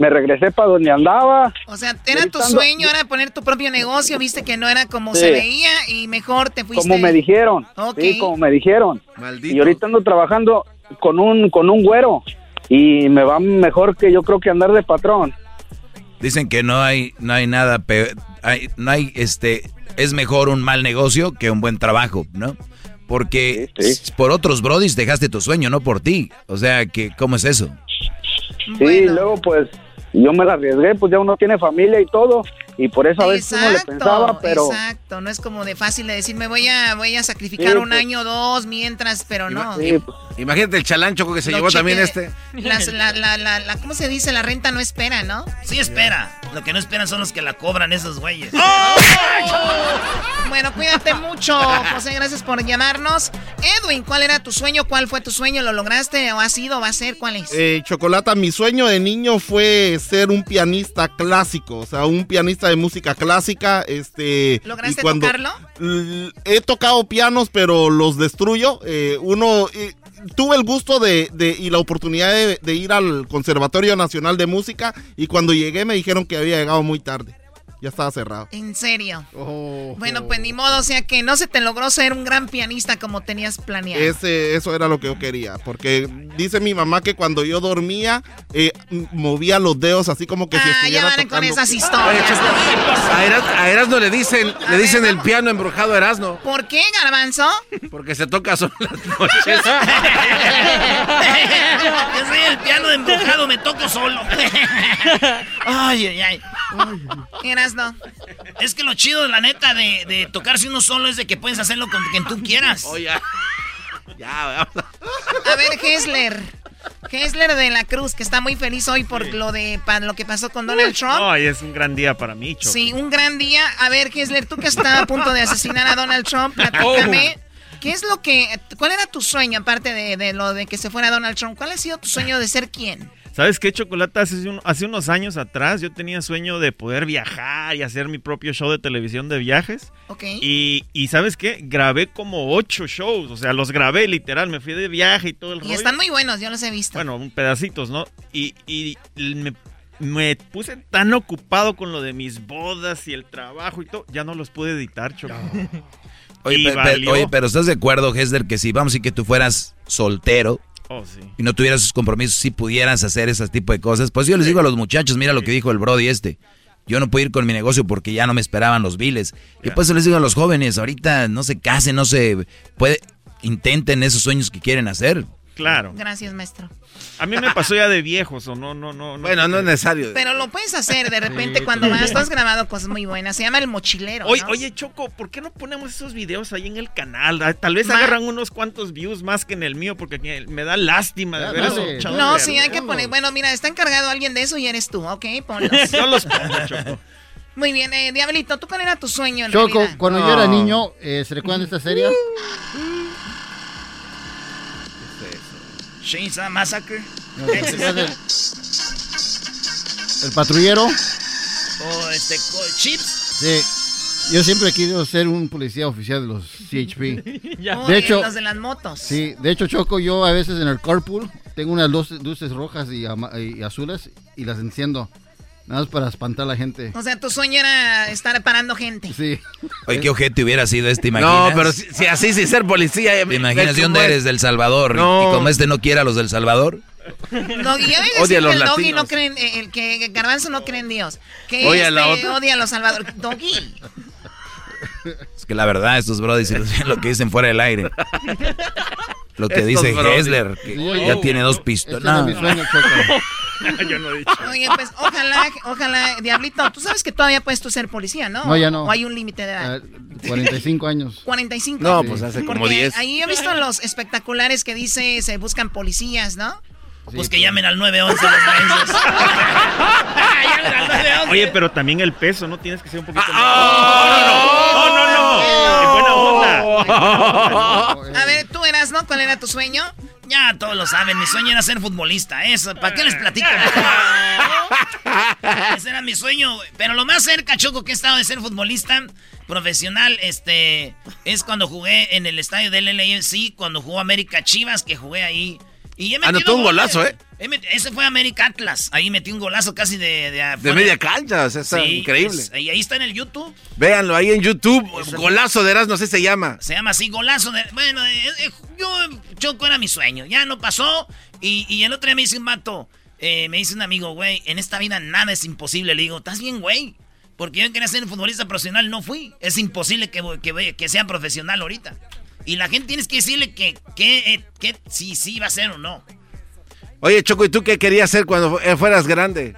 me regresé para donde andaba. O sea, era tu sueño, era poner tu propio negocio, viste que no era como Sí. se veía y mejor te fuiste. Como me dijeron. Sí, como me dijeron. Maldito. Y ahorita ando trabajando con un con un güero y me va mejor que yo creo que andar de patrón. Dicen que no hay, no hay nada peor, hay, no hay, este, es mejor un mal negocio que un buen trabajo, ¿no? Porque por otros brodis dejaste tu sueño, no por ti. O sea, que ¿cómo es eso? Sí, luego pues yo me la arriesgué, pues ya uno tiene familia y todo y por eso a veces uno le pensaba, pero Exacto, no es como de fácil de decir, me voy a, voy a sacrificar Sí, un pues. año o dos mientras, pero no. Sí, Imagínate el chalán choco que se llevó también este. Las- la, la, la, la- ¿Cómo se dice? La renta no espera, ¿no? Sí, espera. Lo que no esperan son los que la cobran esos güeyes. Bueno, cuídate mucho, José, gracias por llamarnos. Edwin, ¿cuál era tu sueño? ¿Cuál fue tu sueño? ¿Lo lograste o ha sido? ¿Va a ser? ¿Cuál es? Eh, Chocolata, mi sueño de niño fue ser un pianista clásico, o sea, un pianista de música clásica. Este, ¿Lograste y cuando- tocarlo? He tocado pianos, pero los destruyo. Eh, uno, eh, tuve el gusto de, de- y la oportunidad de, de ir al Conservatorio Nacional de Música y cuando llegué me dijeron que había llegado muy tarde. Ya estaba cerrado. ¿En serio? Oh, bueno, pues ni modo, o sea que no se te logró ser un gran pianista como tenías planeado. Ese, eso era lo que yo quería, porque dice mi mamá que cuando yo dormía eh, movía los dedos así como que si Ah, ya estuviera van con tocando. esas historias. A, Eras- a Erasno le dicen, le dicen el piano embrujado a Erasno. ¿Por qué, Garbanzo? Porque se toca solo las noches. Yo soy el piano embrujado, me toco solo. Ay, ay, ay. No. Es que lo chido, la neta, de, de tocarse uno solo es de que puedes hacerlo con quien tú quieras. Oh, ya. Ya, vamos. A ver, Hessler. Hessler de la Cruz, que está muy feliz hoy por lo de pa- lo que pasó con Donald Trump. Hoy es un gran día para mí, Choco. Sí, un gran día. A ver, Hessler, tú que estás a punto de asesinar a Donald Trump, platícame. ¿Qué es lo que, cuál era tu sueño, aparte de, de lo de que se fuera Donald Trump? ¿Cuál ha sido tu sueño de ser quién? ¿Sabes qué, Chocolata? Hace, un- hace unos años atrás yo tenía sueño de poder viajar y hacer mi propio show de televisión de viajes. Ok. Y, y ¿sabes qué? Grabé como ocho shows, o sea, los grabé literal, me fui de viaje y todo el Y rollo. están muy buenos, yo los he visto. Bueno, un pedacitos, ¿no? Y, y me, me puse tan ocupado con lo de mis bodas y el trabajo y todo, ya no los pude editar, Choco. Oye, Y pe- pe- valió. oye, pero ¿estás de acuerdo, Hesler, que si vamos decir que tú fueras soltero Oh, sí. y no tuvieras sus compromisos, si pudieras hacer ese tipo de cosas? Pues yo les digo a los muchachos, mira lo que dijo el Brody este. Yo no puedo ir con mi negocio porque ya no me esperaban los biles. Y pues les digo a los jóvenes, ahorita no se casen, no se puede, intenten esos sueños que quieren hacer. Claro. Gracias, maestro. A mí me pasó ya de viejos, o no, no, no. Bueno, no es necesario. Pero lo puedes hacer de repente Sí, cuando claro. vas. Has grabado cosas muy buenas. Se llama El Mochilero. Oye, ¿no? oye, Choco, ¿por qué no ponemos esos videos ahí en el canal? Ah, Tal vez Ma- agarran unos cuantos views más que en el mío, porque que- me da lástima de Ya, ver eso. No, sí, hay que poner. Bueno, mira, está encargado alguien de eso y eres tú, ¿ok? Ponlos. Yo los pongo, Choco. Muy bien, eh, Diablito, ¿tú cuál era tu sueño en Choco, realidad? cuando yo era niño, eh, ¿se recuerdan de esta serie? Chainsaw Massacre. No, ¿se recuerdan del- El patrullero. O este, Chips. Sí. Yo siempre he querido ser un policía oficial de los CHP. De hecho, los de las motos. sí, de hecho, Choco, yo a veces en el carpool tengo unas luces, luces rojas y, ama- y azules y las enciendo. Nada más para espantar a la gente. O sea, tu sueño era estar parando gente. Sí. Oye, qué ojete hubiera sido este, imaginas? No, pero si, si así, sin ser policía. ¿Te imaginas de dónde eres? ¿Del Salvador? No. Y como este no quiere a los del Salvador. Doggy, ya ves Odia a que los el Doggy latinos. no cree en, eh, el que Garbanzo no cree en Dios. Que Oye, este la otra. odia a los salvadores. Doggy. Es que la verdad, estos brodis lo que dicen fuera del aire. Lo que Estos dice. Hessler, que Sí, ya oh, tiene dos pistolas. era No. mi sueño, Choco. Yo no he dicho. Oye, pues ojalá, ojalá, Diablito, tú sabes que todavía puedes tú ser policía, ¿no? No, ya no. O hay un límite de edad. Ah, 45 años. 45. No, pues hace como Porque 10. ahí he visto los espectaculares que dice se buscan policías, ¿no? Pues que llamen al 911 los mensos. llamen al 911. Oye, pero también el peso, ¿no? Tienes que ser un poquito Ah, más. No, no, no. En buena onda. A ver, tú eras, ¿no? ¿Cuál era tu sueño? Ya todos lo saben, mi sueño era ser futbolista. Eso, ¿para qué les platico? Ese era mi sueño. Pero lo más cerca, Choco, que he estado de ser futbolista profesional, este, es cuando jugué en el estadio del LAFC, cuando jugó América Chivas, que jugué ahí. Y he Anotó un goles. golazo, ¿eh? Met- Ese fue América Atlas. Ahí metí un golazo casi de... De, De media cancha, o sea, está Sí, increíble. es- y ahí está en el YouTube. Véanlo ahí en YouTube. Golazo de Erasmo, así se llama. Se llama así, golazo de... Bueno, eh, eh, yo, Choco era mi sueño. Ya no pasó. Y, y el otro día me dice un vato, eh, me dice un amigo, güey, en esta vida nada es imposible. Le digo, ¿estás bien, güey? Porque yo quería ser futbolista profesional, no fui. Es imposible que, que, que sea profesional ahorita. Y la gente tienes que decirle que, que, eh, que si sí va a ser o no. Oye, Choco, ¿y tú qué querías hacer cuando eh, fueras grande?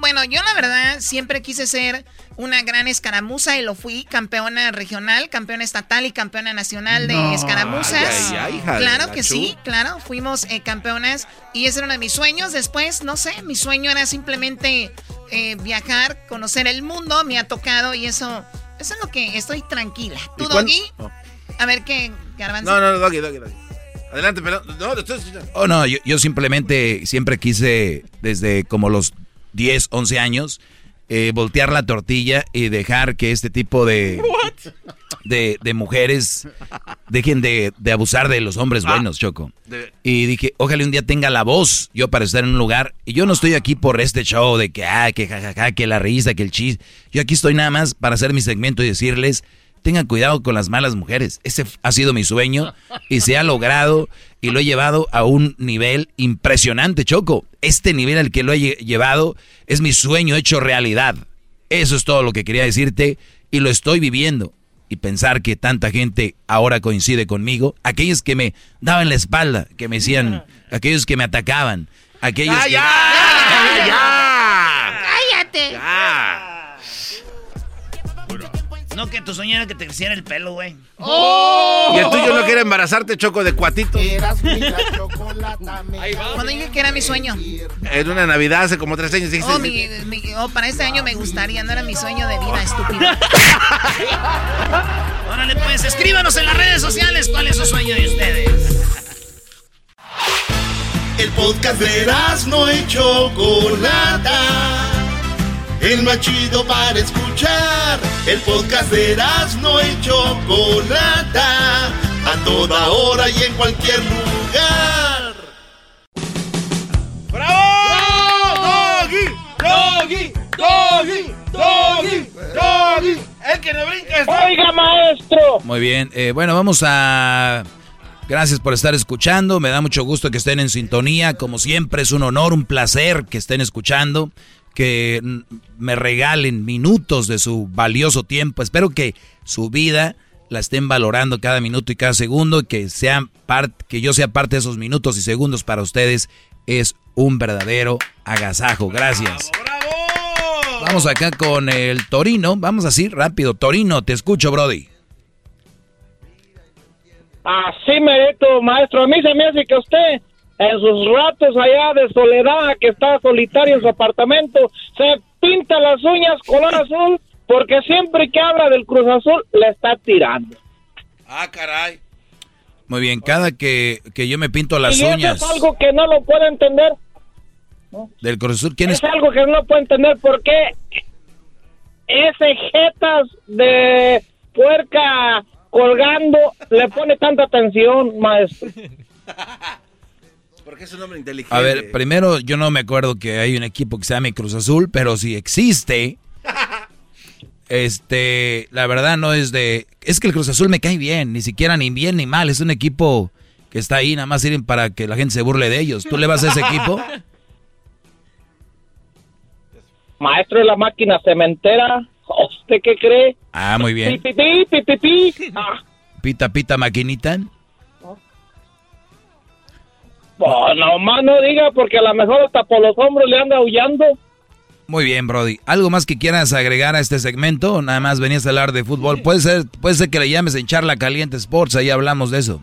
Bueno, yo la verdad siempre quise ser una gran escaramuza y lo fui, campeona regional, campeona estatal y campeona nacional de No. escaramuzas. Ay, ay, ay, hija de claro la que sí, claro, fuimos eh, campeonas y ese era uno de mis sueños. Después, no sé, mi sueño era simplemente eh, viajar, conocer el mundo, me ha tocado y eso, eso es lo que estoy tranquila. ¿Tú, ¿Y cuán- Doggy? A ver qué, Garbanzo. No, no, no, Doggy, Doggy, Doggy. Adelante, pero no, te estoy escuchando. Oh, no, yo, yo simplemente siempre quise, desde como los 10, 11 años, eh, voltear la tortilla y dejar que este tipo de... de, de mujeres, dejen de, de, abusar de los hombres Ah. buenos, Choco. Y dije, ojalá un día tenga la voz yo para estar en un lugar. Y yo no estoy aquí por este show de que, ah, que jajaja, que la risa, que el chis. Yo aquí estoy nada más para hacer mi segmento y decirles, tengan cuidado con las malas mujeres. Ese ha sido mi sueño y se ha logrado y lo he llevado a un nivel impresionante, Choco. Este nivel al que lo he lle- llevado es mi sueño hecho realidad. Eso es todo lo que quería decirte y lo estoy viviendo. Y pensar que tanta gente ahora coincide conmigo, aquellos que me daban la espalda, que me decían, aquellos que me atacaban, aquellos que... ¡Cállate! No, que tu sueño era que te creciera el pelo, güey. ¡Oh! Y el tuyo no quiere embarazarte, Choco, de cuatito. Cuando dije que era mi sueño. En una Navidad hace como tres años dijiste... Oh, mi- mi- oh, para este año me gustaría, no era mi sueño de vida, estúpido. Órale, pues, escríbanos en las redes sociales cuál es su sueño de ustedes. El podcast de no y Chocolata. El más chido para escuchar. El podcast de no y Chocolata. A toda hora y en cualquier lugar. ¡Bravo! ¡Doggy! ¡Doggy! ¡Doggy! ¡Doggy! ¡Doggy! El que no brinca está... Oiga, maestro. Muy bien, eh, bueno, vamos a... Gracias por estar escuchando, me da mucho gusto que estén en sintonía, como siempre es un honor, un placer que estén escuchando, que me regalen minutos de su valioso tiempo, espero que su vida la estén valorando cada minuto y cada segundo, que, sean part- que yo sea parte de esos minutos y segundos para ustedes, es un verdadero agasajo, gracias. Vamos acá con el Torino, vamos así rápido, Torino, te escucho Brody. Así merito, maestro. A mí se me hace que usted, en sus ratos allá de soledad, que está solitario en su apartamento, se pinta las uñas color azul, porque siempre que habla del Cruz Azul, le está tirando. Ah, caray. Muy bien, cada que, que yo me pinto las y eso uñas es algo que no lo puede entender. del Cruz Azul, ¿quién es? Es algo que no puede entender porque ese jetas de puerca colgando le pone tanta atención, maestro. Porque es un hombre inteligente. A ver, primero yo no me acuerdo que hay un equipo que se llame Cruz Azul, pero si existe, este, la verdad no es de, es que el Cruz Azul me cae bien, ni siquiera ni bien ni mal, es un equipo que está ahí, nada más sirven para que la gente se burle de ellos. ¿Tú le vas a ese equipo? Maestro de la máquina cementera, ¿usted qué cree? Ah, muy bien. Pi, pi, pi, pi, pi, pi. Ah, Pita, pita, maquinita. Pues, nomás no diga porque a lo mejor hasta por los hombros le anda aullando. Muy bien, Brody. ¿Algo más que quieras agregar a este segmento? Nada más venías a hablar de fútbol. Puede ser, puede ser que le llames en Charla Caliente Sports, ahí hablamos de eso.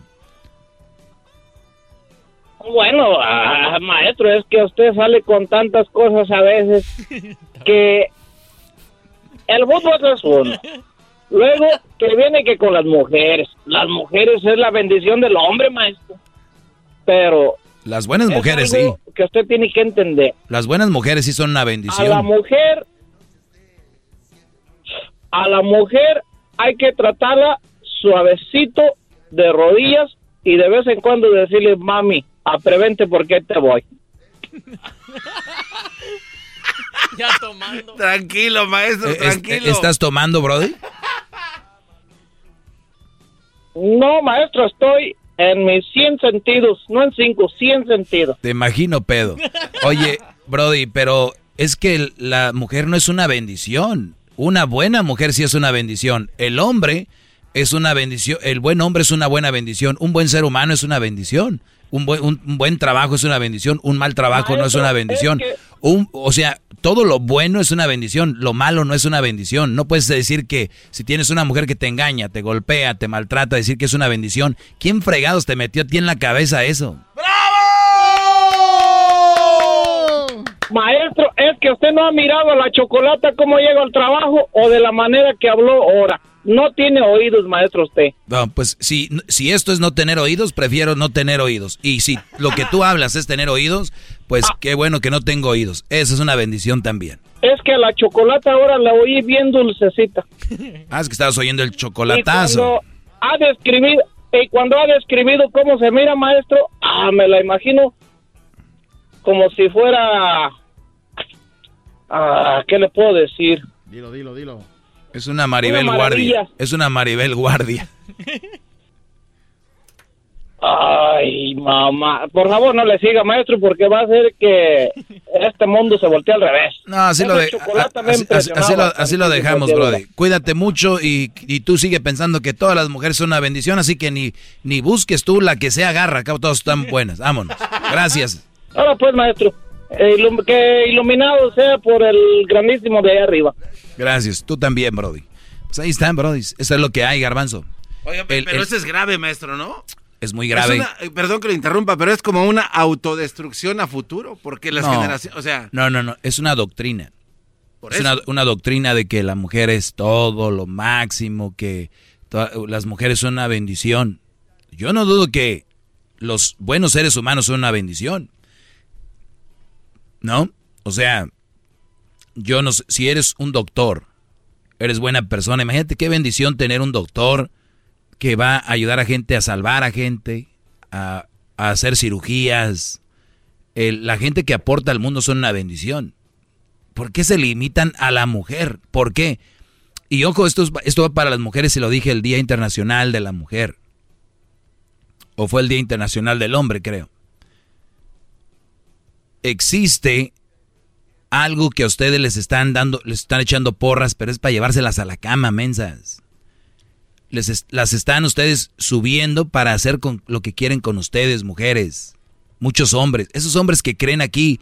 Bueno, ah, maestro, es que usted sale con tantas cosas a veces que el fútbol es uno. Luego que viene que con las mujeres. Las mujeres es la bendición del hombre, maestro. Pero Las buenas es mujeres, sí. que usted tiene que entender. Las buenas mujeres sí son una A la bendición. mujer, a la mujer hay que tratarla suavecito de rodillas y de vez en cuando decirle, mami, a prevente porque te voy. Ya tomando. Tranquilo, maestro, Eh, es- tranquilo. ¿Estás tomando, Brody? No, maestro, estoy en mis 100 sentidos, no en 5, 100 sentidos. Te imagino, pedo. Oye, Brody, pero es que la mujer no es una bendición. Una buena mujer sí es una bendición. El hombre es una bendición. El buen hombre es una buena bendición. Un buen ser humano es una bendición. Un buen, un, un buen trabajo es una bendición. Un mal trabajo no es una es bendición. que- Un, o sea, todo lo bueno es una bendición. Lo malo no es una bendición. No puedes decir que si tienes una mujer que te engaña, te golpea, te maltrata, decir que es una bendición. ¿Quién fregados te metió a ti en la cabeza eso? Maestro, es que usted no ha mirado la chocolata cómo llega al trabajo o de la manera que habló ahora. No tiene oídos, maestro, usted. No, pues si, si esto es no tener oídos, prefiero no tener oídos. Y si lo que tú hablas es tener oídos, pues qué bueno que no tengo oídos. Esa es una bendición también. Es que la chocolata ahora la oí bien dulcecita. Ah, es que estabas oyendo el chocolatazo. Y cuando ha describido, y cuando ha describido cómo se mira, maestro, ah, me la imagino como si fuera... Ah, ¿Qué le puedo decir? Dilo, dilo, dilo. Es una Maribel Una Guardia. Es una Maribel Guardia. Ay, mamá. Por favor, no le siga, maestro, porque va a hacer que este mundo se voltee al revés. No, así lo, Esa de- chocolata me así, así- impresionaba así lo, así lo bastante, dejamos. Brody. Cuídate mucho y, y tú sigue pensando que todas las mujeres son una bendición, así que ni, ni busques tú la que sea agarra, acá todas están buenas. Vámonos. Gracias. Ahora pues, maestro, ilum- que iluminado sea por el grandísimo de ahí arriba. Gracias. Tú también, Brody. Pues ahí están, Brody. Eso es lo que hay, Garbanzo. El- pero el- eso es grave, maestro, ¿no? Es muy grave. Es una- eh, perdón que lo interrumpa, pero es como una autodestrucción a futuro, porque las No. generaciones, o sea, No, no, no. Es una doctrina. Por es eso. una, una doctrina de que la mujer es todo, lo máximo, que las mujeres son una bendición. Yo no dudo que los buenos seres humanos son una bendición. ¿No? O sea, yo no sé, si eres un doctor, eres buena persona, imagínate qué bendición tener un doctor que va a ayudar a gente a salvar a gente, a, hacer cirugías. La gente que aporta al mundo son una bendición. ¿Por qué se limitan a la mujer? ¿Por qué? Y ojo, esto, es- esto va para las mujeres y lo dije el Día Internacional de la Mujer. O fue el Día Internacional del Hombre, creo. Existe algo que a ustedes les están dando, les están echando porras, pero es para llevárselas a la cama, mensas. Les es- las están ustedes subiendo para hacer con lo que quieren con ustedes, mujeres. Muchos hombres, esos hombres que creen aquí,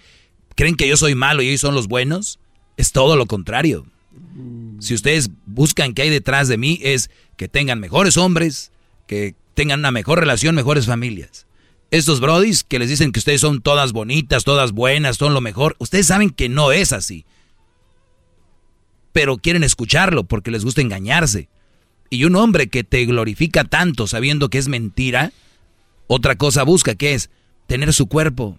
creen que yo soy malo y ellos son los buenos, es todo lo contrario. Si ustedes buscan qué hay detrás de mí, es que tengan mejores hombres, que tengan una mejor relación, mejores familias. Estos brodis que les dicen que ustedes son todas bonitas, todas buenas, son lo mejor, ustedes saben que no es así. Pero quieren escucharlo porque les gusta engañarse. Y un hombre que te glorifica tanto sabiendo que es mentira, otra cosa busca que es tener su cuerpo.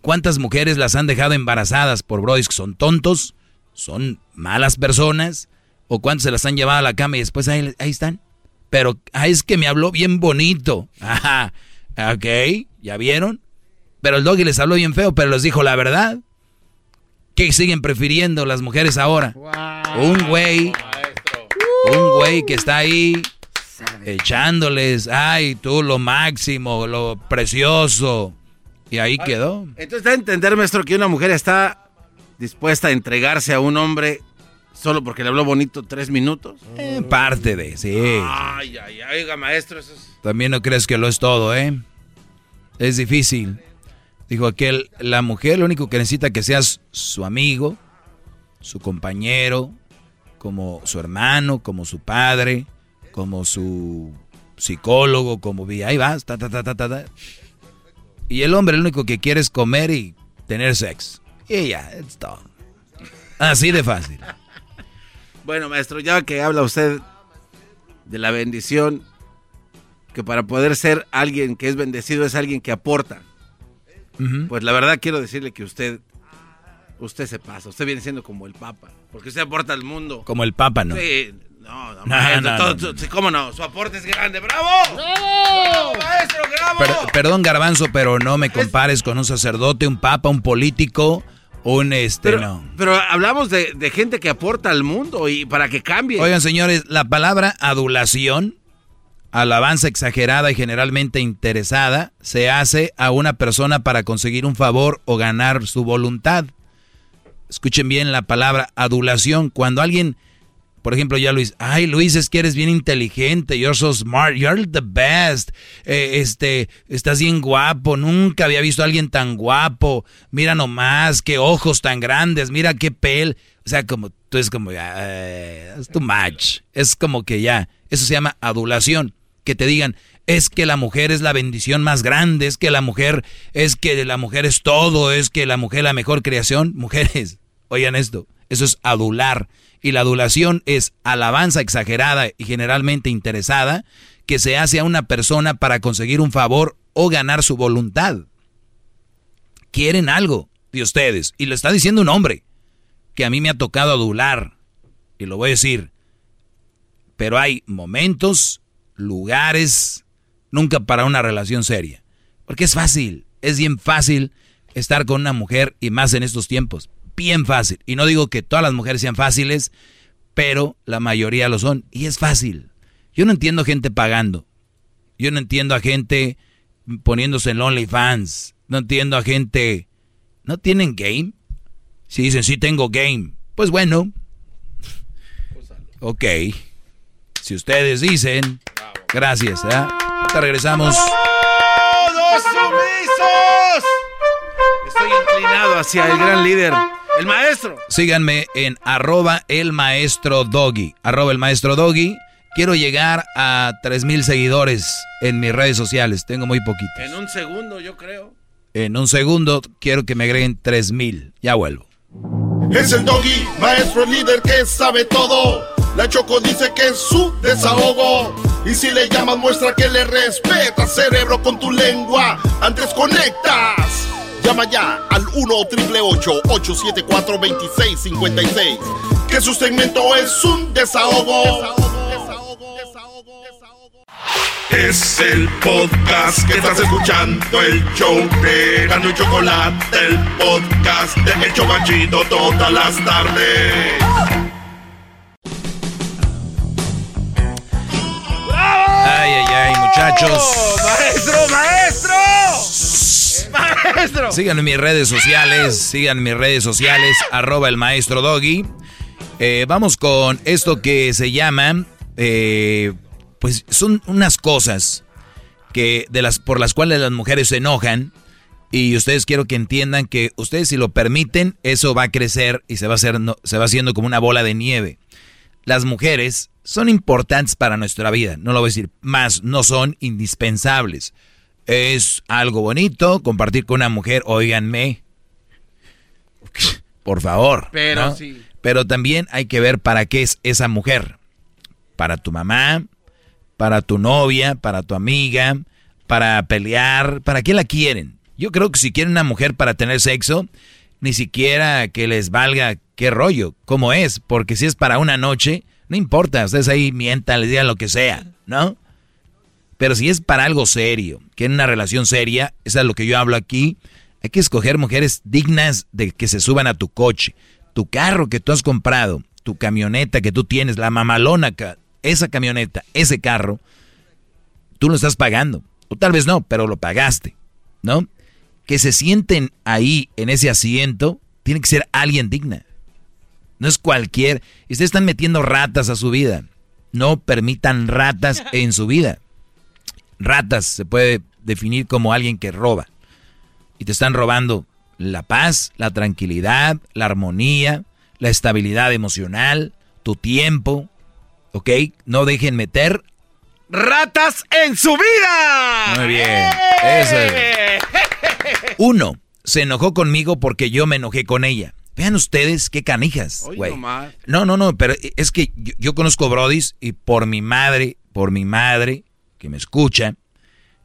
¿Cuántas mujeres las han dejado embarazadas por brodis que son tontos, son malas personas? ¿O cuántas se las han llevado a la cama y después ahí, ahí están? Pero ah, es que me habló bien bonito. Ajá, ok, ¿ya vieron? Pero el doggy les habló bien feo, pero les dijo la verdad. ¿Qué siguen prefiriendo las mujeres ahora? Un güey, un güey que está ahí echándoles, ay, tú lo máximo, lo precioso. Y ahí quedó. entonces da a entender, maestro, que una mujer está dispuesta a entregarse a un hombre solo porque le habló bonito tres minutos. Eh, parte de, sí. Ay, ay, ay, oiga, maestro, eso es... También no crees que lo es todo, ¿eh? Es difícil. Dijo aquel, la mujer lo único que necesita que seas su amigo, su compañero, como su hermano, como su padre, como su psicólogo, como vi, ahí vas, ta, ta, ta, ta, ta, ta. Y el hombre lo único que quiere es comer y tener sexo. Y ya, es todo. Así de fácil. Bueno, maestro, ya que habla usted de la bendición, que para poder ser alguien que es bendecido es alguien que aporta. Pues la verdad quiero decirle que usted, usted se pasa, usted viene siendo como el Papa, porque usted aporta al mundo. Como el Papa, ¿no? Sí, no, no, No, maestro, no, todo- no, todo- sí, cómo no, su aporte es grande, ¡bravo! ¡Bravo, maestro, bravo! Per- perdón, Garbanzo, pero no me compares con un sacerdote, un papa, un político, un este, Pero, no. pero hablamos de, de gente que aporta al mundo y para que cambie. Oigan, señores, la palabra adulación, alabanza exagerada y generalmente interesada, se hace a una persona para conseguir un favor o ganar su voluntad. Escuchen bien la palabra adulación. Cuando alguien, por ejemplo, ya Luis, ay Luis, es que eres bien inteligente, you're so smart, you're the best, eh, este, estás bien guapo, nunca había visto a alguien tan guapo, mira nomás, qué ojos tan grandes, mira qué pel, o sea, como tú es como, eh, es too much, es como que ya, eso se llama adulación, que te digan, es que la mujer es la bendición más grande, es que la mujer, es que la mujer es todo, es que la mujer es la mejor creación, mujeres, oigan esto, eso es adular. Y la adulación es alabanza exagerada y generalmente interesada que se hace a una persona para conseguir un favor o ganar su voluntad. Quieren algo de ustedes y lo está diciendo un hombre que a mí me ha tocado adular. Y lo voy a decir. Pero hay momentos, lugares, nunca para una relación seria. Porque es fácil, es bien fácil estar con una mujer y más en estos tiempos. Bien fácil. Y no digo que todas las mujeres sean fáciles, pero la mayoría lo son. Y es fácil. Yo no entiendo gente pagando. Yo no entiendo a gente poniéndose en OnlyFans. No entiendo a gente... ¿No tienen game? Si dicen, sí tengo game. Pues bueno. Ok. Si ustedes dicen... Gracias. ¿eh? Te regresamos. ¡Todos! Estoy inclinado hacia el gran líder. El maestro. Síganme en arroba el maestro doggy. Arroba el maestro doggy. Quiero llegar a 3000 seguidores en mis redes sociales. Tengo muy poquitos. En un segundo, yo creo. En un segundo quiero que me agreguen 3000. Ya vuelvo. Es el doggy, maestro líder que sabe todo. La Choco dice que es su desahogo. Y si le llamas, muestra que le respeta, cerebro, con tu lengua. Antes conectas. Llama ya al 1-888-874-2656. Que su segmento es un desahogo. Es el podcast que estás escuchando, el show de Gano y Chocolate, el podcast de El Chocachito todas las tardes. Ay, ay, ay, muchachos. ¡Maestro, maestro! ¡Maestro! Síganme en mis redes sociales, sigan mis redes sociales, arroba el maestro Doggy. Eh, vamos con esto que se llama, eh, pues son unas cosas que de las por las cuales las mujeres se enojan y ustedes quiero que entiendan que ustedes si lo permiten eso va a crecer y se va a hacer se va haciendo como una bola de nieve. Las mujeres son importantes para nuestra vida, no lo voy a decir más, no son indispensables. Es algo bonito compartir con una mujer, óiganme. Por favor. Pero ¿no? sí. Pero también hay que ver para qué es esa mujer. Para tu mamá, para tu novia, para tu amiga, para pelear, ¿para qué la quieren? Yo creo que si quieren una mujer para tener sexo, ni siquiera que les valga qué rollo, cómo es, porque si es para una noche, no importa, ustedes ahí mientan, les digan lo que sea, ¿no? Pero si es para algo serio, que en una relación seria, eso es lo que yo hablo aquí, hay que escoger mujeres dignas de que se suban a tu coche, tu carro que tú has comprado, tu camioneta que tú tienes, la mamalona, esa camioneta, ese carro, tú lo estás pagando. O tal vez no, pero lo pagaste, ¿no? Que se sienten ahí en ese asiento, tiene que ser alguien digna. No es cualquier. Ustedes están metiendo ratas a su vida. No permitan ratas en su vida. Ratas se puede definir como alguien que roba. Y te están robando la paz, la tranquilidad, la armonía, la estabilidad emocional, tu tiempo. ¿Ok? No dejen meter ratas en su vida. Muy bien. Eso es. Uno, se enojó conmigo porque yo me enojé con ella. Vean ustedes qué canijas, güey. No, no, no, pero es que yo, yo, conozco Brodis y por mi madre, por mi madre que me escucha,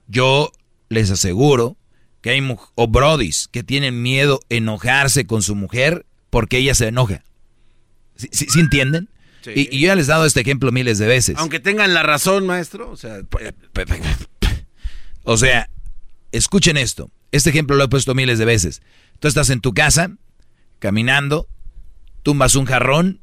yo les aseguro que hay o Brodis que tienen miedo enojarse con su mujer porque ella se enoja. ¿Sí, sí, sí entienden? Sí. Y, y, yo ya les he dado este ejemplo miles de veces. Aunque tengan la razón, maestro. O sea, o sea, escuchen esto. Este ejemplo lo he puesto miles de veces. Tú estás en tu casa, caminando, tumbas un jarrón,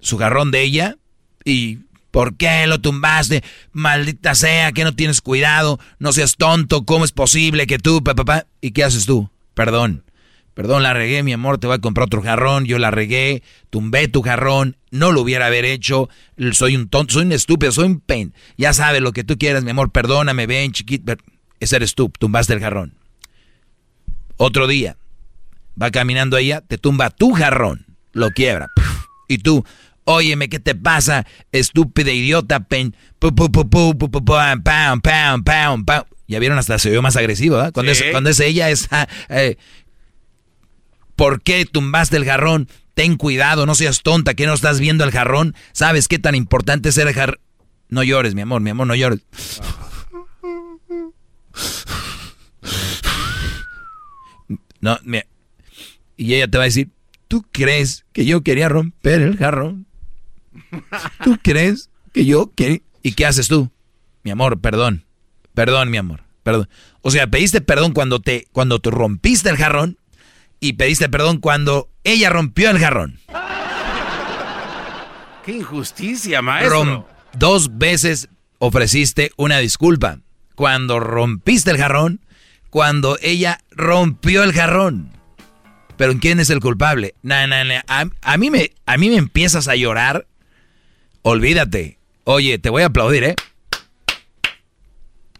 su jarrón de ella, y ¿por qué lo tumbaste? Maldita sea, que no tienes cuidado, no seas tonto, ¿cómo es posible que tú, papá? ¿Y qué haces tú? Perdón, perdón, la regué, mi amor, te voy a comprar otro jarrón, yo la regué, tumbé tu jarrón, no lo hubiera haber hecho, soy un tonto, soy un estúpido, soy un pen, ya sabes lo que tú quieras, mi amor, perdóname, ven, chiquito, ese eres tú, tumbaste el jarrón. Otro día, va caminando ella, te tumba tu jarrón, lo quiebra. Y tú, óyeme, ¿qué te pasa? Estúpida idiota, pen. Ya vieron, hasta se vio más agresivo, ¿eh? Cuando, sí. es, cuando es ella, es. Eh, ¿Por qué tumbaste el jarrón? Ten cuidado, no seas tonta, que no estás viendo el jarrón. ¿Sabes qué tan importante es el jarrón? No llores, mi amor, mi amor, no llores. No, y ella te va a decir, ¿tú crees que yo quería romper el jarrón? ¿Tú crees que yo quería... ¿Y qué haces tú? Mi amor, perdón. Perdón, mi amor. Perdón. O sea, pediste perdón cuando te, cuando tú rompiste el jarrón y pediste perdón cuando ella rompió el jarrón. ¡Qué injusticia, maestro! dos veces ofreciste una disculpa. Cuando rompiste el jarrón, cuando ella rompió el jarrón. Pero ¿quién es el culpable? Na, A, mí me, a mí me empiezas a llorar. Olvídate. Oye, te voy a aplaudir, ¿eh?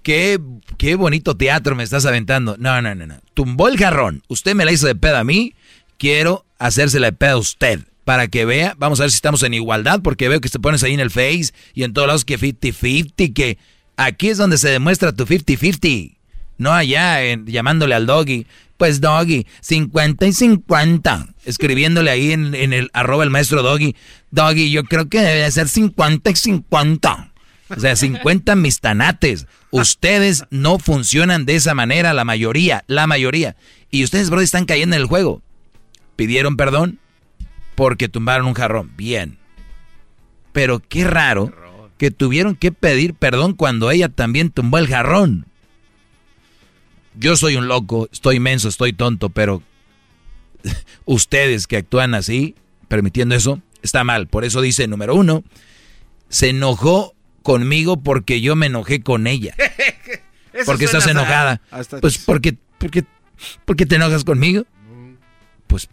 Qué, qué bonito teatro me estás aventando. No, no, no, no. Tumbó el jarrón. Usted me la hizo de pedo a mí. Quiero hacérsela de pedo a usted para que vea, vamos a ver si estamos en igualdad, porque veo que te pones ahí en el Face y en todos lados que 50-50, que aquí es donde se demuestra tu 50-50, no allá en, llamándole al doggy, pues doggy, 50 y 50, escribiéndole ahí en, el arroba el maestro doggy, doggy, yo creo que debe ser 50 y 50. O sea, 50 mis tanates. Ustedes no funcionan de esa manera, la mayoría, la mayoría. Y ustedes, bro, están cayendo en el juego. ¿Pidieron perdón? porque tumbaron un jarrón. Bien. Pero qué raro que tuvieron que pedir perdón cuando ella también tumbó el jarrón. Yo soy un loco, estoy inmenso, estoy tonto, pero ustedes que actúan así, permitiendo eso, está mal. Por eso dice, número uno, se enojó conmigo porque yo me enojé con ella. porque estás enojada. Pues porque, porque, porque te enojas conmigo. Pues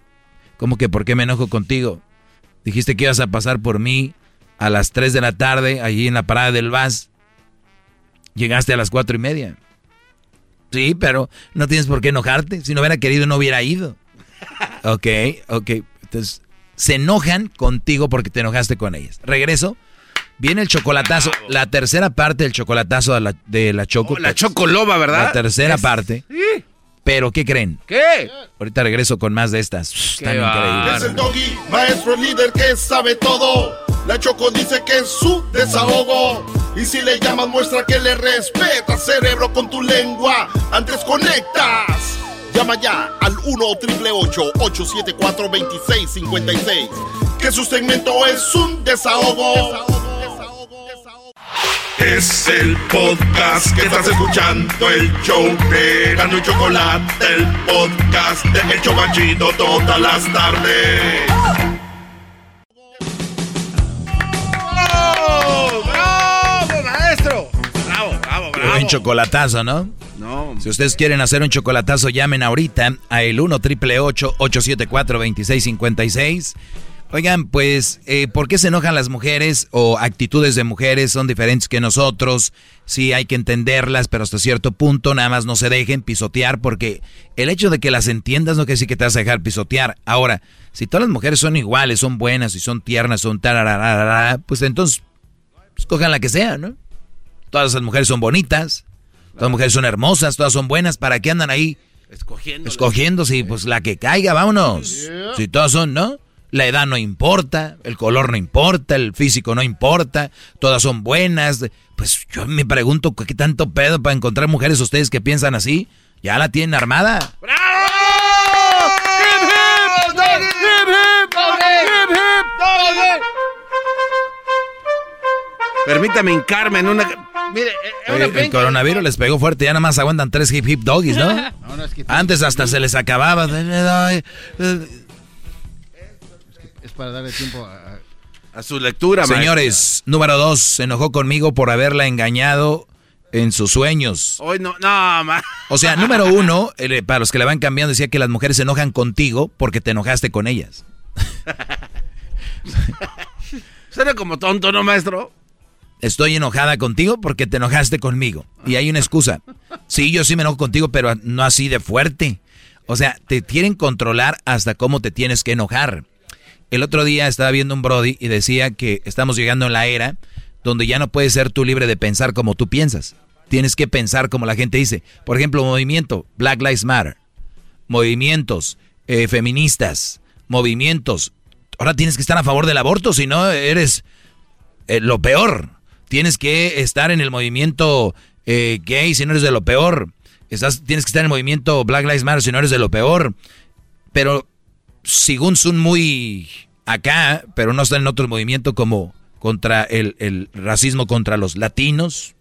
¿Cómo que por qué me enojo contigo? Dijiste que ibas a pasar por mí a las 3 de la tarde, allí en la parada del bus. Llegaste a las cuatro y media. Sí, pero no tienes por qué enojarte. Si no hubiera querido, no hubiera ido. Ok, ok. Entonces, se enojan contigo porque te enojaste con ellas. Regreso. Viene el chocolatazo, la tercera parte del chocolatazo de la, de la choco. Oh, la chocoloba, ¿verdad? La tercera parte. Sí. Pero, ¿qué creen? ¿Qué? Ahorita regreso con más de estas. Están increíbles. Es el doggy, maestro líder que sabe todo. La Choco dice que es su desahogo. Y si le llamas, muestra que le respeta, cerebro, con tu lengua. Antes conectas. Llama ya al 1-888-874-2656. Que su segmento es un desahogo. Es el podcast que estás escuchando, el show de Gano y Chocolate, el podcast de El Chocachito todas las tardes. ¡Bravo! ¡Bravo, maestro! ¡Bravo, bravo, bravo! Un chocolatazo, ¿no? No. Si ustedes quieren hacer un chocolatazo, llamen ahorita a el 1 triple 874 2656 Oigan, pues, eh, ¿por qué se enojan las mujeres o actitudes de mujeres son diferentes que nosotros? Sí, hay que entenderlas, pero hasta cierto punto nada más no se dejen pisotear porque el hecho de que las entiendas no quiere decir que te vas a dejar pisotear. Ahora, si todas las mujeres son iguales, son buenas y son tiernas, son tararara, pues entonces, escojan pues, la que sea, ¿no? Todas las mujeres son bonitas, todas las mujeres son hermosas, todas son buenas, ¿para qué andan ahí? Escogiendo. Escogiendo, sí, pues la que caiga, vámonos. Si todas son, ¿no? La edad no importa, el color no importa, el físico no importa, todas son buenas. Pues yo me pregunto qué tanto pedo para encontrar mujeres ustedes que piensan así. Ya la tienen armada. ¡Bravo! Permítame hincarme en una. Mire, el coronavirus les pegó fuerte, ya nada más aguantan tres hip hip doggies, ¿no? Antes hasta se les acababa para darle tiempo a, su lectura. Señores, número dos, se enojó conmigo por haberla engañado en sus sueños. Hoy no, no, O sea, número uno, para los que le van cambiando, decía que las mujeres se enojan contigo porque te enojaste con ellas. Suena como tonto, ¿no, maestro? Estoy enojada contigo porque te enojaste conmigo. Y hay una excusa. Sí, yo sí me enojo contigo, pero no así de fuerte. O sea, te quieren controlar hasta cómo te tienes que enojar. El otro día estaba viendo un Brody y decía que estamos llegando a la era donde ya no puedes ser tú libre de pensar como tú piensas. Tienes que pensar como la gente dice. Por ejemplo, movimiento Black Lives Matter, movimientos eh, feministas, movimientos. Ahora tienes que estar a favor del aborto, si no eres eh, lo peor. Tienes que estar en el movimiento eh, gay, si no eres de lo peor. Tienes que estar en el movimiento Black Lives Matter, si no eres de lo peor. Pero según son muy acá, pero no están en otro movimiento como contra el, el racismo contra los latinos.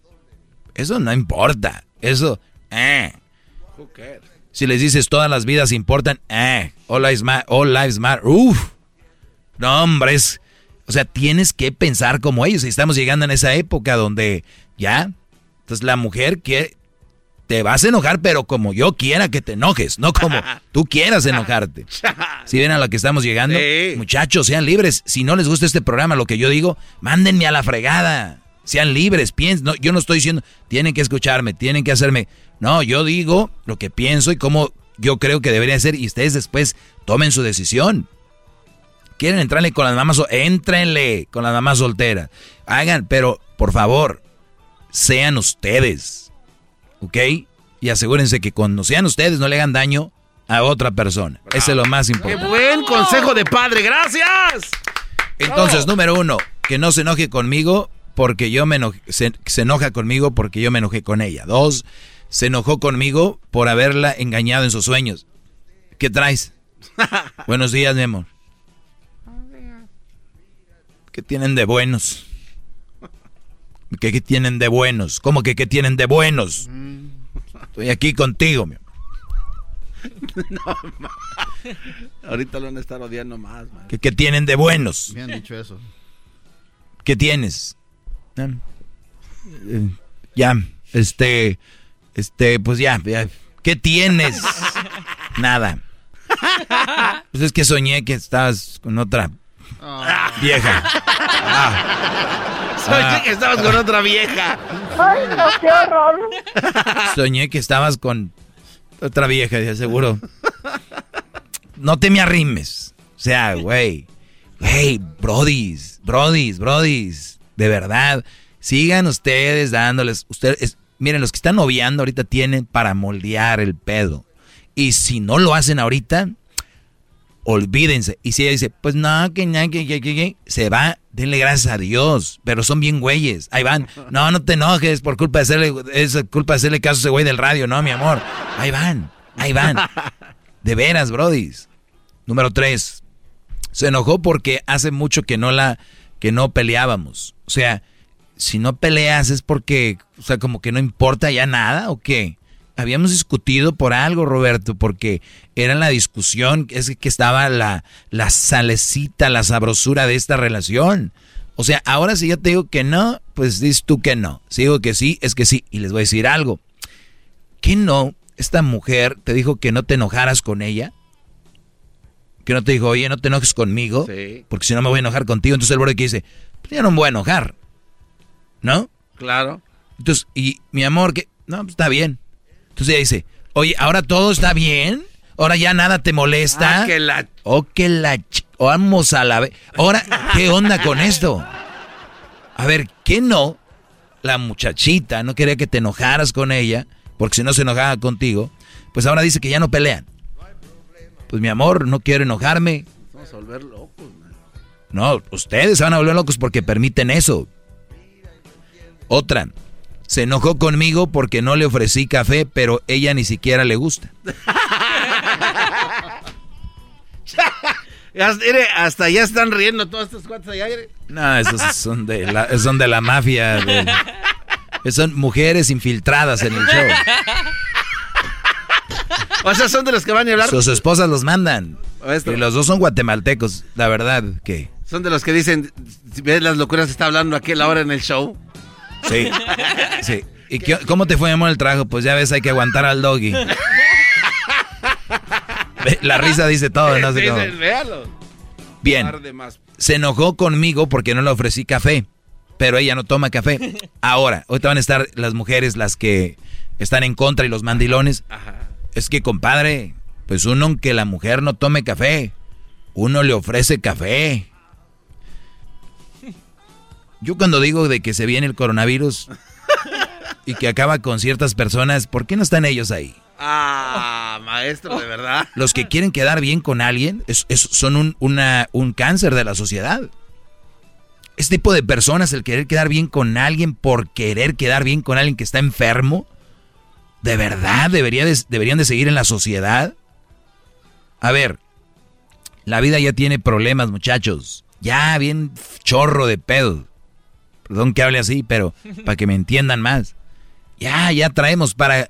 Eso no importa. Eso, eh. Si les dices todas las vidas importan, eh. All lives matter. All lives matter. Uf. No, hombre, o sea, tienes que pensar como ellos. Estamos llegando en esa época donde ya. Entonces la mujer que te vas a enojar, pero como yo quiera que te enojes, no como tú quieras enojarte. Si ven a lo que estamos llegando, muchachos, sean libres. Si no les gusta este programa, lo que yo digo, mándenme a la fregada. Sean libres, piensen. No, yo no estoy diciendo, tienen que escucharme, tienen que hacerme. No, yo digo lo que pienso y cómo yo creo que debería ser y ustedes después tomen su decisión. ¿Quieren entrarle con las mamás? Éntrenle con las mamás solteras. Hagan, pero por favor, sean ustedes. ¿Ok? Y asegúrense que cuando sean ustedes no le hagan daño a otra persona. Ese es lo más importante. ¡Qué buen consejo de padre! ¡Gracias! Entonces, número uno, que no se enoje conmigo porque yo me enojé, se, enoja conmigo porque yo me enojé con ella. Dos, se enojó conmigo por haberla engañado en sus sueños. ¿Qué traes? Buenos días, mi amor. ¿Qué tienen de buenos? ¿Qué, tienen de buenos? ¿Cómo que qué tienen de buenos? Estoy aquí contigo, mi amor. No, Ahorita lo van a estar odiando más. ¿Qué, ¿Qué, tienen de buenos? Me han dicho eso. ¿Qué tienes? Ya, este, este, pues ya, ¿qué tienes? Nada. Pues es que soñé que estabas con otra vieja. Soñé ah. que estabas con otra vieja. Ay, no, qué horror. Soñé que estabas con otra vieja, de seguro. No te me arrimes. O sea, güey. Güey, brodis, brodis, brodis de verdad, sigan ustedes dándoles, ustedes, miren, los que están noviando ahorita tienen para moldear el pedo. Y si no lo hacen ahorita, olvídense. Y si ella dice, pues no, que, que, que, que, se va, denle gracias a Dios. Pero son bien güeyes. Ahí van. No, no te enojes por culpa de hacerle, es culpa de hacerle caso a ese güey del radio, no, mi amor. Ahí van, ahí van. De veras, brodis. Número tres. Se enojó porque hace mucho que no la, que no peleábamos. O sea, si no peleas es porque, o sea, como que no importa ya nada o qué. Habíamos discutido por algo, Roberto, porque era la discusión, es que estaba la, la salecita, la sabrosura de esta relación. O sea, ahora si yo te digo que no, pues dices tú que no. Si digo que sí, es que sí. Y les voy a decir algo. ¿Qué no? Esta mujer te dijo que no te enojaras con ella. Que no te dijo, oye, no te enojes conmigo. Porque si no me voy a enojar contigo. Entonces el borde que dice, pues ya no me voy a enojar. ¿No? Claro. Entonces, y mi amor, que no, pues está bien. Entonces ella dice, oye, ahora todo está bien. Ahora ya nada te molesta. Ah, que la... O que la... vamos a la. Ahora, ¿qué onda con esto? A ver, ¿qué no? La muchachita no quería que te enojaras con ella, porque si no se enojaba contigo, pues ahora dice que ya no pelean. Pues mi amor, no quiero enojarme. Vamos a volver locos, No, ustedes se van a volver locos porque permiten eso. Otra, se enojó conmigo porque no le ofrecí café, pero ella ni siquiera le gusta. Hasta ya están riendo todas estas cuantas allá. No, esos son de la, son de la mafia. son mujeres infiltradas en el show. O sea, son de los que van a hablar. Sus esposas los mandan. Y los dos son guatemaltecos, la verdad que. Son de los que dicen, ves las locuras está hablando aquel ahora en el show. Sí, sí. ¿Y cómo te fue, mi amor, el trabajo? Pues ya ves, hay que aguantar al doggy. La risa dice todo, no sé cómo. Bien. Se enojó conmigo porque no le ofrecí café, pero ella no toma café. Ahora, ahorita van a estar las mujeres las que están en contra y los mandilones. Es que, compadre, pues uno aunque la mujer no tome café, uno le ofrece café. Yo cuando digo de que se viene el coronavirus y que acaba con ciertas personas, ¿por qué no están ellos ahí? Ah, maestro, de verdad. Los que quieren quedar bien con alguien son un, un cáncer de la sociedad. Este tipo de personas, el querer quedar bien con alguien por querer quedar bien con alguien que está enfermo, ¿de verdad debería deberían de seguir en la sociedad? A ver, La vida ya tiene problemas, muchachos. Ya, bien chorro de pedo. Perdón que hable así, pero para que me entiendan más. Ya, ya traemos para,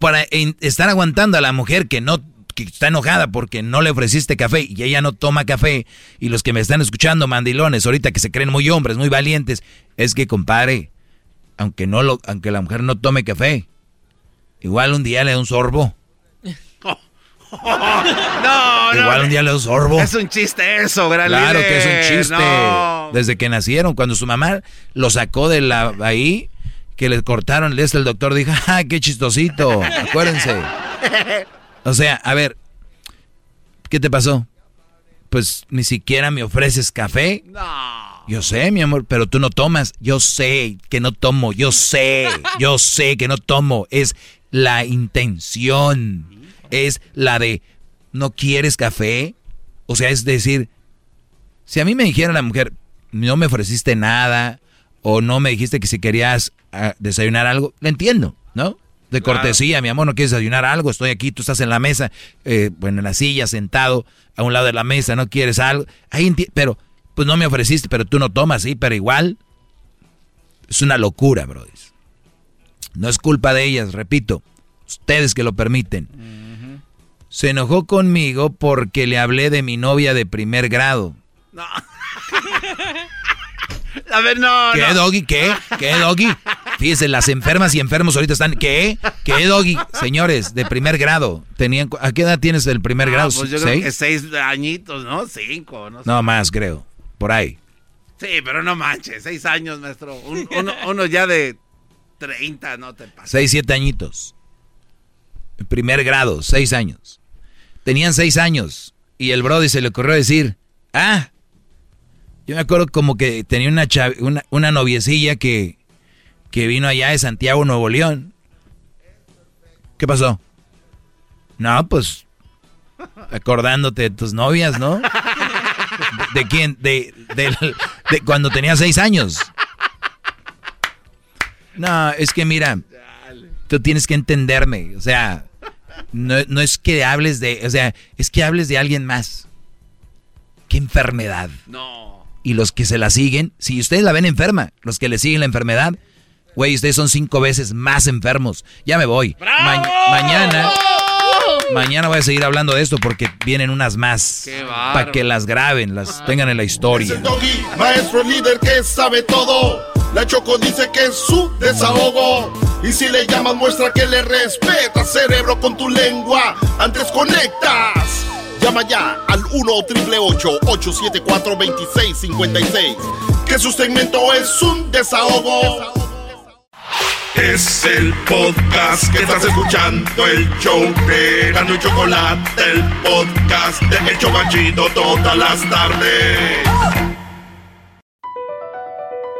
para estar aguantando a la mujer que no que está enojada porque no le ofreciste café y ella no toma café. Y los que me están escuchando, mandilones, ahorita que se creen muy hombres, muy valientes, es que compadre, aunque no lo, aunque la mujer no tome café, igual un día le da un sorbo. No, Igual un día un sorbo. Es un chiste eso, gran Claro que es un chiste. Desde que nacieron, cuando su mamá lo sacó de la ahí, que le cortaron, este el doctor dijo, ¡ah, qué chistosito! Acuérdense. O sea, a ver, ¿qué te pasó? Pues ni siquiera me ofreces café. No. Yo sé, mi amor, pero tú no tomas. Yo sé que no tomo. Yo sé, yo sé que no tomo. Es la intención. Es la de, ¿no quieres café? O sea, es decir, si a mí me dijera la mujer, no me ofreciste nada, o no me dijiste que si querías ah, desayunar algo, le entiendo, ¿no? De cortesía, mi amor, no quieres desayunar algo, estoy aquí, tú estás en la mesa, eh, bueno, en la silla, sentado a un lado de la mesa, no quieres algo. Ahí pero, pues no me ofreciste, pero tú no tomas, sí, pero igual. Es una locura, bro. No es culpa de ellas, repito, ustedes que lo permiten. Se enojó conmigo porque le hablé de mi novia de primer grado. No. A ver, no. ¿Qué, Doggy? ¿Qué? ¿Qué, Doggy? Fíjese, las enfermas y enfermos ahorita están. ¿Qué? ¿Qué, Doggy? Señores, de primer grado. Tenían, ¿A qué edad tienes el primer grado? Pues yo creo que seis añitos, ¿no? Cinco, no sé. No, más, creo. Por ahí. Sí, pero no manches. Seis años, maestro. uno, ya de treinta, no te pasa. Seis, siete añitos. Primer grado, seis años. Tenían seis años. Y el Brody se le ocurrió decir: Ah, yo me acuerdo como que tenía una, una, noviecilla que, que vino allá de Santiago, Nuevo León. ¿Qué pasó? No, pues acordándote de tus novias, ¿no? ¿De quién? De, de, cuando tenía seis años. No, es que mira, tú tienes que entenderme. O sea, no, no, es que hables de, o sea, es que hables de alguien más. ¿Qué enfermedad? No y los que se la siguen, si ustedes la ven enferma, los que le siguen la enfermedad, güey, ustedes son cinco veces más enfermos. Ya me voy. mañana, mañana voy a seguir hablando de esto porque vienen unas más. Para que las graben, las tengan en la historia. Es doggy, maestro líder que sabe todo. La Choco dice que es su desahogo. Y si le llamas, muestra que le respeta, cerebro, con tu lengua. Antes conectas. Llama ya al 1-888-874-2656. Que su segmento es un desahogo. Es el podcast que estás escuchando, el show de Gano y Chocolate, el podcast de El Chocachito todas las tardes.